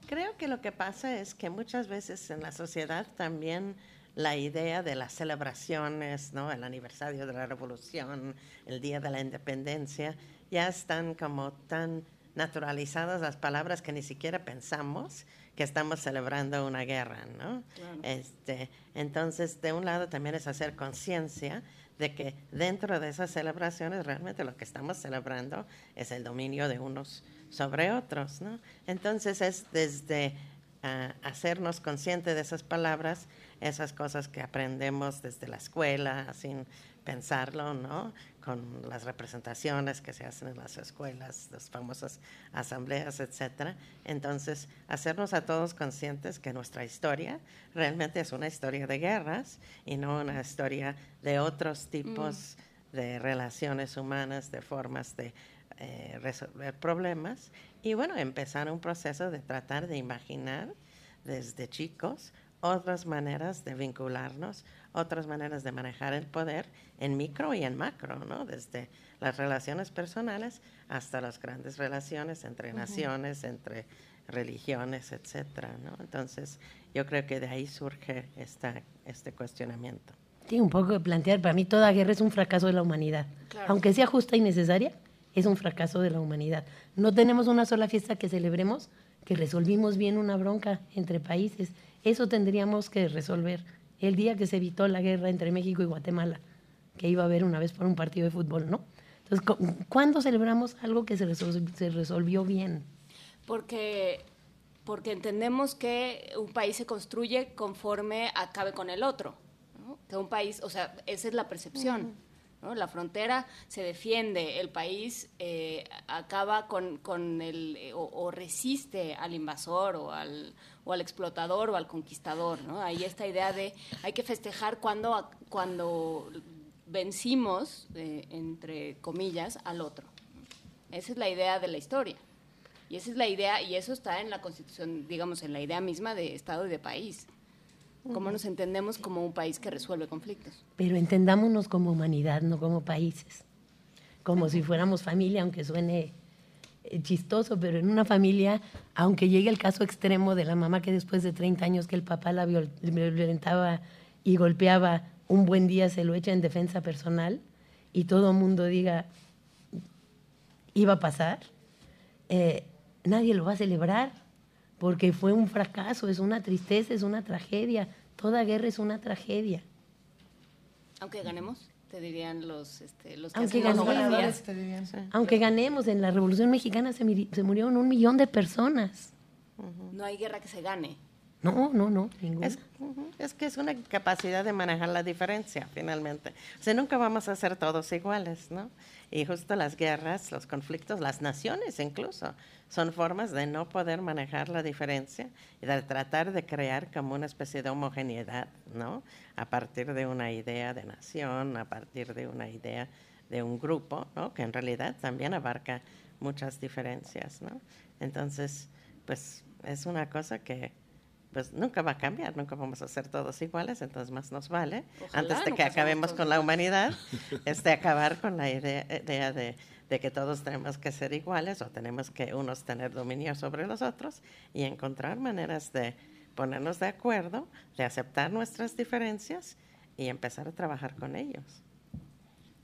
creo que lo que pasa es que muchas veces en la sociedad también la idea de las celebraciones, ¿no? el aniversario de la revolución, el día de la independencia, ya están como tan naturalizadas las palabras que ni siquiera pensamos que estamos celebrando una guerra, ¿no? Este, entonces, de un lado también es hacer conciencia de que dentro de esas celebraciones realmente lo que estamos celebrando es el dominio de unos sobre otros, ¿no? Entonces es desde ah, hacernos conscientes de esas palabras, esas cosas que aprendemos desde la escuela, sin pensarlo, ¿no? Con las representaciones que se hacen en las escuelas, las famosas asambleas, etcétera. Entonces, hacernos a todos conscientes que nuestra historia realmente es una historia de guerras y no una historia de otros tipos mm. de relaciones humanas, de formas de eh, resolver problemas. Y bueno, empezar un proceso de tratar de imaginar desde chicos otras maneras de vincularnos, otras maneras de manejar el poder en micro y en macro, ¿no? Desde las relaciones personales hasta las grandes relaciones entre naciones, entre religiones, etcétera, ¿no? Entonces, yo creo que de ahí surge esta, este cuestionamiento. Tiene un poco de plantear, para mí toda guerra es un fracaso de la humanidad, aunque sea justa y necesaria, es un fracaso de la humanidad. No tenemos una sola fiesta que celebremos que resolvimos bien una bronca entre países. Eso tendríamos que resolver el día que se evitó la guerra entre México y Guatemala, que iba a haber una vez por un partido de fútbol, ¿no? Entonces, ¿cuándo celebramos algo que se, se resolvió bien? Porque, porque entendemos que un país se construye conforme acabe con el otro. Que un país, o sea, esa es la percepción. La frontera se defiende, el país eh, acaba con, con el, eh, o, resiste al invasor o al, o al explotador o al conquistador. ¿no? Ahí esta idea de hay que festejar cuando, cuando vencimos, eh, entre comillas, al otro. Esa es la idea de la historia. Y esa es la idea, y eso está en la constitución, digamos, en la idea misma de Estado y de país cómo nos entendemos como un país que resuelve conflictos. Pero entendámonos como humanidad, no como países. Como si fuéramos familia, aunque suene chistoso, pero en una familia, aunque llegue el caso extremo de la mamá que después de 30 años que el papá la violentaba y golpeaba, un buen día se lo echa en defensa personal y todo el mundo diga, iba a pasar, eh, nadie lo va a celebrar porque fue un fracaso, es una tristeza, es una tragedia. Toda guerra es una tragedia. Aunque ganemos, te dirían los, este, los que aunque ganemos, Aunque ganemos, en la Revolución Mexicana se, murieron un millón de personas. No hay guerra que se gane. No, no, no, Es, es, que es una capacidad de manejar la diferencia, finalmente. O sea, nunca vamos a ser todos iguales, ¿no? Y justo las guerras, los conflictos, las naciones incluso, son formas de no poder manejar la diferencia y de tratar de crear como una especie de homogeneidad, ¿no? A partir de una idea de nación, a partir de una idea de un grupo, ¿no? Que en realidad también abarca muchas diferencias, ¿no? Entonces, pues es una cosa que pues nunca va a cambiar, nunca vamos a ser todos iguales, entonces más nos vale, antes de que acabemos con la humanidad, este acabar con la idea, idea de de que todos tenemos que ser iguales o tenemos que unos tener dominio sobre los otros y encontrar maneras de ponernos de acuerdo, de aceptar nuestras diferencias y empezar a trabajar con ellos.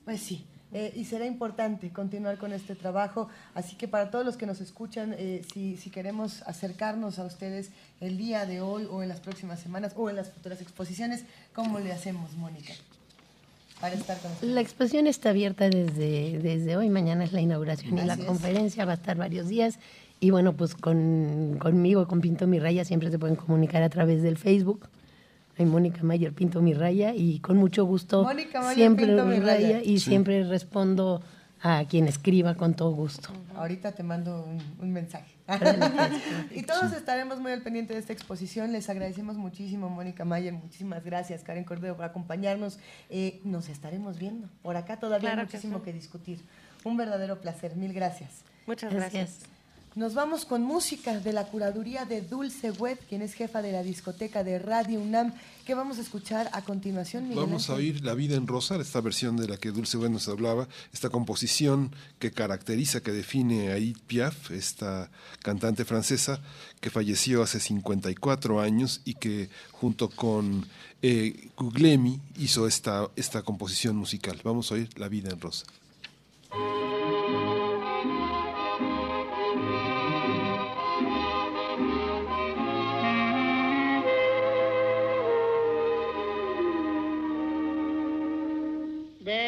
Pues sí, eh, y será importante continuar con este trabajo. Así que para todos los que nos escuchan, eh, si, si, queremos acercarnos a ustedes el día de hoy o en las próximas semanas o en las futuras exposiciones, ¿cómo le hacemos, Mónica? La exposición está abierta desde, desde hoy, mañana es la inauguración y la conferencia, va a estar varios días. Y bueno, pues con, conmigo, con Pinto Mi Raya, siempre se pueden comunicar a través del Facebook. Hay Mónica Mayer Pinto Mi Raya y con mucho gusto siempre Pinto Mi Raya, y siempre respondo a quien escriba con todo gusto. Ahorita te mando un, mensaje. y todos estaremos muy al pendiente de esta exposición. Les agradecemos muchísimo, Mónica Mayer. Muchísimas gracias, Karen Cordero, por acompañarnos. Eh, nos estaremos viendo. Por acá todavía hay muchísimo que, discutir. Un verdadero placer. Mil gracias. Muchas gracias. Nos vamos con música de la curaduría de Dulce Web, quien es jefa de la discoteca de Radio UNAM. ¿Qué vamos a escuchar a continuación, Miguel Vamos a oír La vida en rosa, esta versión de la que Dulce Web nos hablaba, esta composición que caracteriza, que define a Edith Piaf, esta cantante francesa que falleció hace 54 años y que junto con eh, Guglemi hizo esta, esta composición musical. Vamos a oír La vida en rosa.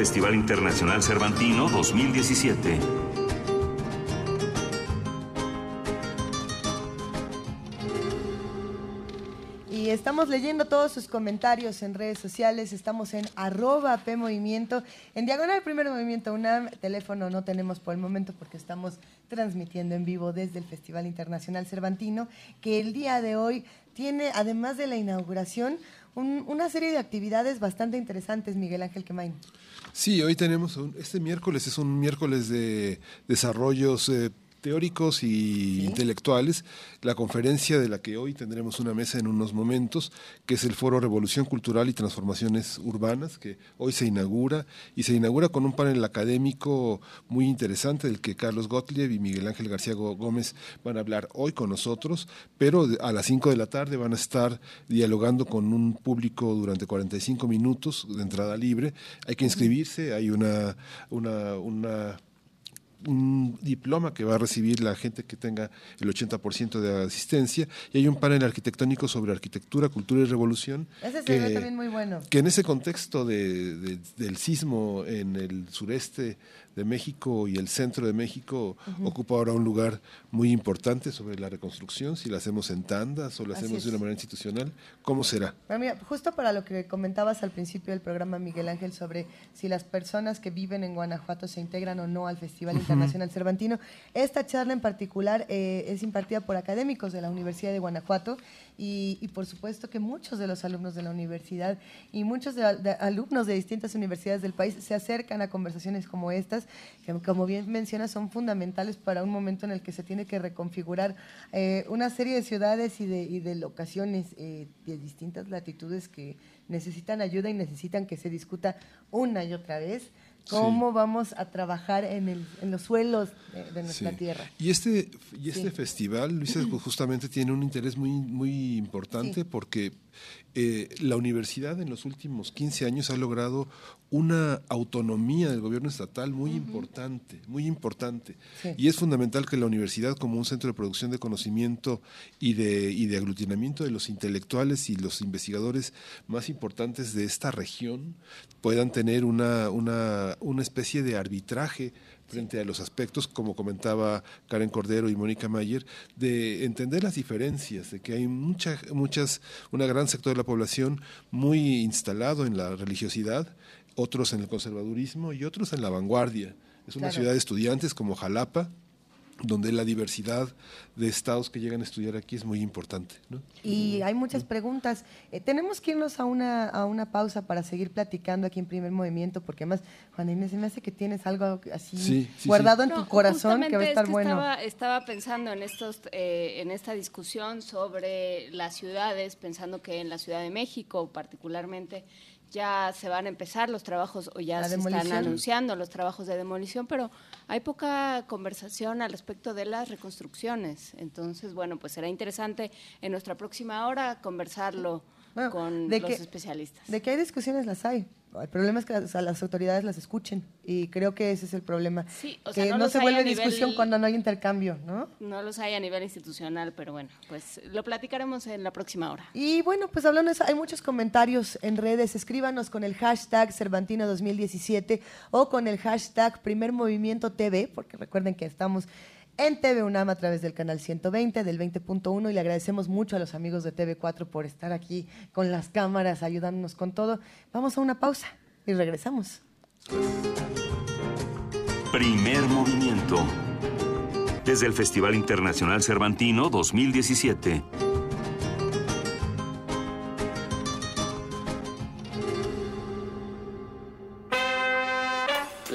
Festival Internacional Cervantino 2017. estamos leyendo todos sus comentarios en redes sociales. Estamos en arroba P. En Diagonal Primer Movimiento UNAM. Teléfono no tenemos por el momento porque estamos transmitiendo en vivo desde el Festival Internacional Cervantino, que el día de hoy tiene, además de la inauguración, una serie de actividades bastante interesantes, Miguel Ángel Quemain. Sí, hoy tenemos, este miércoles es un miércoles de desarrollos eh, teóricos y intelectuales, la conferencia de la que hoy tendremos una mesa en unos momentos, que es el Foro Revolución Cultural y Transformaciones Urbanas, que hoy se inaugura y se inaugura con un panel académico muy interesante del que Carlos Gottlieb y Miguel Ángel García Gómez van a hablar hoy con nosotros, pero a las 5 de la tarde van a estar dialogando con un público durante 45 minutos de entrada libre. Hay que inscribirse, hay una, una, una un diploma que va a recibir la gente que tenga el 80% de asistencia y hay un panel arquitectónico sobre arquitectura, cultura y revolución. Ese que, también muy bueno. Que en ese contexto de, del sismo en el sureste de México y el centro de México ocupa ahora un lugar muy importante sobre la reconstrucción, si la hacemos en tandas o la hacemos de una manera institucional, ¿cómo será? justo para lo que comentabas al principio del programa, Miguel Ángel, sobre si las personas que viven en Guanajuato se integran o no al Festival Internacional Cervantino, esta charla en particular eh, es impartida por académicos de la Universidad de Guanajuato y, por supuesto que muchos de los alumnos de la universidad y muchos de, alumnos de distintas universidades del país se acercan a conversaciones como estas, que como bien mencionas son fundamentales para un momento en el que se tiene que reconfigurar eh, una serie de ciudades y de, locaciones eh, de distintas latitudes que necesitan ayuda y necesitan que se discuta una y otra vez cómo vamos a trabajar en, el, en los suelos de, nuestra tierra. Y este, y este festival, Luis, justamente tiene un interés muy, muy importante porque eh, la universidad en los últimos 15 años ha logrado una autonomía del gobierno estatal muy importante, muy importante. Y es fundamental que la universidad como un centro de producción de conocimiento y de, y de aglutinamiento de los intelectuales y los investigadores más importantes de esta región puedan tener una, una, una especie de arbitraje frente a los aspectos, como comentaba Karen Cordero y Mónica Mayer, de entender las diferencias, de que hay mucha, muchas, una gran sector de la población muy instalado en la religiosidad, otros en el conservadurismo y otros en la vanguardia. Es una ciudad de estudiantes como Jalapa, donde la diversidad de estados que llegan a estudiar aquí es muy importante. Y hay muchas preguntas. Eh, tenemos que irnos a una, a una pausa para seguir platicando aquí en Primer Movimiento, porque además, Juan Inés, se me hace que tienes algo así guardado en tu corazón que va a estar bueno. Estaba, estaba, pensando en, estos, eh, en esta discusión sobre las ciudades, pensando que en la Ciudad de México particularmente ya se van a empezar los trabajos o ya se están anunciando los trabajos de demolición, pero hay poca conversación al respecto de las reconstrucciones. Entonces, bueno, pues será interesante en nuestra próxima hora conversarlo con los especialistas. De que hay discusiones las hay. El problema es que las, autoridades las escuchen y creo que ese es el problema. Sí, o sea, que no, se vuelve discusión cuando no hay intercambio, ¿no? No los hay a nivel institucional, pero bueno, pues lo platicaremos en la próxima hora. Y bueno, pues hablando de eso, hay muchos comentarios en redes. Escríbanos con el hashtag Cervantino 2017 o con el hashtag Primer Movimiento TV, porque recuerden que estamos en TV UNAM a través del canal 120, del 20.1 y le agradecemos mucho a los amigos de TV4 por estar aquí con las cámaras, ayudándonos con todo. Vamos a una pausa y regresamos. Primer movimiento. Desde el Festival Internacional Cervantino 2017.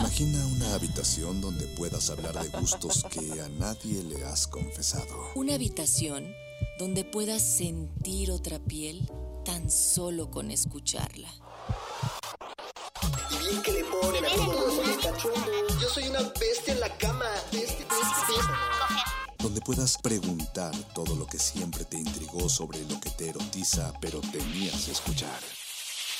Imagina una habitación donde puedas hablar de gustos que a nadie le has confesado. Una habitación donde puedas sentir otra piel tan solo con escucharla. Y bien que le ponen a todos Yo soy una bestia en la cama. Bestia, donde puedas preguntar todo lo que siempre te intrigó sobre lo que te erotiza, pero temías escuchar.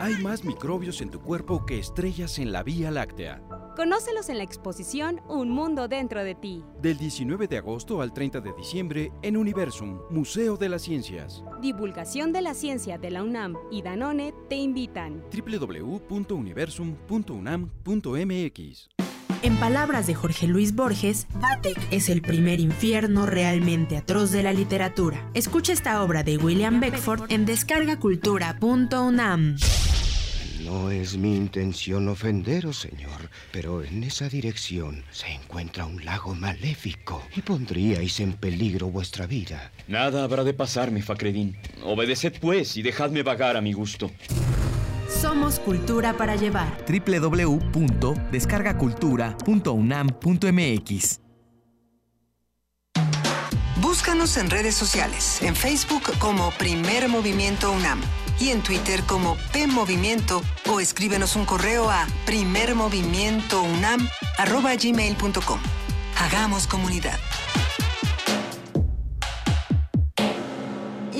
Hay más microbios en tu cuerpo que estrellas en la Vía Láctea. Conócelos en la exposición Un Mundo Dentro de Ti. Del 19 de agosto al 30 de diciembre en Universum, Museo de las Ciencias. Divulgación de la Ciencia de la UNAM y Danone te invitan. www.universum.unam.mx En palabras de Jorge Luis Borges, Batek es el primer infierno realmente atroz de la literatura. Escucha esta obra de William Beckford en descargacultura.unam. No es mi intención ofenderos, señor, pero en esa dirección se encuentra un lago maléfico y pondríais en peligro vuestra vida. Nada habrá de pasarme, Facredín. Obedeced pues y dejadme vagar a mi gusto. Somos cultura para llevar. www.descargacultura.unam.mx Búscanos en redes sociales, en Facebook como Primer Movimiento UNAM y en Twitter como P Movimiento o escríbenos un correo a primermovimientounam@gmail.com. Hagamos comunidad.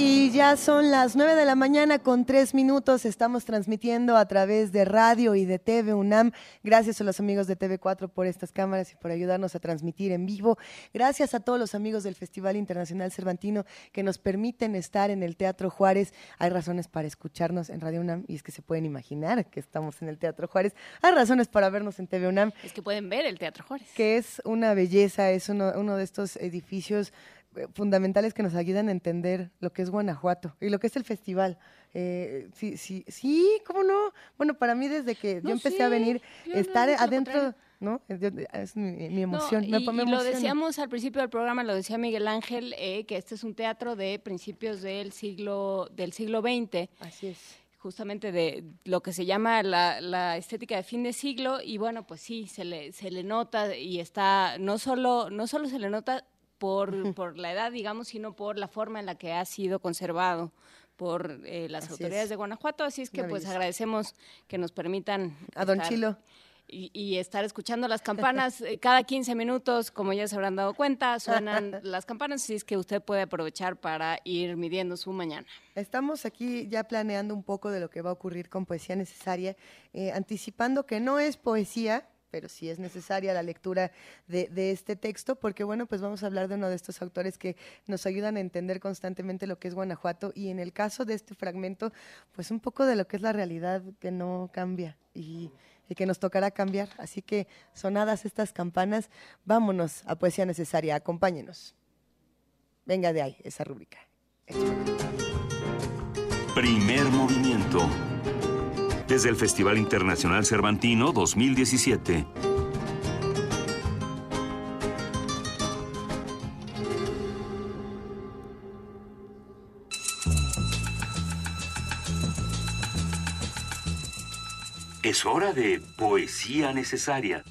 Y ya son las 9 de la mañana con 3 minutos. Estamos transmitiendo a través de radio y de TV UNAM. Gracias a los amigos de TV4 por estas cámaras y por ayudarnos a transmitir en vivo. Gracias a todos los amigos del Festival Internacional Cervantino que nos permiten estar en el Teatro Juárez. Hay razones para escucharnos en Radio UNAM y es que se pueden imaginar que estamos en el Teatro Juárez. Hay razones para vernos en TV UNAM. Es que pueden ver el Teatro Juárez. Que es una belleza, es uno, uno de estos edificios fundamentales que nos ayudan a entender lo que es Guanajuato y lo que es el festival. Eh, sí, sí, sí, ¿cómo no? Bueno, para mí desde que yo empecé a venir, estar adentro, ¿no? es mi, emoción. No, y, lo decíamos al principio del programa, lo decía Miguel Ángel, eh, que este es un teatro de principios del siglo, del siglo XX. Así es justamente de lo que se llama la, la, estética de fin de siglo y bueno pues sí se le se le nota y está no solo no solo se le nota por, por la edad, digamos, sino por la forma en la que ha sido conservado por eh, las autoridades de Guanajuato. Así es que pues agradecemos que nos permitan... A Don Chilo. Y, estar escuchando las campanas eh, cada 15 minutos, como ya se habrán dado cuenta, suenan las campanas, así es que usted puede aprovechar para ir midiendo su mañana. Estamos aquí ya planeando un poco de lo que va a ocurrir con Poesía Necesaria, eh, anticipando que no es poesía, pero sí es necesaria la lectura de, este texto, porque bueno, pues vamos a hablar de uno de estos autores que nos ayudan a entender constantemente lo que es Guanajuato y en el caso de este fragmento, pues un poco de lo que es la realidad que no cambia y, que nos tocará cambiar. Así que sonadas estas campanas, vámonos a Poesía Necesaria, acompáñenos. Venga de ahí, esa rúbrica. Primer movimiento desde el Festival Internacional Cervantino 2017. Es hora de poesía necesaria.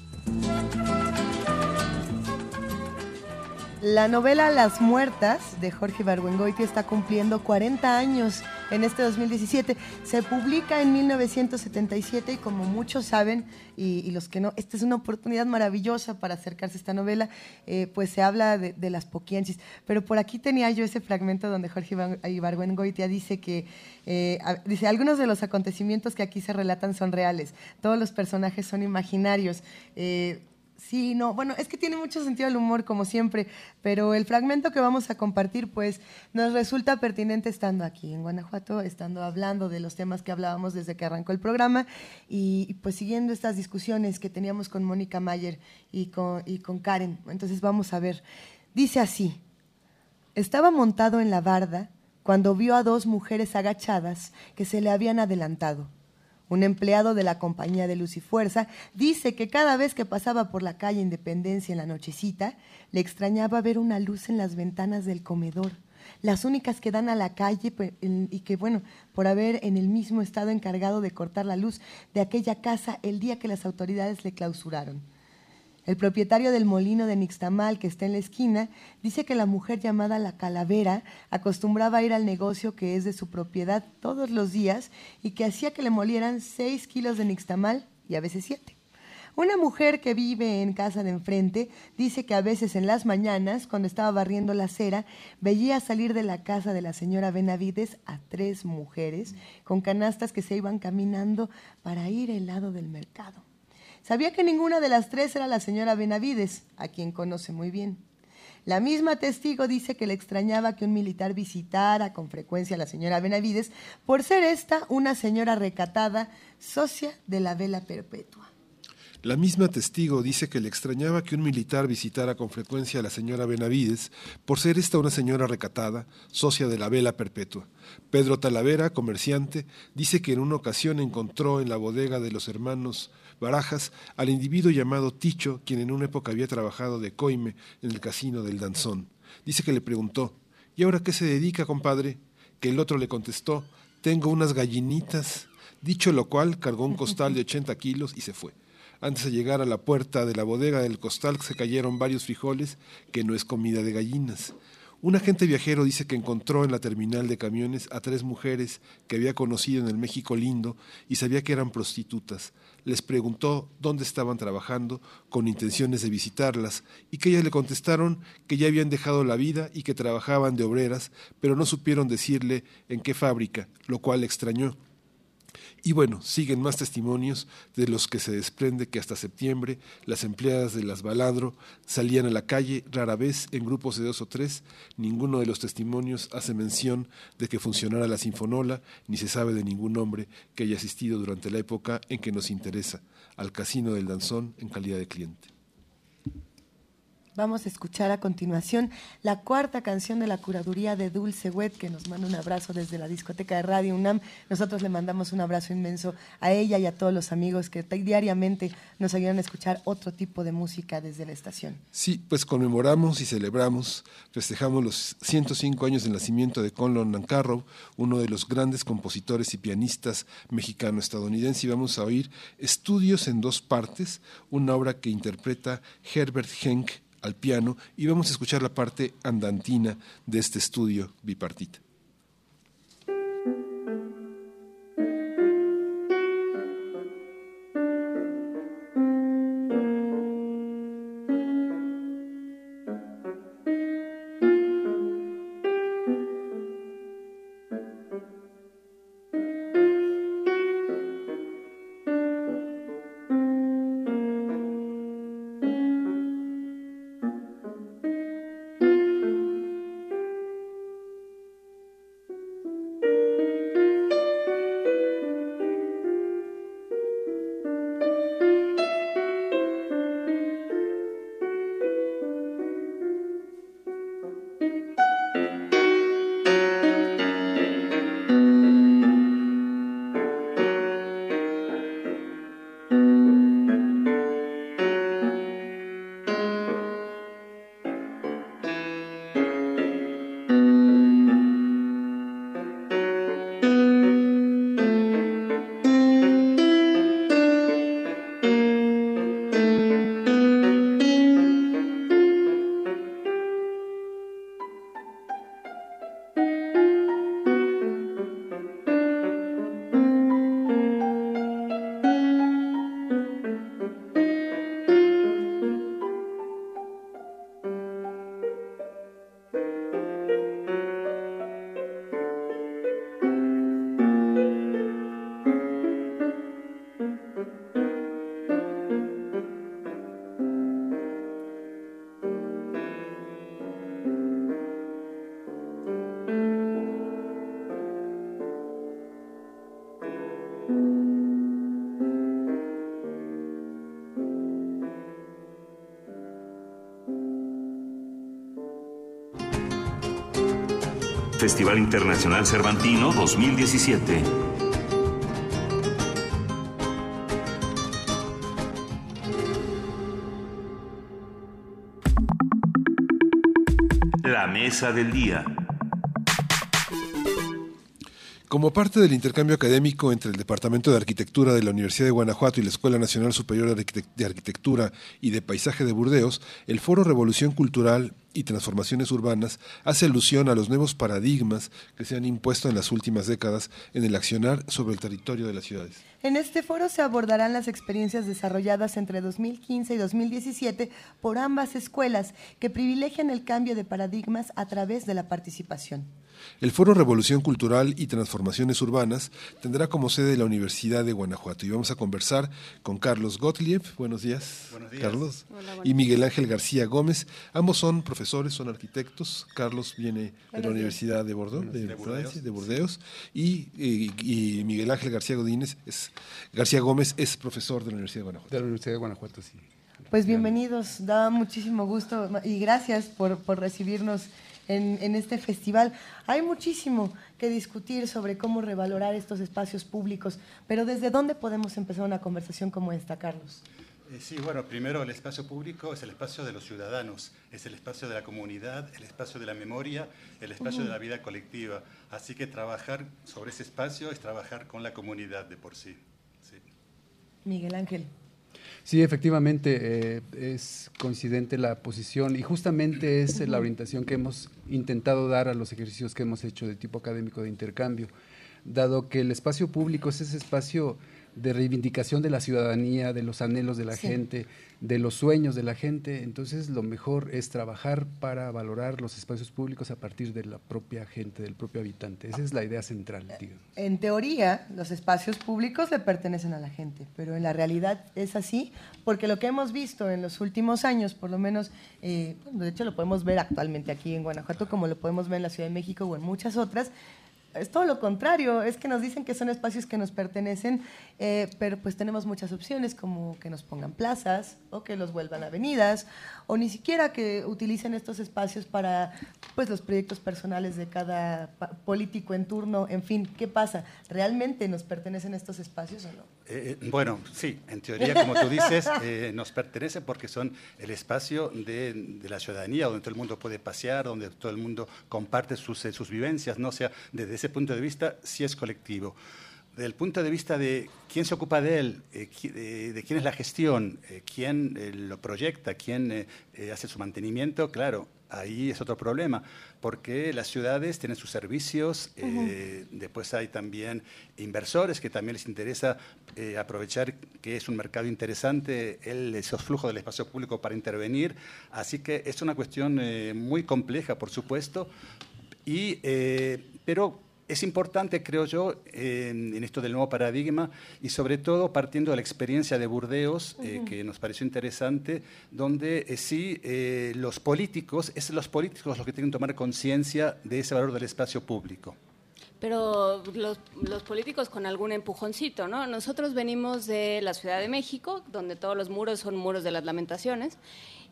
La novela Las Muertas de Jorge Barguengoiti está cumpliendo 40 años en este 2017. Se publica en 1977 y como muchos saben, y, los que no, esta es una oportunidad maravillosa para acercarse a esta novela, eh, pues se habla de, las poquiensis. Pero por aquí tenía yo ese fragmento donde Jorge Ibargüengoitia dice que, eh, dice, algunos de los acontecimientos que aquí se relatan son reales, todos los personajes son imaginarios. Eh, Sí, no, bueno, es que tiene mucho sentido el humor como siempre, pero el fragmento que vamos a compartir pues nos resulta pertinente estando aquí en Guanajuato, estando hablando de los temas que hablábamos desde que arrancó el programa y, pues siguiendo estas discusiones que teníamos con Mónica Mayer y con, y con Karen. Entonces vamos a ver, dice así, estaba montado en la barda cuando vio a dos mujeres agachadas que se le habían adelantado un empleado de la compañía de Luz y Fuerza, dice que cada vez que pasaba por la calle Independencia en la nochecita, le extrañaba ver una luz en las ventanas del comedor, las únicas que dan a la calle pues, y que, bueno, por haber en el mismo estado encargado de cortar la luz de aquella casa el día que las autoridades le clausuraron. El propietario del molino de Nixtamal, que está en la esquina, dice que la mujer llamada la calavera acostumbraba a ir al negocio que es de su propiedad todos los días y que hacía que le molieran seis kilos de Nixtamal y a veces siete. Una mujer que vive en casa de enfrente dice que a veces en las mañanas, cuando estaba barriendo la acera, veía salir de la casa de la señora Benavides a tres mujeres con canastas que se iban caminando para ir al lado del mercado. Sabía que ninguna de las tres era la señora Benavides, a quien conoce muy bien. La misma testigo dice que le extrañaba que un militar visitara con frecuencia a la señora Benavides por ser esta una señora recatada, socia de la vela perpetua. La misma testigo dice que le extrañaba que un militar visitara con frecuencia a la señora Benavides por ser esta una señora recatada, socia de la vela perpetua. Pedro Talavera, comerciante, dice que en una ocasión encontró en la bodega de los hermanos Barajas al individuo llamado Ticho, quien en una época había trabajado de coime en el casino del Danzón. Dice que le preguntó, ¿y ahora qué se dedica, compadre? Que el otro le contestó, tengo unas gallinitas. Dicho lo cual, cargó un costal de 80 kilos y se fue. Antes de llegar a la puerta de la bodega del costal se cayeron varios frijoles, que no es comida de gallinas. Un agente viajero dice que encontró en la terminal de camiones a tres mujeres que había conocido en el México lindo y sabía que eran prostitutas. Les preguntó dónde estaban trabajando con intenciones de visitarlas y que ellas le contestaron que ya habían dejado la vida y que trabajaban de obreras, pero no supieron decirle en qué fábrica, lo cual extrañó. Y bueno, siguen más testimonios de los que se desprende que hasta septiembre las empleadas de las Baladro salían a la calle rara vez en grupos de dos o tres. Ninguno de los testimonios hace mención de que funcionara la sinfonola, ni se sabe de ningún hombre que haya asistido durante la época en que nos interesa al casino del danzón en calidad de cliente. Vamos a escuchar a continuación la cuarta canción de la curaduría de Dulce Wet, que nos manda un abrazo desde la discoteca de Radio UNAM. Nosotros le mandamos un abrazo inmenso a ella y a todos los amigos que diariamente nos ayudan a escuchar otro tipo de música desde la estación. Sí, pues conmemoramos y celebramos, festejamos los 105 años del nacimiento de Conlon Nancarrow, uno de los grandes compositores y pianistas mexicano-estadounidense, y vamos a oír Estudios en dos partes, una obra que interpreta Herbert Henk al piano y vamos a escuchar la parte andantina de este estudio bipartita. Festival Internacional Cervantino 2017. La mesa del día. Como parte del intercambio académico entre el Departamento de Arquitectura de la Universidad de Guanajuato y la Escuela Nacional Superior de Arquitectura y de Paisaje de Burdeos, el Foro Revolución Cultural y Transformaciones Urbanas hace alusión a los nuevos paradigmas que se han impuesto en las últimas décadas en el accionar sobre el territorio de las ciudades. En este foro se abordarán las experiencias desarrolladas entre 2015 y 2017 por ambas escuelas que privilegian el cambio de paradigmas a través de la participación. El Foro Revolución Cultural y Transformaciones Urbanas tendrá como sede la Universidad de Guanajuato y vamos a conversar con Carlos Gottlieb, buenos días, buenos días. Carlos, y Miguel Ángel García Gómez. Ambos son profesores, son arquitectos. Carlos viene de la Universidad de Bordeaux, de, Francia, de Burdeos, y, Miguel Ángel García Godínez es, García Gómez es profesor de la Universidad de Guanajuato. De la Universidad de Guanajuato, sí. Pues bienvenidos, da muchísimo gusto y gracias por, por recibirnos en, este festival. Hay muchísimo que discutir sobre cómo revalorar estos espacios públicos, pero ¿desde dónde podemos empezar una conversación como esta, Carlos? Eh, sí, bueno, primero el espacio público es el espacio de los ciudadanos, es el espacio de la comunidad, el espacio de la memoria, el espacio de la vida colectiva. Así que trabajar sobre ese espacio es trabajar con la comunidad de por sí. sí. Miguel Ángel. Sí, efectivamente eh, es coincidente la posición y justamente es la orientación que hemos intentado dar a los ejercicios que hemos hecho de tipo académico de intercambio, dado que el espacio público es ese espacio de reivindicación de la ciudadanía, de los anhelos de la gente, de los sueños de la gente. Entonces, lo mejor es trabajar para valorar los espacios públicos a partir de la propia gente, del propio habitante. Esa es la idea central. En teoría, los espacios públicos le pertenecen a la gente, pero en la realidad es así, porque lo que hemos visto en los últimos años, por lo menos, eh, de hecho lo podemos ver actualmente aquí en Guanajuato, como lo podemos ver en la Ciudad de México o en muchas otras, es todo lo contrario, es que nos dicen que son espacios que nos pertenecen, eh, pero pues tenemos muchas opciones como que nos pongan plazas o que los vuelvan avenidas o ni siquiera que utilicen estos espacios para pues los proyectos personales de cada político en turno, en fin, ¿qué pasa? ¿Realmente nos pertenecen estos espacios o no? Eh, eh, bueno, sí, en teoría, como tú dices, nos pertenece porque son el espacio de, la ciudadanía, donde todo el mundo puede pasear, donde todo el mundo comparte sus, sus vivencias, ¿no? sea, desde ese punto de vista, sí es colectivo. Desde el punto de vista de quién se ocupa de él, eh, de, quién es la gestión, eh, quién eh, lo proyecta, quién hace su mantenimiento, claro, ahí es otro problema, porque las ciudades tienen sus servicios, después hay también inversores que también les interesa aprovechar que es un mercado interesante el, esos flujos del espacio público para intervenir, así que es una cuestión muy compleja, por supuesto, y, pero es importante, creo yo, en, esto del nuevo paradigma y sobre todo partiendo de la experiencia de Burdeos, eh, que nos pareció interesante, donde eh, sí eh, los políticos, es los políticos los que tienen que tomar conciencia de ese valor del espacio público. Pero los, los, políticos con algún empujoncito, ¿no? Nosotros venimos de la Ciudad de México, donde todos los muros son muros de las lamentaciones,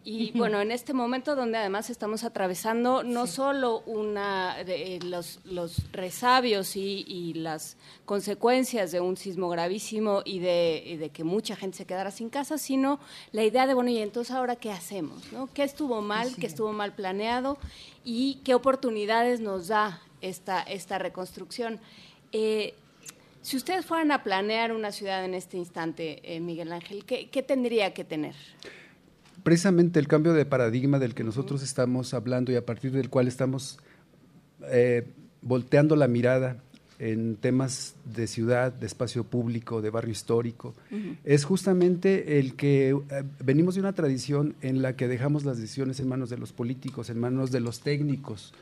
y bueno, en este momento donde además estamos atravesando no solo una de, eh, los, los, resabios y, las consecuencias de un sismo gravísimo y de, de, que mucha gente se quedara sin casa, sino la idea de, bueno, y entonces ahora qué hacemos, ¿no? ¿Qué estuvo mal, qué estuvo mal planeado y qué oportunidades nos da esta, esta reconstrucción? Eh, si ustedes fueran a planear una ciudad en este instante, eh, Miguel Ángel, ¿qué, ¿qué tendría que tener? Precisamente el cambio de paradigma del que nosotros estamos hablando y a partir del cual estamos eh, volteando la mirada en temas de ciudad, de espacio público, de barrio histórico, es justamente el que eh, venimos de una tradición en la que dejamos las decisiones en manos de los políticos, en manos de los técnicos,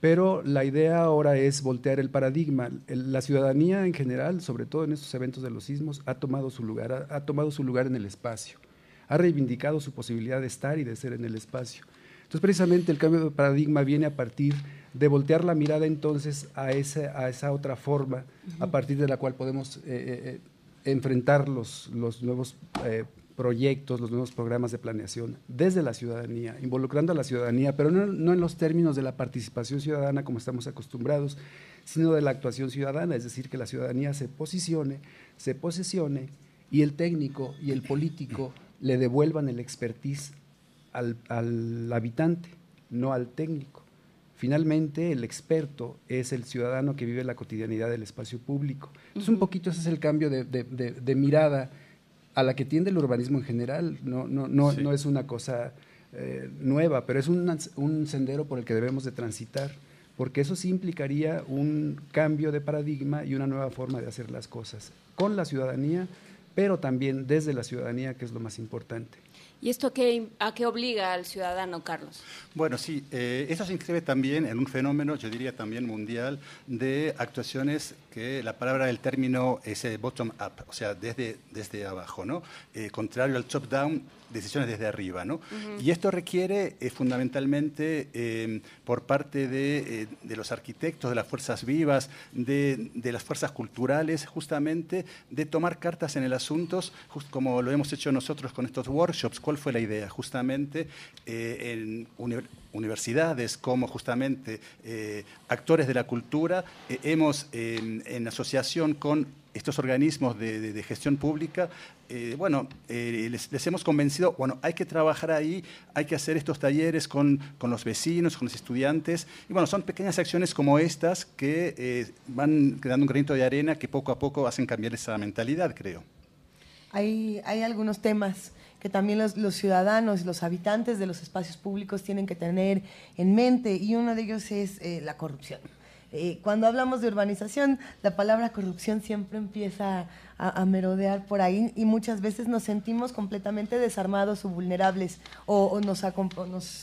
pero la idea ahora es voltear el paradigma. la ciudadanía en general, sobre todo en estos eventos de los sismos, ha tomado su lugar, ha tomado su lugar en el espacio ha reivindicado su posibilidad de estar y de ser en el espacio. Entonces, precisamente el cambio de paradigma viene a partir de voltear la mirada entonces a esa, a esa otra forma, a partir de la cual podemos eh, eh, eh, enfrentar los, los nuevos proyectos, los nuevos programas de planeación desde la ciudadanía, involucrando a la ciudadanía, pero no, no en los términos de la participación ciudadana como estamos acostumbrados, sino de la actuación ciudadana, es decir, que la ciudadanía se posicione, se posesione y el técnico y el político le devuelvan el expertise al, habitante, no al técnico. Finalmente, el experto es el ciudadano que vive la cotidianidad del espacio público. Entonces, un poquito ese es el cambio de, mirada a la que tiende el urbanismo en general. No, no, no, no es una cosa eh, nueva, pero es un, un, sendero por el que debemos de transitar, porque eso sí implicaría un cambio de paradigma y una nueva forma de hacer las cosas, con la ciudadanía, pero también desde la ciudadanía, que es lo más importante. ¿Y esto a qué obliga al ciudadano, Carlos? Bueno, sí, eh, eso se inscribe también en un fenómeno, yo diría también mundial, de actuaciones que la palabra del término es bottom-up, o sea, desde, desde abajo, ¿no? Eh, contrario al top-down, decisiones desde arriba. ¿no? Y esto requiere eh, fundamentalmente eh, por parte de, de, los arquitectos, de las fuerzas vivas, de, de, las fuerzas culturales, justamente de tomar cartas en el asunto, como lo hemos hecho nosotros con estos workshops. ¿Cuál fue la idea? Justamente en universidades como justamente actores de la cultura, hemos en asociación con estos organismos de, gestión pública, eh, bueno, eh, les, hemos convencido, bueno, hay que trabajar ahí, hay que hacer estos talleres con, los vecinos, con los estudiantes, y bueno, son pequeñas acciones como estas que eh, van quedando un granito de arena que poco a poco hacen cambiar esa mentalidad, creo. Hay, hay algunos temas que también los, los ciudadanos, los habitantes de los espacios públicos tienen que tener en mente, y uno de ellos es la corrupción. Eh, cuando hablamos de urbanización, la palabra corrupción siempre empieza a, merodear por ahí y muchas veces nos sentimos completamente desarmados o vulnerables o, nos,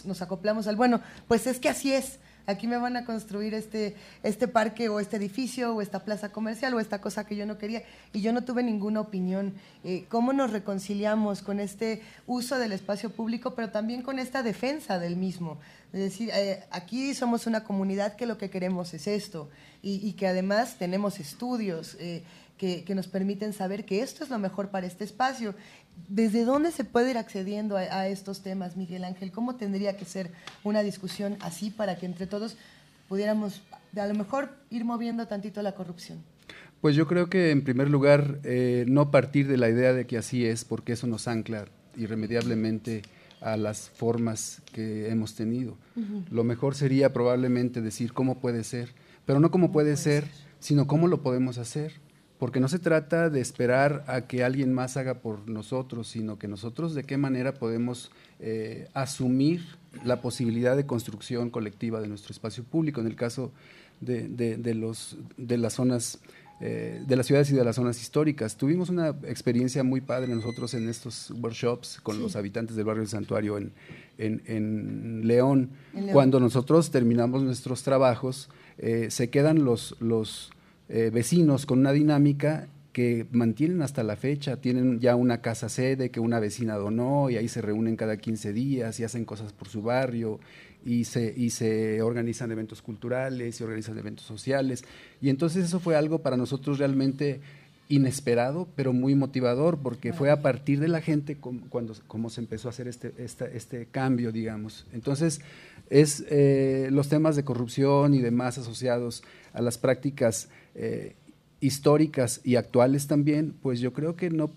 nos, acoplamos al, bueno, pues es que así es. Aquí me van a construir este, este parque o este edificio o esta plaza comercial o esta cosa que yo no quería y yo no tuve ninguna opinión. Eh, ¿Cómo nos reconciliamos con este uso del espacio público, pero también con esta defensa del mismo? Es decir, eh, aquí somos una comunidad que lo que queremos es esto y, que además tenemos estudios eh, que, nos permiten saber que esto es lo mejor para este espacio. ¿Desde dónde se puede ir accediendo a, estos temas, Miguel Ángel? ¿Cómo tendría que ser una discusión así para que entre todos pudiéramos a lo mejor ir moviendo tantito la corrupción? Pues yo creo que en primer lugar eh, no partir de la idea de que así es, porque eso nos ancla irremediablemente a las formas que hemos tenido. Lo mejor sería probablemente decir cómo puede ser, pero no cómo puede ser, sino cómo lo podemos hacer, porque no se trata de esperar a que alguien más haga por nosotros, sino que nosotros de qué manera podemos eh, asumir la posibilidad de construcción colectiva de nuestro espacio público, en el caso de, de, los, de las zonas eh, de las ciudades y de las zonas históricas. Tuvimos una experiencia muy padre nosotros en estos workshops con los habitantes del barrio del Santuario en, en, León. Cuando nosotros terminamos nuestros trabajos, eh, se quedan los, los eh, vecinos con una dinámica que mantienen hasta la fecha, tienen ya una casa sede que una vecina donó y ahí se reúnen cada 15 días y hacen cosas por su barrio y se, y se organizan eventos culturales, y organizan eventos sociales. Y entonces eso fue algo para nosotros realmente inesperado, pero muy motivador, porque fue a partir de la gente cuando como se empezó a hacer este, este cambio, digamos. Entonces, es eh, los temas de corrupción y demás asociados a las prácticas eh, históricas y actuales también, pues yo creo que no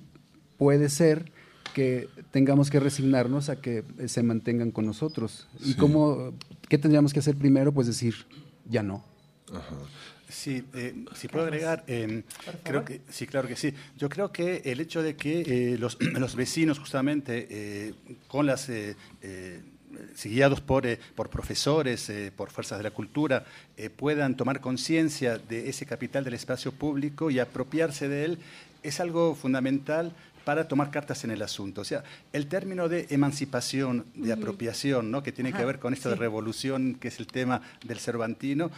puede ser que tengamos que resignarnos a que se mantengan con nosotros. ¿Y cómo, qué tendríamos que hacer primero? Pues decir, ya no. Sí, eh, si puedo agregar, em, creo que sí, claro que sí. Yo creo que el hecho de que eh, los, los, vecinos justamente eh, con las guiados por, por profesores, por fuerzas de la cultura, puedan tomar conciencia de ese capital del espacio público y apropiarse de él, es algo fundamental para tomar cartas en el asunto. O sea, el término de emancipación, de apropiación, ¿no? que tiene que ver con esto de revolución, que es el tema del Cervantino,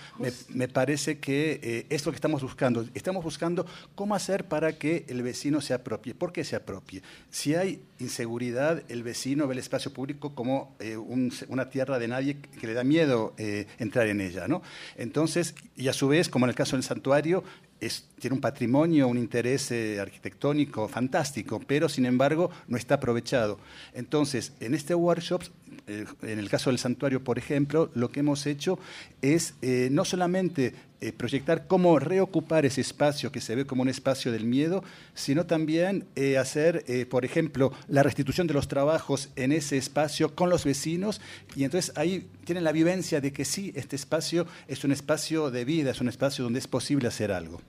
me, parece que eh, es lo que estamos buscando. Estamos buscando cómo hacer para que el vecino se apropie. ¿Por qué se apropie? Si hay inseguridad, el vecino ve el espacio público como eh, una tierra de nadie que le da miedo eh, entrar en ella. ¿no? Entonces, y a su vez, como en el caso del santuario, tiene un patrimonio, un interés eh, arquitectónico fantástico, pero sin embargo no está aprovechado. Entonces, en este workshop, en el caso del santuario, por ejemplo, lo que hemos hecho es no solamente eh, proyectar cómo reocupar ese espacio que se ve como un espacio del miedo, sino también eh, hacer, eh, por ejemplo, la restitución de los trabajos en ese espacio con los vecinos y entonces ahí tienen la vivencia de que sí, este espacio es un espacio de vida, es un espacio donde es posible hacer algo.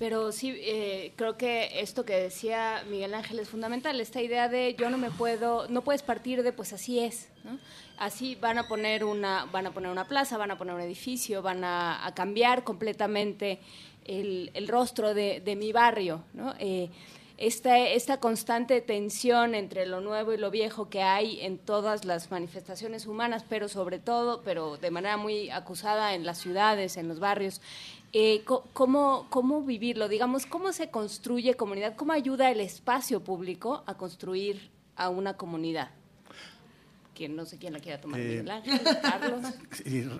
Pero sí, creo que esto que decía Miguel Ángel es fundamental, esta idea de yo no me puedo, no puedes partir de pues así es. ¿no? así van a poner una, van a poner una plaza, van a poner un edificio, van a, cambiar completamente el, rostro de, mi barrio, eh, esta, constante tensión entre lo nuevo y lo viejo que hay en todas las manifestaciones humanas, pero sobre todo, pero de manera muy acusada en las ciudades, en los barrios, eh, ¿cómo, ¿cómo vivirlo? Digamos, ¿cómo se construye comunidad? ¿Cómo ayuda el espacio público a construir a una comunidad? no sé quién la quiera tomar, eh, Miguel Ángel, Carlos.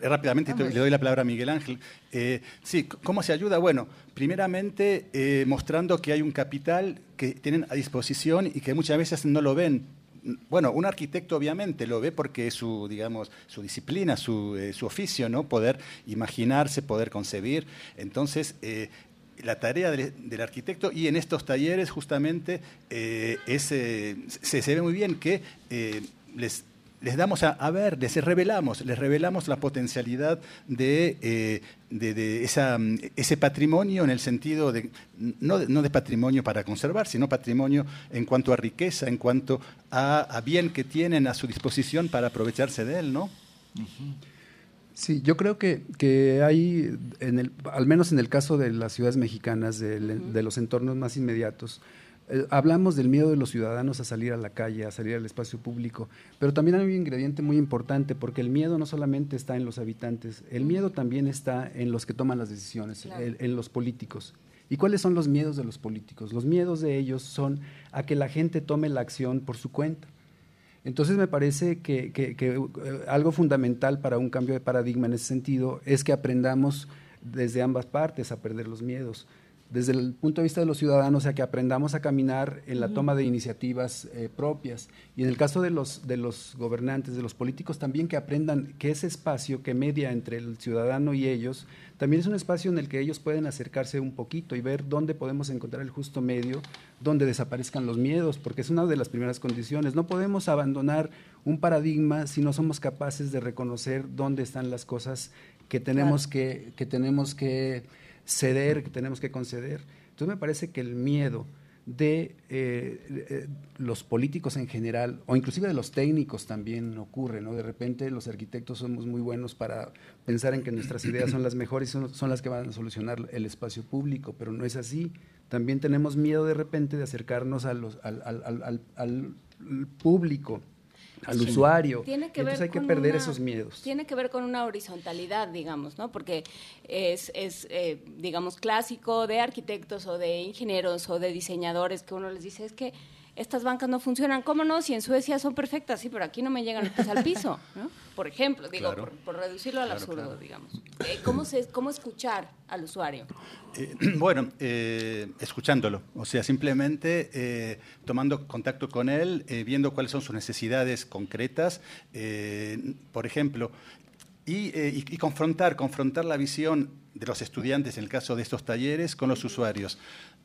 rápidamente le doy la palabra a Miguel Ángel. Eh, sí, ¿cómo se ayuda? Bueno, primeramente eh, mostrando que hay un capital que tienen a disposición y que muchas veces no lo ven. Bueno, un arquitecto obviamente lo ve porque es su, digamos, su disciplina, su, oficio, ¿no? Poder imaginarse, poder concebir. Entonces, la tarea del, arquitecto y en estos talleres justamente es, se, se, ve muy bien que les les damos a, ver, les revelamos, les revelamos la potencialidad de, eh, esa, ese patrimonio en el sentido de no, de patrimonio para conservar, sino patrimonio en cuanto a riqueza, en cuanto a, bien que tienen a su disposición para aprovecharse de él, ¿no? Sí, yo creo que, que hay, en el, al menos en el caso de las ciudades mexicanas, de los entornos más inmediatos, eh, hablamos del miedo de los ciudadanos a salir a la calle, a salir al espacio público, pero también hay un ingrediente muy importante porque el miedo no solamente está en los habitantes, el miedo también está en los que toman las decisiones, en, los políticos. ¿Y cuáles son los miedos de los políticos? Los miedos de ellos son a que la gente tome la acción por su cuenta. Entonces me parece que, que, eh, algo fundamental para un cambio de paradigma en ese sentido es que aprendamos desde ambas partes a perder los miedos desde el punto de vista de los ciudadanos, a que aprendamos a caminar en la toma de iniciativas eh, propias. Y en el caso de los, de los gobernantes, de los políticos, también que aprendan que ese espacio que media entre el ciudadano y ellos, también es un espacio en el que ellos pueden acercarse un poquito y ver dónde podemos encontrar el justo medio, donde desaparezcan los miedos, porque es una de las primeras condiciones. No podemos abandonar un paradigma si no somos capaces de reconocer dónde están las cosas que tenemos que, que tenemos que ceder, que tenemos que conceder. Entonces me parece que el miedo de eh, eh, los políticos en general, o inclusive de los técnicos también ocurre, ¿no? De repente los arquitectos somos muy buenos para pensar en que nuestras ideas son las mejores y son, son las que van a solucionar el espacio público, pero no es así. También tenemos miedo de repente de acercarnos a los, al, al, al público al usuario. Tiene que Entonces hay que perder esos miedos. Tiene que ver con una horizontalidad, digamos, ¿no? Porque es, es eh, digamos, clásico de arquitectos o de ingenieros o de diseñadores que uno les dice es que estas bancas no funcionan. ¿Cómo no? Si en Suecia son perfectas, sí, pero aquí no me llegan al piso, ¿no? Por ejemplo, digo, por, reducirlo al absurdo, digamos. Eh, ¿cómo, se, ¿Cómo escuchar al usuario? Eh, bueno, eh, escuchándolo, o sea, simplemente tomando contacto con él, viendo cuáles son sus necesidades concretas. por ejemplo, y, confrontar, confrontar la visión de los estudiantes, en el caso de estos talleres, con los usuarios.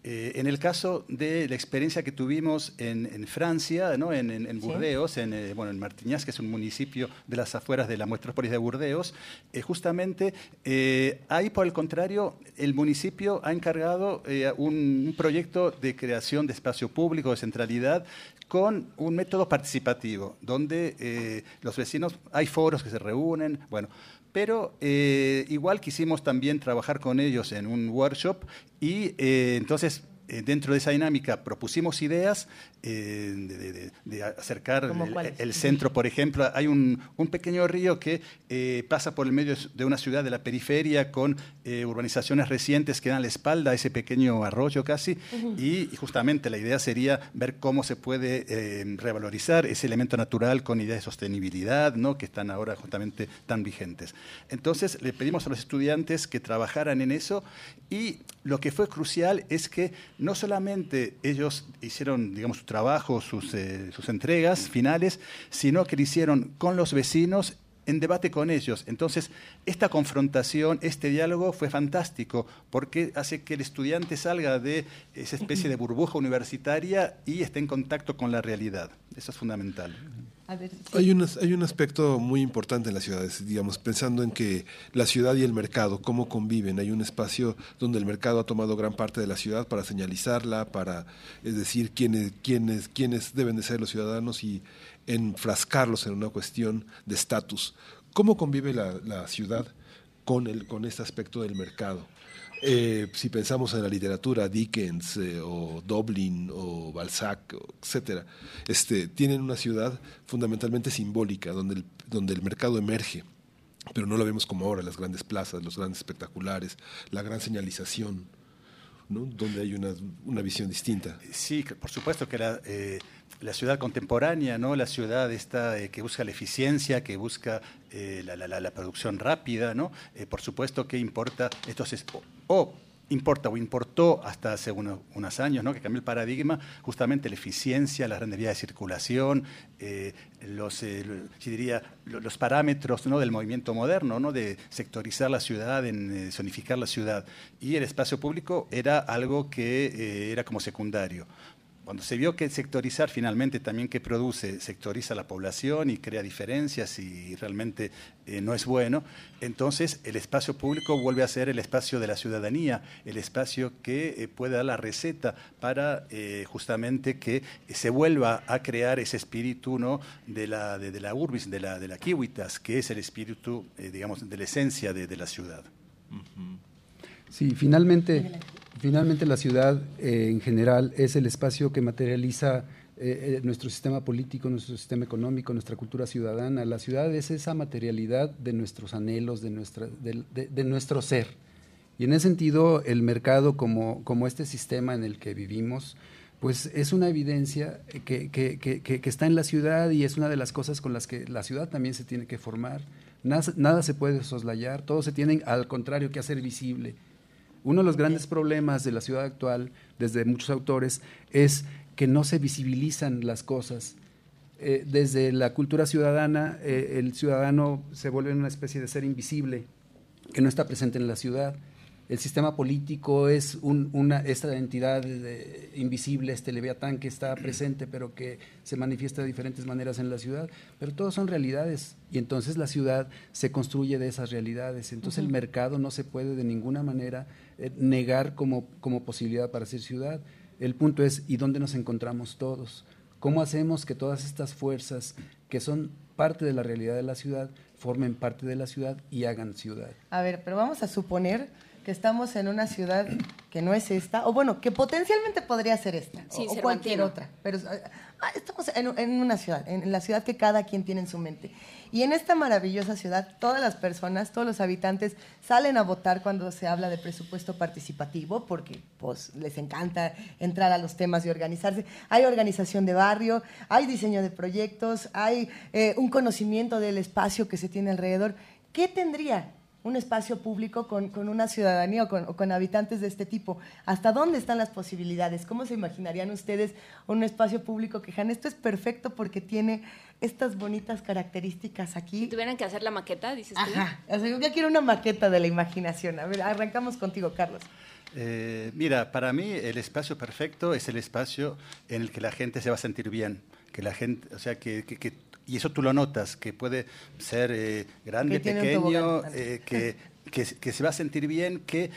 Eh, en el caso de la experiencia que tuvimos en, Francia, ¿no? en, en, Burdeos, en, eh, bueno, en Martiñas, que es un municipio de las afueras de la metrópolis de Burdeos, eh, justamente ahí, por el contrario, el municipio ha encargado un, un, proyecto de creación de espacio público, de centralidad, con un método participativo, donde los vecinos, hay foros que se reúnen, bueno, pero eh, igual quisimos también trabajar con ellos en un workshop y eh, entonces eh, dentro de esa dinámica propusimos ideas eh, de, acercar el, centro, por ejemplo. Hay un, pequeño río que eh, pasa por el medio de una ciudad de la periferia con urbanizaciones recientes que dan la espalda a ese pequeño arroyo casi. y, justamente la idea sería ver cómo se puede revalorizar ese elemento natural con ideas de sostenibilidad, ¿no? que están ahora justamente tan vigentes. Entonces le pedimos a los estudiantes que trabajaran en eso y lo que fue crucial es que no solamente ellos hicieron, digamos, su trabajo, sus, eh, sus entregas finales, sino que lo hicieron con los vecinos en debate con ellos. Entonces, esta confrontación, este diálogo fue fantástico porque hace que el estudiante salga de esa especie de burbuja universitaria y esté en contacto con la realidad. Eso es fundamental. hay, un, hay un aspecto muy importante en las ciudades, digamos, pensando en que la ciudad y el mercado, cómo conviven. Hay un espacio donde el mercado ha tomado gran parte de la ciudad para señalizarla, para es decir quiénes, quiénes, quiénes deben de ser los ciudadanos y enfrascarlos en una cuestión de estatus. ¿Cómo convive la, ciudad con, el, con este aspecto del mercado? Eh, si pensamos en la literatura, Dickens eh, o Dublin o Balzac, etcétera, este, tienen una ciudad fundamentalmente simbólica donde el, donde el mercado emerge, pero no lo vemos como ahora, las grandes plazas, los grandes espectaculares, la gran señalización, ¿no? donde hay una, una visión distinta. Sí, por supuesto que la, la ciudad contemporánea, ¿no? la ciudad esta eh, que busca la eficiencia, que busca eh, la, producción rápida, ¿no? Eh, por supuesto que importa, estos o, importa o importó hasta hace unos años, ¿no? que cambió el paradigma, justamente la eficiencia, las grandes vías de circulación, los, diría, los parámetros ¿no? del movimiento moderno, ¿no? de sectorizar la ciudad, en zonificar la ciudad. Y el espacio público era algo que era como secundario cuando se vio que sectorizar finalmente también que produce, sectoriza la población y crea diferencias y realmente eh, no es bueno, entonces el espacio público vuelve a ser el espacio de la ciudadanía, el espacio que eh, puede dar la receta para eh, justamente que se vuelva a crear ese espíritu ¿no? de, la, de, la urbis, de la, de la kiwitas, que es el espíritu, digamos, de la esencia de, la ciudad. Sí, finalmente Finalmente la ciudad eh, en general es el espacio que materializa eh, eh, nuestro sistema político, nuestro sistema económico, nuestra cultura ciudadana. La ciudad es esa materialidad de nuestros anhelos, de, nuestro ser. Y en ese sentido, el mercado como, este sistema en el que vivimos, pues es una evidencia que, está en la ciudad y es una de las cosas con las que la ciudad también se tiene que formar. Nada, nada se puede soslayar, todo se tiene al contrario que hacer visible. Uno de los grandes problemas de la ciudad actual, desde muchos autores, es que no se visibilizan las cosas. Eh, desde la cultura ciudadana, eh, el ciudadano se vuelve una especie de ser invisible, que no está presente en la ciudad el sistema político es una, esta entidad invisible, este leviatán que está presente, pero que se manifiesta de diferentes maneras en la ciudad, pero todos son realidades y entonces la ciudad se construye de esas realidades. Entonces el mercado no se puede de ninguna manera eh, negar como, como posibilidad para ser ciudad. El punto es, ¿y dónde nos encontramos todos? ¿Cómo hacemos que todas estas fuerzas que son parte de la realidad de la ciudad formen parte de la ciudad y hagan ciudad? A ver, pero vamos a suponer que estamos en una ciudad que no es esta, o bueno, que potencialmente podría ser esta, o, cualquier otra, pero ah, estamos en, una ciudad, en la ciudad que cada quien tiene en su mente. Y en esta maravillosa ciudad, todas las personas, todos los habitantes salen a votar cuando se habla de presupuesto participativo, porque pues les encanta entrar a los temas y organizarse. Hay organización de barrio, hay diseño de proyectos, hay eh, un conocimiento del espacio que se tiene alrededor. ¿Qué tendría un espacio público con, una ciudadanía o con, habitantes de este tipo. ¿Hasta dónde están las posibilidades? ¿Cómo se imaginarían ustedes un espacio público que, esto es perfecto porque tiene estas bonitas características aquí? Si tuvieran que hacer la maqueta, dices Ajá. O sea, yo ya quiero una maqueta de la imaginación. A ver, arrancamos contigo, Carlos. Eh, mira, para mí el espacio perfecto es el espacio en el que la gente se va a sentir bien, que la gente, o sea, que, que, que y eso tú lo notas, que puede ser eh, grande, pequeño, eh, que, que, se va a sentir bien, que,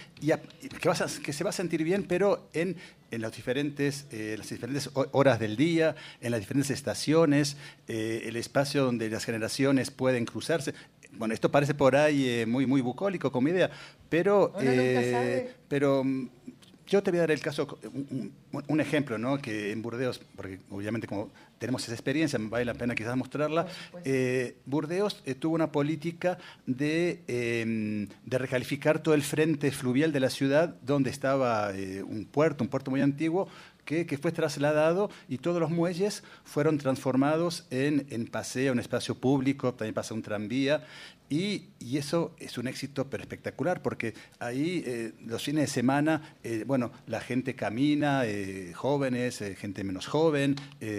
que, vas a, que se va a sentir bien, pero en, en las, diferentes, eh, las diferentes horas del día, en las diferentes estaciones, el espacio donde las generaciones pueden cruzarse. Bueno, esto parece por ahí muy, muy bucólico como idea, pero, pero mm, yo te voy a dar el caso, un, ejemplo, ¿no? que en Burdeos, porque obviamente como tenemos esa experiencia, vale la pena quizás mostrarla, eh, Burdeos eh, tuvo una política de, em, de, recalificar todo el frente fluvial de la ciudad, donde estaba eh, un puerto, un puerto muy antiguo, que, que, fue trasladado y todos los muelles fueron transformados en, en paseo, en espacio público, también pasa un tranvía. Y, y, eso es un éxito pero espectacular, porque ahí eh, los fines de semana, eh, bueno, la gente camina, eh, jóvenes, gente menos joven,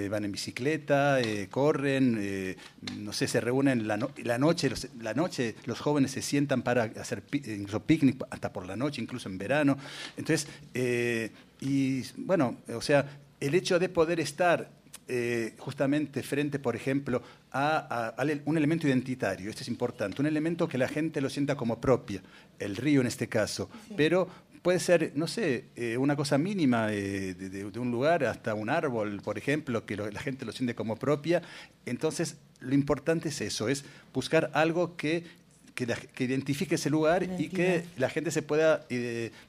van en bicicleta, corren, no sé, se reúnen la, la noche, los, la noche los jóvenes se sientan para hacer incluso picnic hasta por la noche, incluso en verano. Entonces, y bueno, o sea, el hecho de poder estar eh, justamente frente, por ejemplo, a, un elemento identitario. Este es importante, un elemento que la gente lo sienta como propia, el río en este caso, pero puede ser, no sé, eh, una cosa mínima eh, de, un lugar hasta un árbol, por ejemplo, que la gente lo siente como propia. Entonces, lo importante es eso, es buscar algo que, que, identifique ese lugar y que la gente se pueda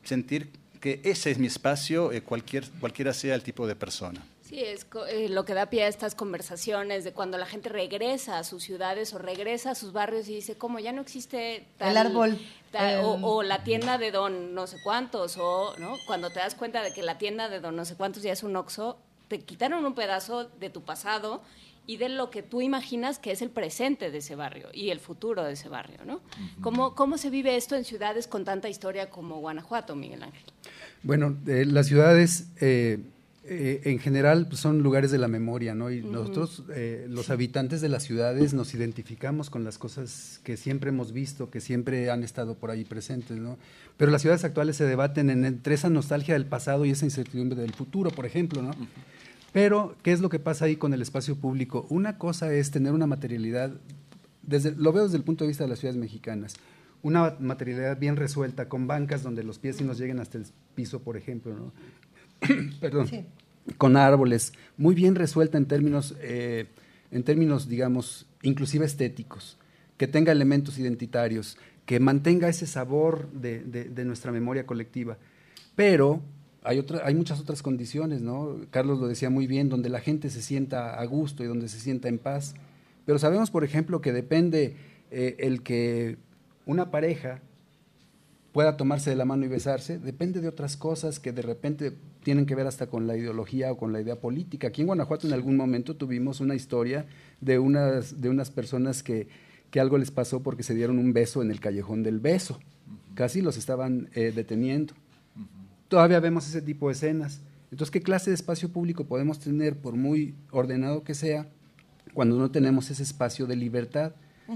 sentir que ese es mi espacio, cualquier, cualquiera sea el tipo de persona. Sí, es eh, lo que da pie a estas conversaciones de cuando la gente regresa a sus ciudades o regresa a sus barrios y dice, como ya no existe tal, el árbol o, la tienda de don no sé cuántos o no cuando te das cuenta de que la tienda de don no sé cuántos ya es un oxo, te quitaron un pedazo de tu pasado y de lo que tú imaginas que es el presente de ese barrio y el futuro de ese barrio, ¿no? ¿Cómo, ¿Cómo se vive esto en ciudades con tanta historia como Guanajuato, Miguel Ángel? Bueno, eh, las ciudades eh, eh, en general pues, son lugares de la memoria, ¿no? Y nosotros, eh, los habitantes de las ciudades, nos identificamos con las cosas que siempre hemos visto, que siempre han estado por ahí presentes, ¿no? Pero las ciudades actuales se debaten entre esa nostalgia del pasado y esa incertidumbre del futuro, por ejemplo, ¿no? Pero, ¿qué es lo que pasa ahí con el espacio público? Una cosa es tener una materialidad, desde, lo veo desde el punto de vista de las ciudades mexicanas, una materialidad bien resuelta, con bancas donde los pies sí nos lleguen hasta el piso, por ejemplo, ¿no? perdón, con árboles, muy bien resuelta en términos, eh, en términos, digamos, inclusive estéticos, que tenga elementos identitarios, que mantenga ese sabor de, nuestra memoria colectiva. Pero hay, otra, hay muchas otras condiciones, ¿no? Carlos lo decía muy bien, donde la gente se sienta a gusto y donde se sienta en paz. Pero sabemos, por ejemplo, que depende eh, el que una pareja pueda tomarse de la mano y besarse, depende de otras cosas que de repente tienen que ver hasta con la ideología o con la idea política. Aquí en Guanajuato en algún momento tuvimos una historia de unas, de unas personas que, que algo les pasó porque se dieron un beso en el callejón del beso. Casi los estaban eh, deteniendo. Todavía vemos ese tipo de escenas. Entonces, ¿qué clase de espacio público podemos tener, por muy ordenado que sea, cuando no tenemos ese espacio de libertad?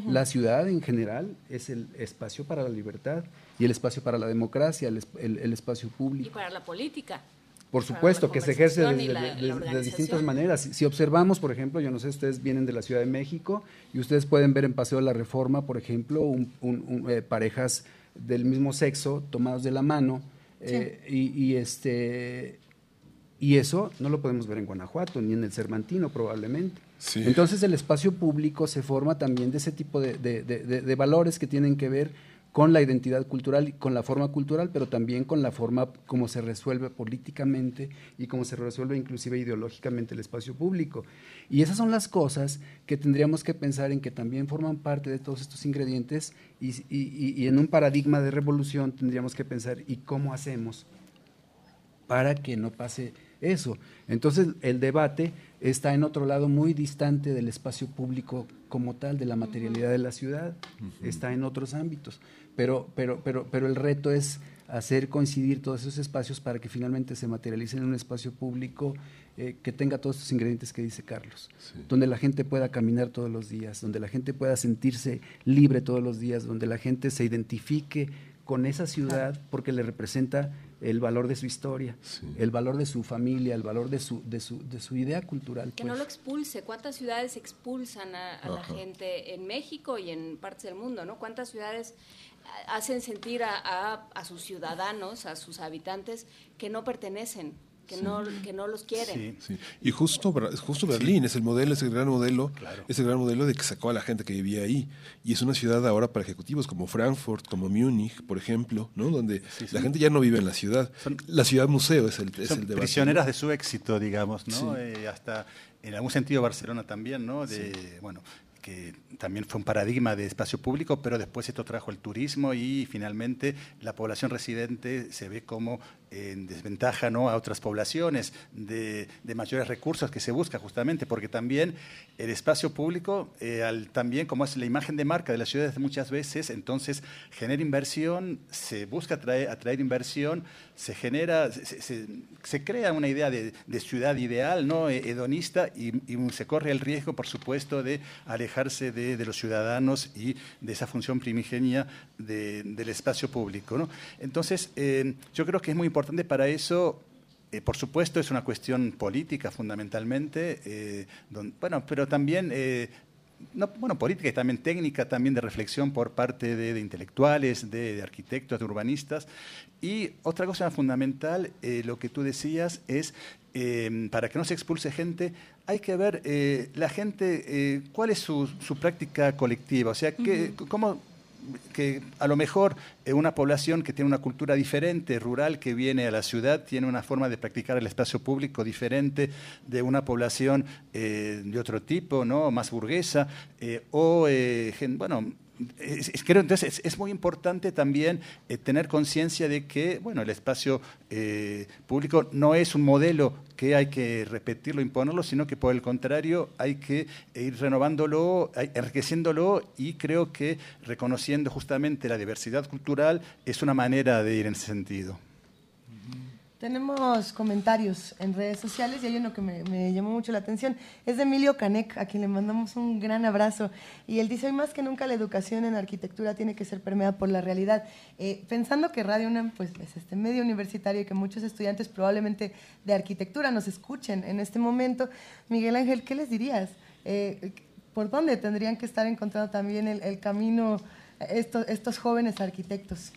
La ciudad en general es el espacio para la libertad y el espacio para la democracia, el, espacio público. Y para la política. Por supuesto, que se ejerce de, distintas maneras. Si, observamos, por ejemplo, yo no sé, ustedes vienen de la Ciudad de México y ustedes pueden ver en Paseo de la Reforma, por ejemplo, eh, parejas del mismo sexo tomados de la mano eh, y, este y eso no lo podemos ver en Guanajuato ni en el Cervantino probablemente. Entonces el espacio público se forma también de ese tipo de valores que tienen que ver con la identidad cultural, con la forma cultural, pero también con la forma como se resuelve políticamente y cómo se resuelve inclusive ideológicamente el espacio público. Y esas son las cosas que tendríamos que pensar en que también forman parte de todos estos ingredientes y, y en un paradigma de revolución tendríamos que pensar y cómo hacemos para que no pase eso. Entonces el debate está en otro lado muy distante del espacio público como tal, de la materialidad de la ciudad, está en otros ámbitos. Pero, pero, pero, pero el reto es hacer coincidir todos esos espacios para que finalmente se materialicen en un espacio público eh, que tenga todos estos ingredientes que dice Carlos, donde la gente pueda caminar todos los días, donde la gente pueda sentirse libre todos los días, donde la gente se identifique con esa ciudad porque le representa el valor de su historia, el valor de su familia, el valor de su, de su, de su idea cultural. Que no pues. lo expulse. ¿Cuántas ciudades expulsan a, la gente en México y en partes del mundo? ¿no? ¿Cuántas ciudades hacen sentir a, sus ciudadanos, a sus habitantes, que no pertenecen, que, no, que no los quieren. Sí, Y justo, justo Berlín es el modelo, es el gran modelo, es el gran modelo de que sacó a la gente que vivía ahí. Y es una ciudad ahora para ejecutivos como Frankfurt, como Múnich, por ejemplo, ¿no? donde la gente ya no vive en la ciudad. la ciudad museo es el, es el debate. Prisioneras de su éxito, digamos, ¿no? Eh, hasta en algún sentido Barcelona también, ¿no? De, bueno, que también fue un paradigma de espacio público, pero después esto trajo el turismo y finalmente la población residente se ve como en desventaja ¿no? a otras poblaciones, de, mayores recursos que se busca justamente, porque también el espacio público, al, también como es la imagen de marca de las ciudades muchas veces, entonces genera inversión, se busca atraer, atraer inversión, se genera, se, crea una idea de, ciudad ideal, ¿no? hedonista, y, se corre el riesgo, por supuesto, de alejarse de, los ciudadanos y de esa función primigenia del espacio público. ¿no? Entonces, eh, yo creo que es muy importante para eso eh, por supuesto, es una cuestión política fundamentalmente, eh, bueno, pero también no, bueno, política y también técnica, también de reflexión por parte de, intelectuales, de, arquitectos, de urbanistas. Y otra cosa fundamental, eh, lo que tú decías, es eh, para que no se expulse gente, hay que ver eh, la gente, cuál es su, su, práctica colectiva, o sea, que, cómo que a lo mejor eh, una población que tiene una cultura diferente, rural, que viene a la ciudad, tiene una forma de practicar el espacio público diferente de una población eh, de otro tipo, ¿no? más burguesa, eh, o, bueno, es, creo entonces es, muy importante también eh, tener conciencia de que bueno el espacio eh, público no es un modelo que hay que repetirlo imponerlo sino que por el contrario hay que ir renovándolo enriqueciéndolo y creo que reconociendo justamente la diversidad cultural es una manera de ir en ese sentido tenemos comentarios en redes sociales y hay uno que me, llamó mucho la atención. Es de Emilio Canek, a quien le mandamos un gran abrazo. Y él dice, hoy más que nunca la educación en arquitectura tiene que ser permeada por la realidad. Eh, pensando que Radio UNAM pues, es este medio universitario y que muchos estudiantes probablemente de arquitectura nos escuchen en este momento, Miguel Ángel, ¿qué les dirías? Eh, ¿Por dónde tendrían que estar encontrando también el, camino estos, estos jóvenes arquitectos?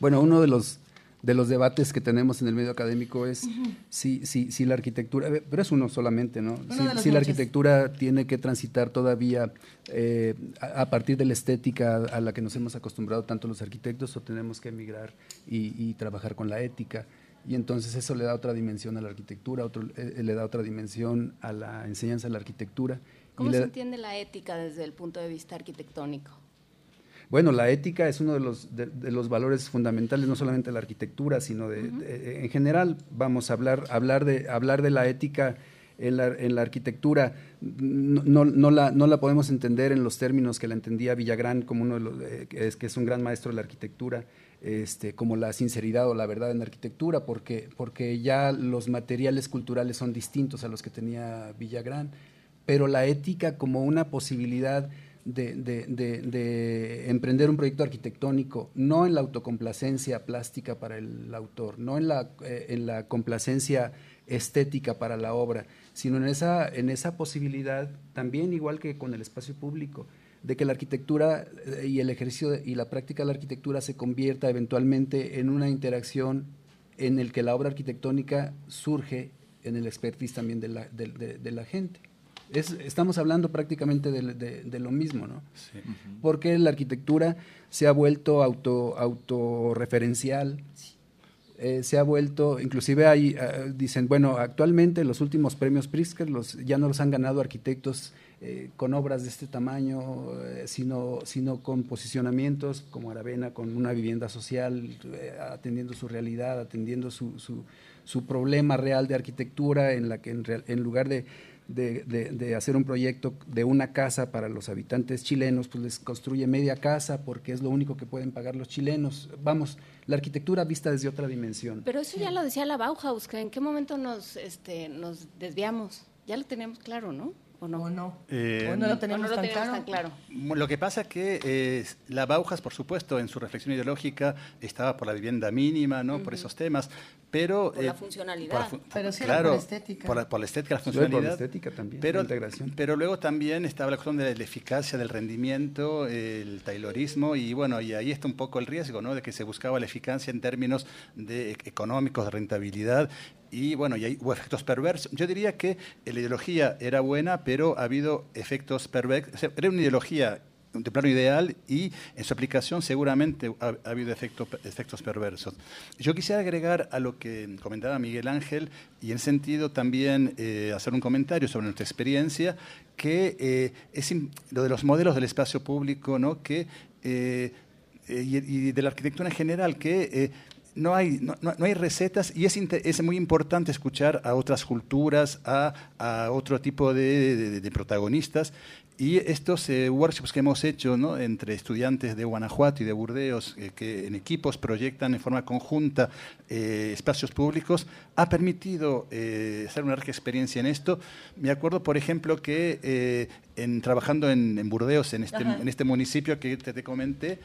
Bueno, uno de los de los debates que tenemos en el medio académico es si, si, si, la arquitectura, eh, pero es uno solamente, ¿no? si, la arquitectura tiene que transitar todavía eh, a, partir de la estética a la que nos hemos acostumbrado tanto los arquitectos o tenemos que emigrar y, trabajar con la ética. Y entonces eso le da otra dimensión a la arquitectura, otro, eh, le da otra dimensión a la enseñanza de la arquitectura. ¿Cómo se entiende la ética desde el punto de vista arquitectónico? Bueno, la ética es uno de los, de, los valores fundamentales, no solamente de la arquitectura, sino de, en general. Vamos a hablar, hablar, de, hablar de la ética en la, en la arquitectura. No, no, la, no la podemos entender en los términos que la entendía Villagrán, como uno de los, es, que es un gran maestro de la arquitectura. Este, como la sinceridad o la verdad en la arquitectura, porque, porque ya los materiales culturales son distintos a los que tenía Villagrán, pero la ética como una posibilidad de, emprender un proyecto arquitectónico, no en la autocomplacencia plástica para el autor, no en la, eh, en la complacencia estética para la obra, sino en esa, en esa posibilidad, también igual que con el espacio público, de que la arquitectura eh, y el ejercicio y la práctica de la arquitectura se convierta eventualmente en una interacción en el que la obra arquitectónica surge en el expertise también de la, de la gente estamos hablando prácticamente de, lo mismo, ¿no? Porque la arquitectura se ha vuelto auto, autorreferencial, eh, se ha vuelto, inclusive hay, eh, dicen, bueno, actualmente los últimos premios Pritzker los, ya no los han ganado arquitectos eh, con obras de este tamaño, sino, sino con posicionamientos como Aravena, con una vivienda social, atendiendo su realidad, atendiendo su, su, su, problema real de arquitectura, en la que en, en lugar de de, hacer un proyecto de una casa para los habitantes chilenos, pues les construye media casa porque es lo único que pueden pagar los chilenos. Vamos, la arquitectura vista desde otra dimensión. Pero eso ya lo decía la Bauhaus, que en qué momento nos, este, nos desviamos. Ya lo tenemos claro, ¿no? ¿O no? no? Eh, no lo tenemos, tan, claro? Lo que pasa es que eh, la Bauhaus, por supuesto, en su reflexión ideológica estaba por la vivienda mínima, ¿no? Por esos temas, pero... Por la eh, funcionalidad. pero sí claro, por la estética. Por la, estética, la funcionalidad. Por la estética también, pero, la integración. Pero luego también estaba la cuestión de la eficacia del rendimiento, el taylorismo, y bueno, y ahí está un poco el riesgo, ¿no? De que se buscaba la eficacia en términos de económicos, de rentabilidad, y bueno, y hay, hubo efectos perversos. Yo diría que la ideología era buena, pero ha habido efectos perversos. era una ideología de plano ideal y en su aplicación seguramente ha, habido efectos perversos. Yo quisiera agregar a lo que comentaba Miguel Ángel y en sentido también eh, hacer un comentario sobre nuestra experiencia, que eh, es lo de los modelos del espacio público, ¿no? que, eh, y, y, de la arquitectura en general, que no hay, no, no, hay recetas y es, es, muy importante escuchar a otras culturas, a, a otro tipo de, de, protagonistas. Y estos eh, workshops que hemos hecho entre estudiantes de Guanajuato y de Burdeos, eh, que en equipos proyectan en forma conjunta eh, espacios públicos, ha permitido hacer una rica experiencia en esto. Me acuerdo, por ejemplo, que en, trabajando en, Burdeos, en este, en este municipio que te, te comenté,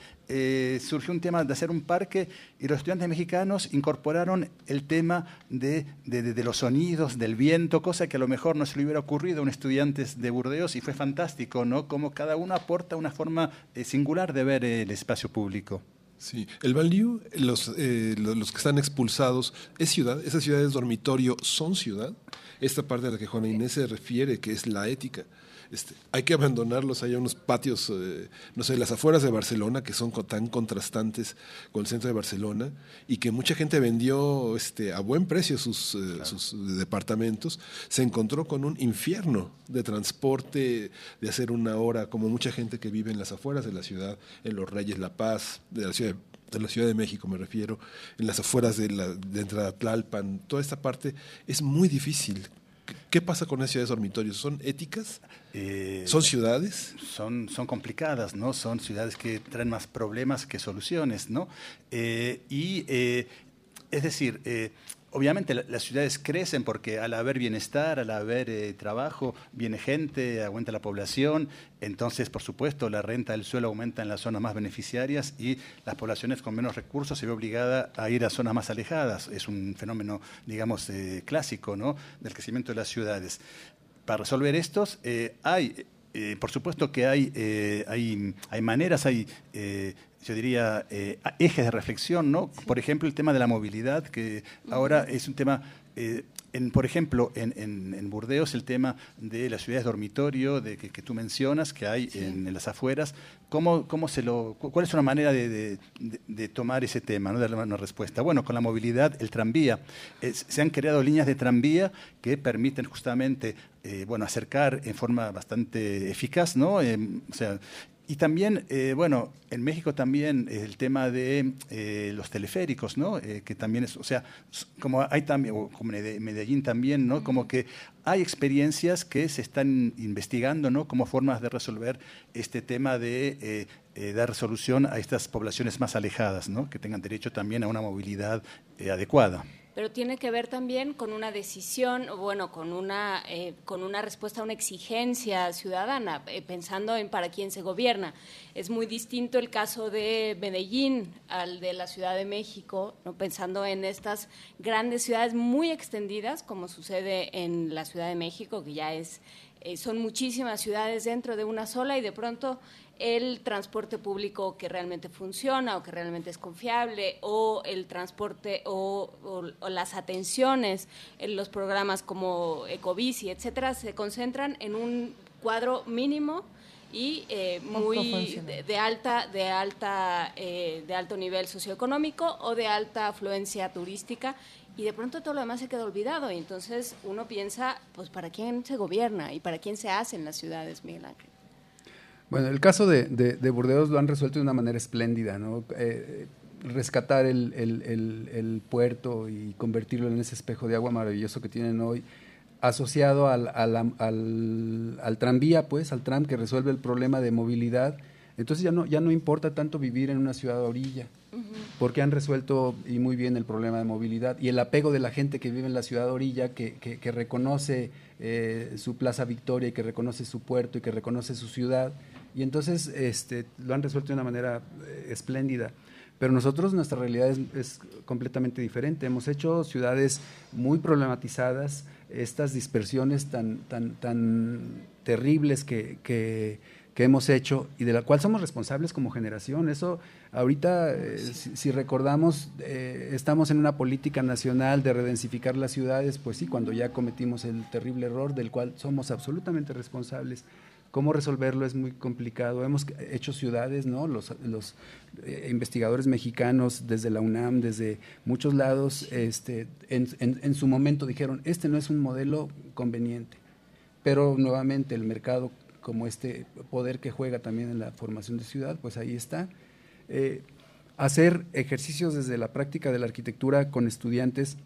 surgió un tema de hacer un parque y los estudiantes mexicanos incorporaron el tema de, de, los sonidos, del viento, cosa que a lo mejor no se le hubiera ocurrido a un estudiante de Burdeos y fue fantástico, ¿no? Como cada uno aporta una forma eh, singular de ver el espacio público. Sí, el Banlieue, los, eh, los que están expulsados, ¿es ciudad? ¿Esas ciudades dormitorio son ciudad? Esta parte a la que Juana Inés se refiere, que es la ética. Este, hay que abandonarlos, hay unos patios, eh, no sé, las afueras de Barcelona, que son tan contrastantes con el centro de Barcelona, y que mucha gente vendió este, a buen precio sus, eh, sus departamentos, se encontró con un infierno de transporte, de hacer una hora, como mucha gente que vive en las afueras de la ciudad, en Los Reyes La Paz, de la ciudad de la Ciudad de México me refiero, en las afueras de, la, de entrada Tlalpan, toda esta parte es muy difícil ¿Qué pasa con esas ciudades dormitorios? ¿Son éticas? Eh, ¿Son ciudades? Son, son complicadas, ¿no? Son ciudades que traen más problemas que soluciones, ¿no? Eh, y, eh, es decir, obviamente las ciudades crecen porque al haber bienestar, al haber eh, trabajo, viene gente, aumenta la población, entonces por supuesto la renta del suelo aumenta en las zonas más beneficiarias y las poblaciones con menos recursos se ve obligada a ir a zonas más alejadas. Es un fenómeno, digamos, eh, clásico ¿no? del crecimiento de las ciudades. Para resolver estos eh, hay por supuesto que hay, hay, hay maneras, hay yo diría, eh, ejes de reflexión, ¿no? Por ejemplo, el tema de la movilidad, que ahora es un tema, eh, en, por ejemplo, en, en, Burdeos, el tema de las ciudades dormitorio, de que, tú mencionas, que hay en, las afueras, ¿cómo, cómo se lo, ¿cuál es una manera de, de, tomar ese tema, ¿no? de darle una respuesta? Bueno, con la movilidad, el tranvía. se han creado líneas de tranvía que permiten justamente eh, bueno, acercar en forma bastante eficaz, ¿no? o sea, y también, eh, bueno, en México también el tema de eh, los teleféricos, ¿no? Eh, que también es, o sea, como hay también, o como en Medellín también, ¿no? Como que hay experiencias que se están investigando, ¿no? Como formas de resolver este tema de dar solución a estas poblaciones más alejadas, ¿no? Que tengan derecho también a una movilidad adecuada pero tiene que ver también con una decisión, bueno, con una, eh, con una respuesta a una exigencia ciudadana, eh, pensando en para quién se gobierna. Es muy distinto el caso de Medellín al de la Ciudad de México, ¿no? pensando en estas grandes ciudades muy extendidas, como sucede en la Ciudad de México, que ya es, eh, son muchísimas ciudades dentro de una sola y de pronto el transporte público que realmente funciona o que realmente es confiable o el transporte o, las atenciones en los programas como Ecobici, etcétera, se concentran en un cuadro mínimo y eh, muy de, alta de alta eh, de alto nivel socioeconómico o de alta afluencia turística y de pronto todo lo demás se queda olvidado. Y entonces uno piensa pues para quién se gobierna y para quién se hacen las ciudades Miguel Ángel bueno, el caso de, de, Burdeos lo han resuelto de una manera espléndida, ¿no? Eh, rescatar el, el, puerto y convertirlo en ese espejo de agua maravilloso que tienen hoy, asociado al, al, al, tranvía, pues, al tram que resuelve el problema de movilidad. Entonces ya no, ya no importa tanto vivir en una ciudad a orilla, porque han resuelto y muy bien el problema de movilidad y el apego de la gente que vive en la ciudad a orilla, que, que, que reconoce eh, su Plaza Victoria y que reconoce su puerto y que reconoce su ciudad y entonces este, lo han resuelto de una manera eh, espléndida. Pero nosotros, nuestra realidad es, completamente diferente. Hemos hecho ciudades muy problematizadas, estas dispersiones tan, tan, tan terribles que, que, hemos hecho y de la cual somos responsables como generación. Eso, ahorita, eh, si, recordamos, eh, estamos en una política nacional de redensificar las ciudades, pues sí, cuando ya cometimos el terrible error del cual somos absolutamente responsables cómo resolverlo es muy complicado. Hemos hecho ciudades, ¿no? Los, eh, investigadores mexicanos desde la UNAM, desde muchos lados, este, en, en, su momento dijeron, este no es un modelo conveniente. Pero nuevamente el mercado, como este poder que juega también en la formación de ciudad, pues ahí está. Eh, hacer ejercicios desde la práctica de la arquitectura con estudiantes,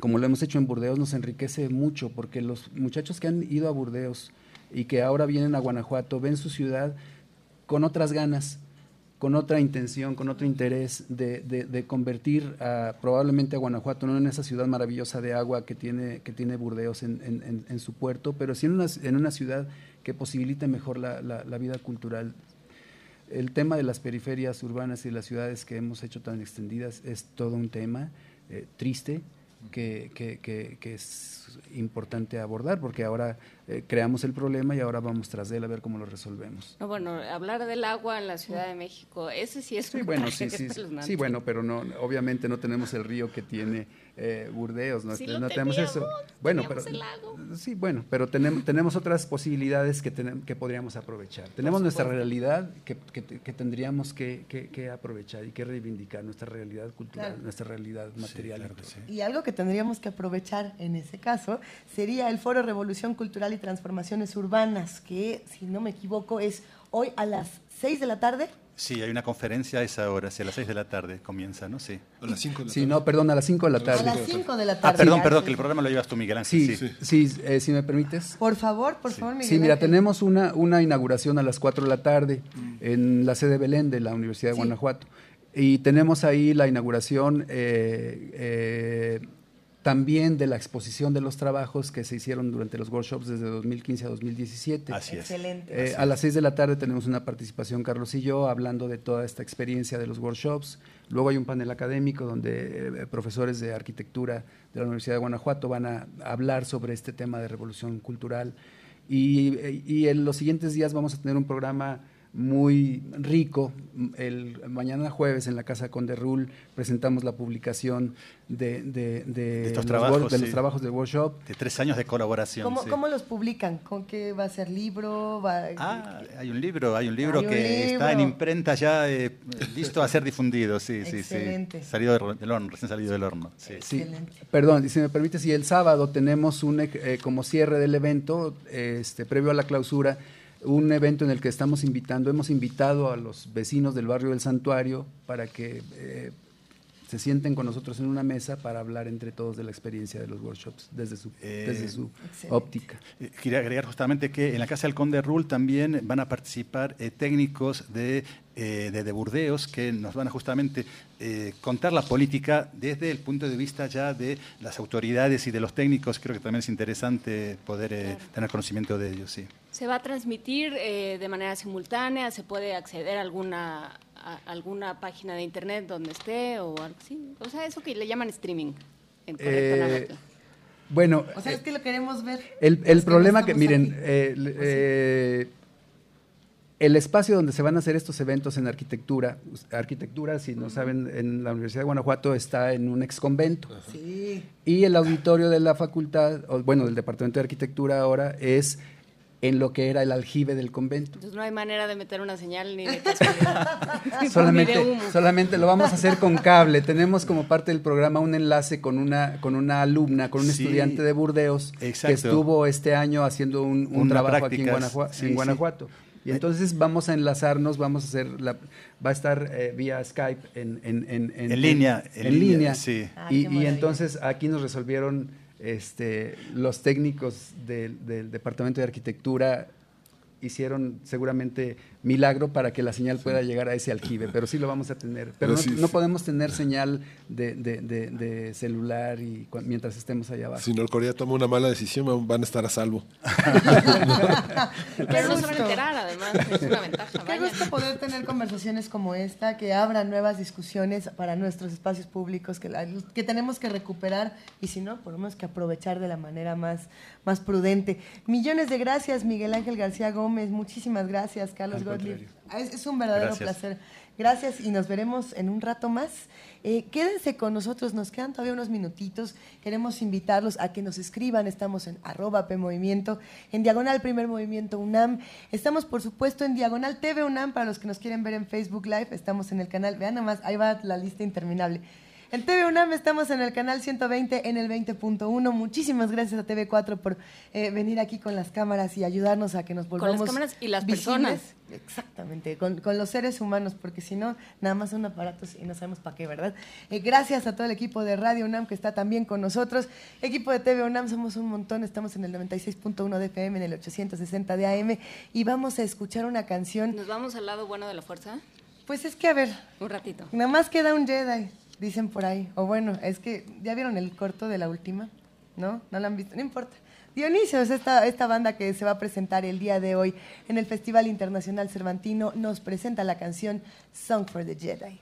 como lo hemos hecho en Burdeos, nos enriquece mucho, porque los muchachos que han ido a Burdeos y que ahora vienen a Guanajuato ven su ciudad con otras ganas, con otra intención, con otro interés de, convertir probablemente a Guanajuato no en esa ciudad maravillosa de agua que tiene, que tiene Burdeos en, su puerto, pero sí en una, en una ciudad que posibilite mejor la, la vida cultural. El tema de las periferias urbanas y las ciudades que hemos hecho tan extendidas es todo un tema eh, triste que, que, que, es importante abordar porque ahora eh, creamos el problema y ahora vamos tras él a ver cómo lo resolvemos. No, bueno, hablar del agua en la Ciudad de México, ese sí es sí, bueno, sí, sí, sí, bueno, pero no, obviamente no tenemos el río que tiene eh, Burdeos, no, tenemos eso. Bueno, pero sí, bueno, pero tenemos, tenemos otras posibilidades que, que podríamos aprovechar. Tenemos nuestra realidad que, que, tendríamos que, que, aprovechar y que reivindicar nuestra realidad cultural, nuestra realidad material. y algo que tendríamos que aprovechar en ese caso sería el Foro Revolución Cultural y Transformaciones Urbanas, que si no me equivoco es hoy a las 6 de la tarde Sí, hay una conferencia a esa hora, si a las 6 de la tarde comienza, ¿no? Sí. A las 5 de la tarde. Sí, no, perdón, a las 5 de la tarde. A las 5 de la tarde. Ah, perdón, perdón, que el programa lo llevas tú, Miguel Ángel. Sí, sí, sí eh, si me permites. Por favor, por favor, Miguel Sí, mira, tenemos una, una inauguración a las 4 de la tarde mm. en la sede Belén de la Universidad de Guanajuato. Y tenemos ahí la inauguración eh, eh, también de la exposición de los trabajos que se hicieron durante los workshops desde 2015 a 2017. Así es. Excelente. Eh, a las seis de la tarde tenemos una participación, Carlos y yo, hablando de toda esta experiencia de los workshops. Luego hay un panel académico donde eh, profesores de arquitectura de la Universidad de Guanajuato van a hablar sobre este tema de revolución cultural. Y, eh, y en los siguientes días vamos a tener un programa muy rico. El mañana jueves en la Casa Conde Rul presentamos la publicación de, de, los, trabajos, de los trabajos del workshop. De tres años de colaboración. ¿Cómo, ¿cómo los publican? ¿Con qué va a ser libro? Ah, hay un libro, hay un libro que está en imprenta ya eh, listo a ser difundido. Sí, sí, sí. Salido del horno, recién salido del horno. Sí. Perdón, si me permite, si el sábado tenemos un eh, como cierre del evento, este, previo a la clausura, un evento en el que estamos invitando, hemos invitado a los vecinos del barrio del Santuario para que eh, se sienten con nosotros en una mesa para hablar entre todos de la experiencia de los workshops desde su, eh, desde su óptica. Eh, quería agregar justamente que en la Casa del Conde Rul también van a participar técnicos de, de, Burdeos que nos van a justamente contar la política desde el punto de vista ya de las autoridades y de los técnicos. Creo que también es interesante poder tener conocimiento de ellos. Sí. ¿Se va a transmitir eh, de manera simultánea? ¿Se puede acceder a alguna, alguna página de internet donde esté o algo así? O sea, eso que le llaman streaming. En eh, bueno. O sea, es que lo queremos ver. El, el problema que, miren, eh, eh, el espacio donde se van a hacer estos eventos en arquitectura, arquitectura, si no saben, en la Universidad de Guanajuato está en un ex convento. Sí. Y el auditorio de la facultad, bueno, del Departamento de Arquitectura ahora es en lo que era el aljibe del convento. Entonces no hay manera de meter una señal ni de solamente, solamente lo vamos a hacer con cable. Tenemos como parte del programa un enlace con una, con una alumna, con un estudiante de Burdeos que estuvo este año haciendo un, trabajo aquí en, Guanajuato. Y entonces vamos a enlazarnos, vamos a hacer, la, va a estar eh, vía Skype en, en, en, en línea. En, línea. Sí. Ah, y entonces aquí nos resolvieron este, los técnicos del, del Departamento de Arquitectura hicieron seguramente milagro para que la señal pueda llegar a ese aljibe, pero sí lo vamos a tener. Pero, no, podemos tener señal de, de, celular y mientras estemos allá abajo. Si Norcorea toma una mala decisión, van a estar a salvo. pero no se van a enterar, además, es una ventaja. Qué gusto poder tener conversaciones como esta, que abran nuevas discusiones para nuestros espacios públicos, que, que tenemos que recuperar y si no, tenemos que aprovechar de la manera más, más prudente. Millones de gracias, Miguel Ángel García Gómez. Muchísimas gracias, Carlos Ah, es, un verdadero placer. Gracias y nos veremos en un rato más. Eh, quédense con nosotros, nos quedan todavía unos minutitos. Queremos invitarlos a que nos escriban. Estamos en arroba PMovimiento, en Diagonal Primer Movimiento UNAM. Estamos, por supuesto, en Diagonal TV UNAM para los que nos quieren ver en Facebook Live. Estamos en el canal. Vean nada más, ahí va la lista interminable. En TV UNAM estamos en el canal 120 en el 20.1. Muchísimas gracias a TV4 por eh, venir aquí con las cámaras y ayudarnos a que nos volvamos Con las cámaras y las personas. Exactamente, con, los seres humanos, porque si no, nada más son aparatos y no sabemos para qué, ¿verdad? Eh, gracias a todo el equipo de Radio UNAM que está también con nosotros. Equipo de TV UNAM, somos un montón, estamos en el 96.1 de FM, en el 860 de AM y vamos a escuchar una canción. ¿Nos vamos al lado bueno de la fuerza? Pues es que, a ver. Un ratito. Nada más queda un Jedi, dicen por ahí. O bueno, es que, ¿ya vieron el corto de la última? ¿No? ¿No lo han visto? No importa. Dionisio es esta, esta banda que se va a presentar el día de hoy en el Festival Internacional Cervantino. Nos presenta la canción Song for the Jedi.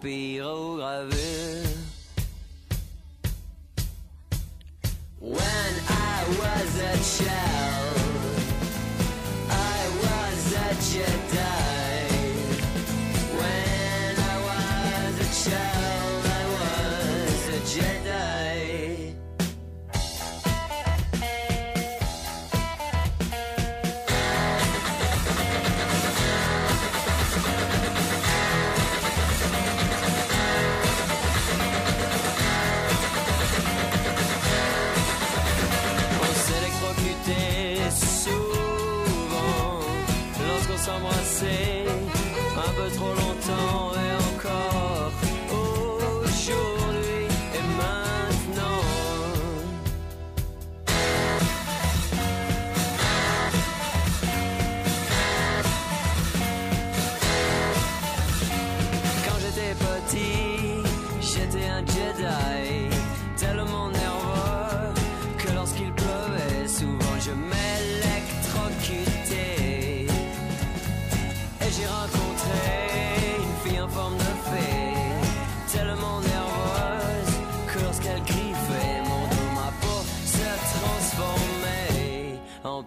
Pyrogravure. When I was a child.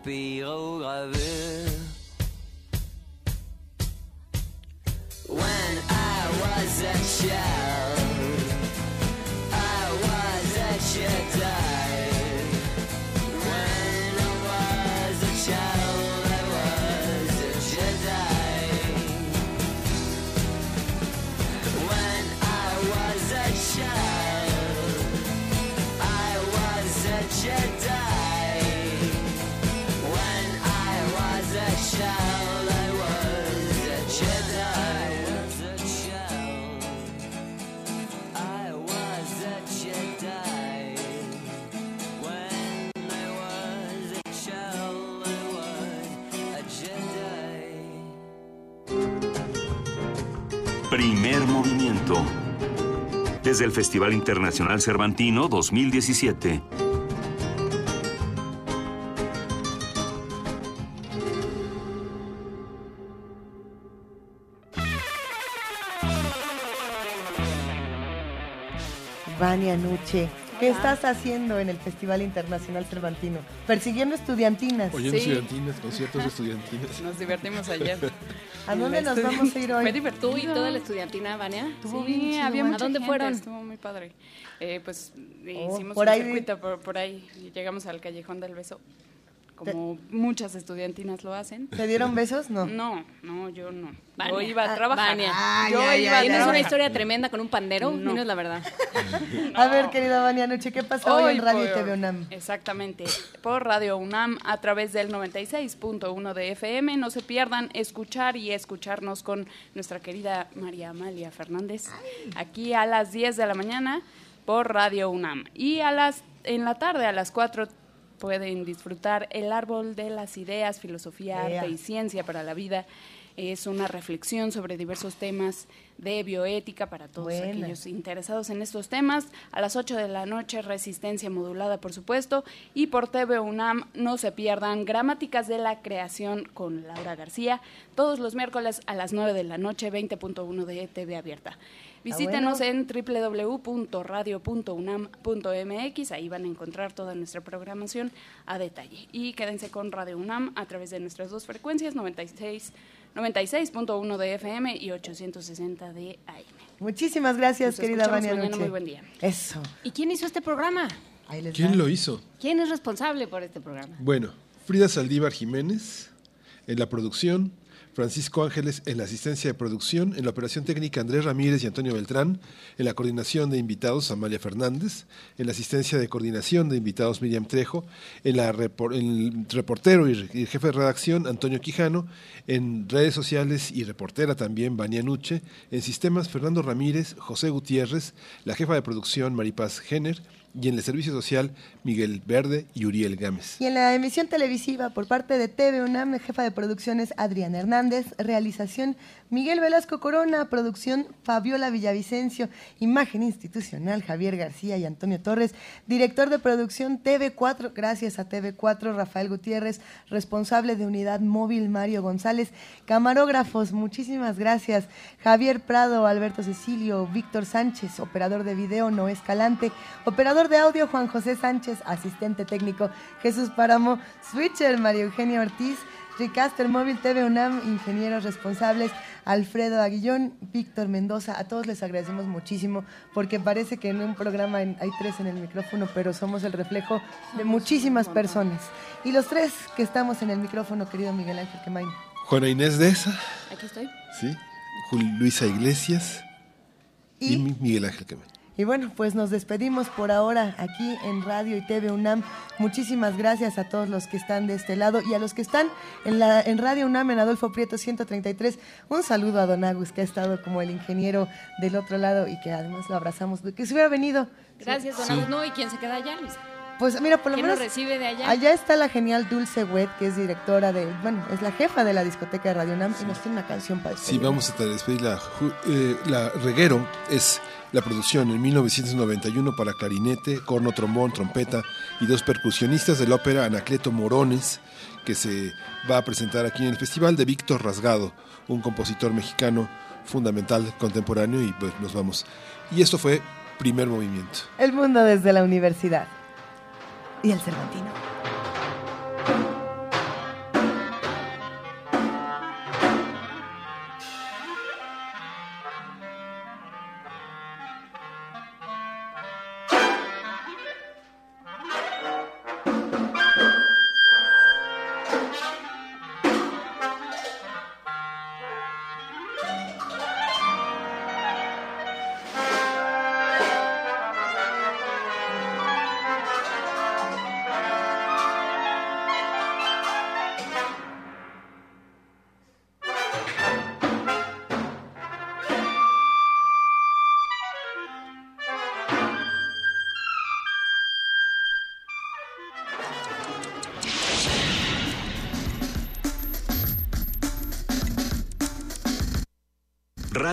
Pyrogravure. Primer movimiento. Desde el Festival Internacional Cervantino 2017. Vania Nuche, ¿qué estás haciendo en el Festival Internacional Cervantino? Persiguiendo estudiantinas. Oyendo estudiantinas, conciertos de estudiantinas. Nos divertimos ayer. ¿A dónde nos vamos a ir hoy? Fue divertido. ¿Tú y toda la estudiantina, Vania? Estuvo bien sí, chido, había ¿A dónde gente, fueron? Estuvo muy padre. Eh, pues Oh, hicimos por un ahí circuito por, por ahí llegamos al Callejón del Beso, como muchas estudiantinas lo hacen. ¿Te dieron besos? No. No, no, yo no. Yo iba a Ah, trabajar. Yo ya, iba ya, a ya. ¿Tienes una historia tremenda con un pandero? No. Dinos la verdad. A ver, querida Vania Nuche, ¿qué pasa hoy, en Radio por- TV UNAM? Exactamente, por Radio UNAM a través del 96.1 de FM. No se pierdan escuchar y escucharnos con nuestra querida María Amalia Fernández aquí a las 10 de la mañana por Radio UNAM. Y a las en la tarde a las 4 pueden disfrutar El árbol de las ideas, filosofía, arte y ciencia para la vida. Es una reflexión sobre diversos temas de bioética para todos aquellos interesados en estos temas. A las 8 de la noche, resistencia modulada, por supuesto. Y por TV UNAM, no se pierdan Gramáticas de la Creación con Laura García, todos los miércoles a las 9 de la noche, 20.1 de TV abierta. Visítenos en www.radio.unam.mx, ahí van a encontrar toda nuestra programación a detalle. Y quédense con Radio UNAM a través de nuestras dos frecuencias, 96 96.1 de FM y 860 de AM. Muchísimas gracias, querida Vania Muy buen día. Eso. ¿Y quién hizo este programa? ¿Quién lo hizo? ¿Quién es responsable por este programa? Bueno, Frida Saldívar Jiménez en la producción, Francisco Ángeles en la asistencia de producción, en la operación técnica Andrés Ramírez y Antonio Beltrán, en la coordinación de invitados Amalia Fernández, en la asistencia de coordinación de invitados Miriam Trejo, en, la el reportero y, jefe de redacción Antonio Quijano, en redes sociales y reportera también Vania Nuche, en sistemas Fernando Ramírez, José Gutiérrez, la jefa de producción Maripaz Jenner, y en el servicio social Miguel Verde y Uriel Gámez. Y en la emisión televisiva por parte de TV UNAM, jefa de producciones Adrián Hernández, realización Miguel Velasco Corona, producción Fabiola Villavicencio, imagen institucional Javier García y Antonio Torres, director de producción TV4, gracias a TV4 Rafael Gutiérrez, responsable de unidad móvil Mario González, camarógrafos, muchísimas gracias, Javier Prado, Alberto Cecilio, Víctor Sánchez, operador de video Noé Escalante, operador de audio Juan José Sánchez, asistente técnico Jesús Páramo, switcher María Eugenia Ortiz, Ricaster Móvil TV UNAM, ingenieros responsables, Alfredo Aguillón, Víctor Mendoza, a todos les agradecemos muchísimo porque parece que en un programa hay tres en el micrófono, pero somos el reflejo de muchísimas personas. Y los tres que estamos en el micrófono, querido Miguel Ángel Quemain. Juana Inés Deza. Aquí estoy. Sí. Luisa Iglesias. Y, Miguel Ángel Quemain. Y bueno, pues nos despedimos por ahora aquí en Radio y TV UNAM. Muchísimas gracias a todos los que están de este lado y a los que están en, la, en Radio UNAM en Adolfo Prieto 133. Un saludo a Don Agus, que ha estado como el ingeniero del otro lado y que además lo abrazamos. Que se hubiera venido. Gracias, Don Agus. No, ¿y quién se queda allá, Luisa? Pues mira, por lo menos. recibe de allá? Allá está la genial Dulce Wet, que es directora de. Bueno, es la jefa de la discoteca de Radio UNAM y nos tiene una canción para Sí, vamos a despedir eh, la Reguero es la producción en 1991 para clarinete, corno, trombón, trompeta y dos percusionistas de la ópera Anacleto Morones, que se va a presentar aquí en el festival de Víctor Rasgado, un compositor mexicano fundamental contemporáneo y pues nos vamos. Y esto fue Primer Movimiento. El mundo desde la universidad y el Cervantino.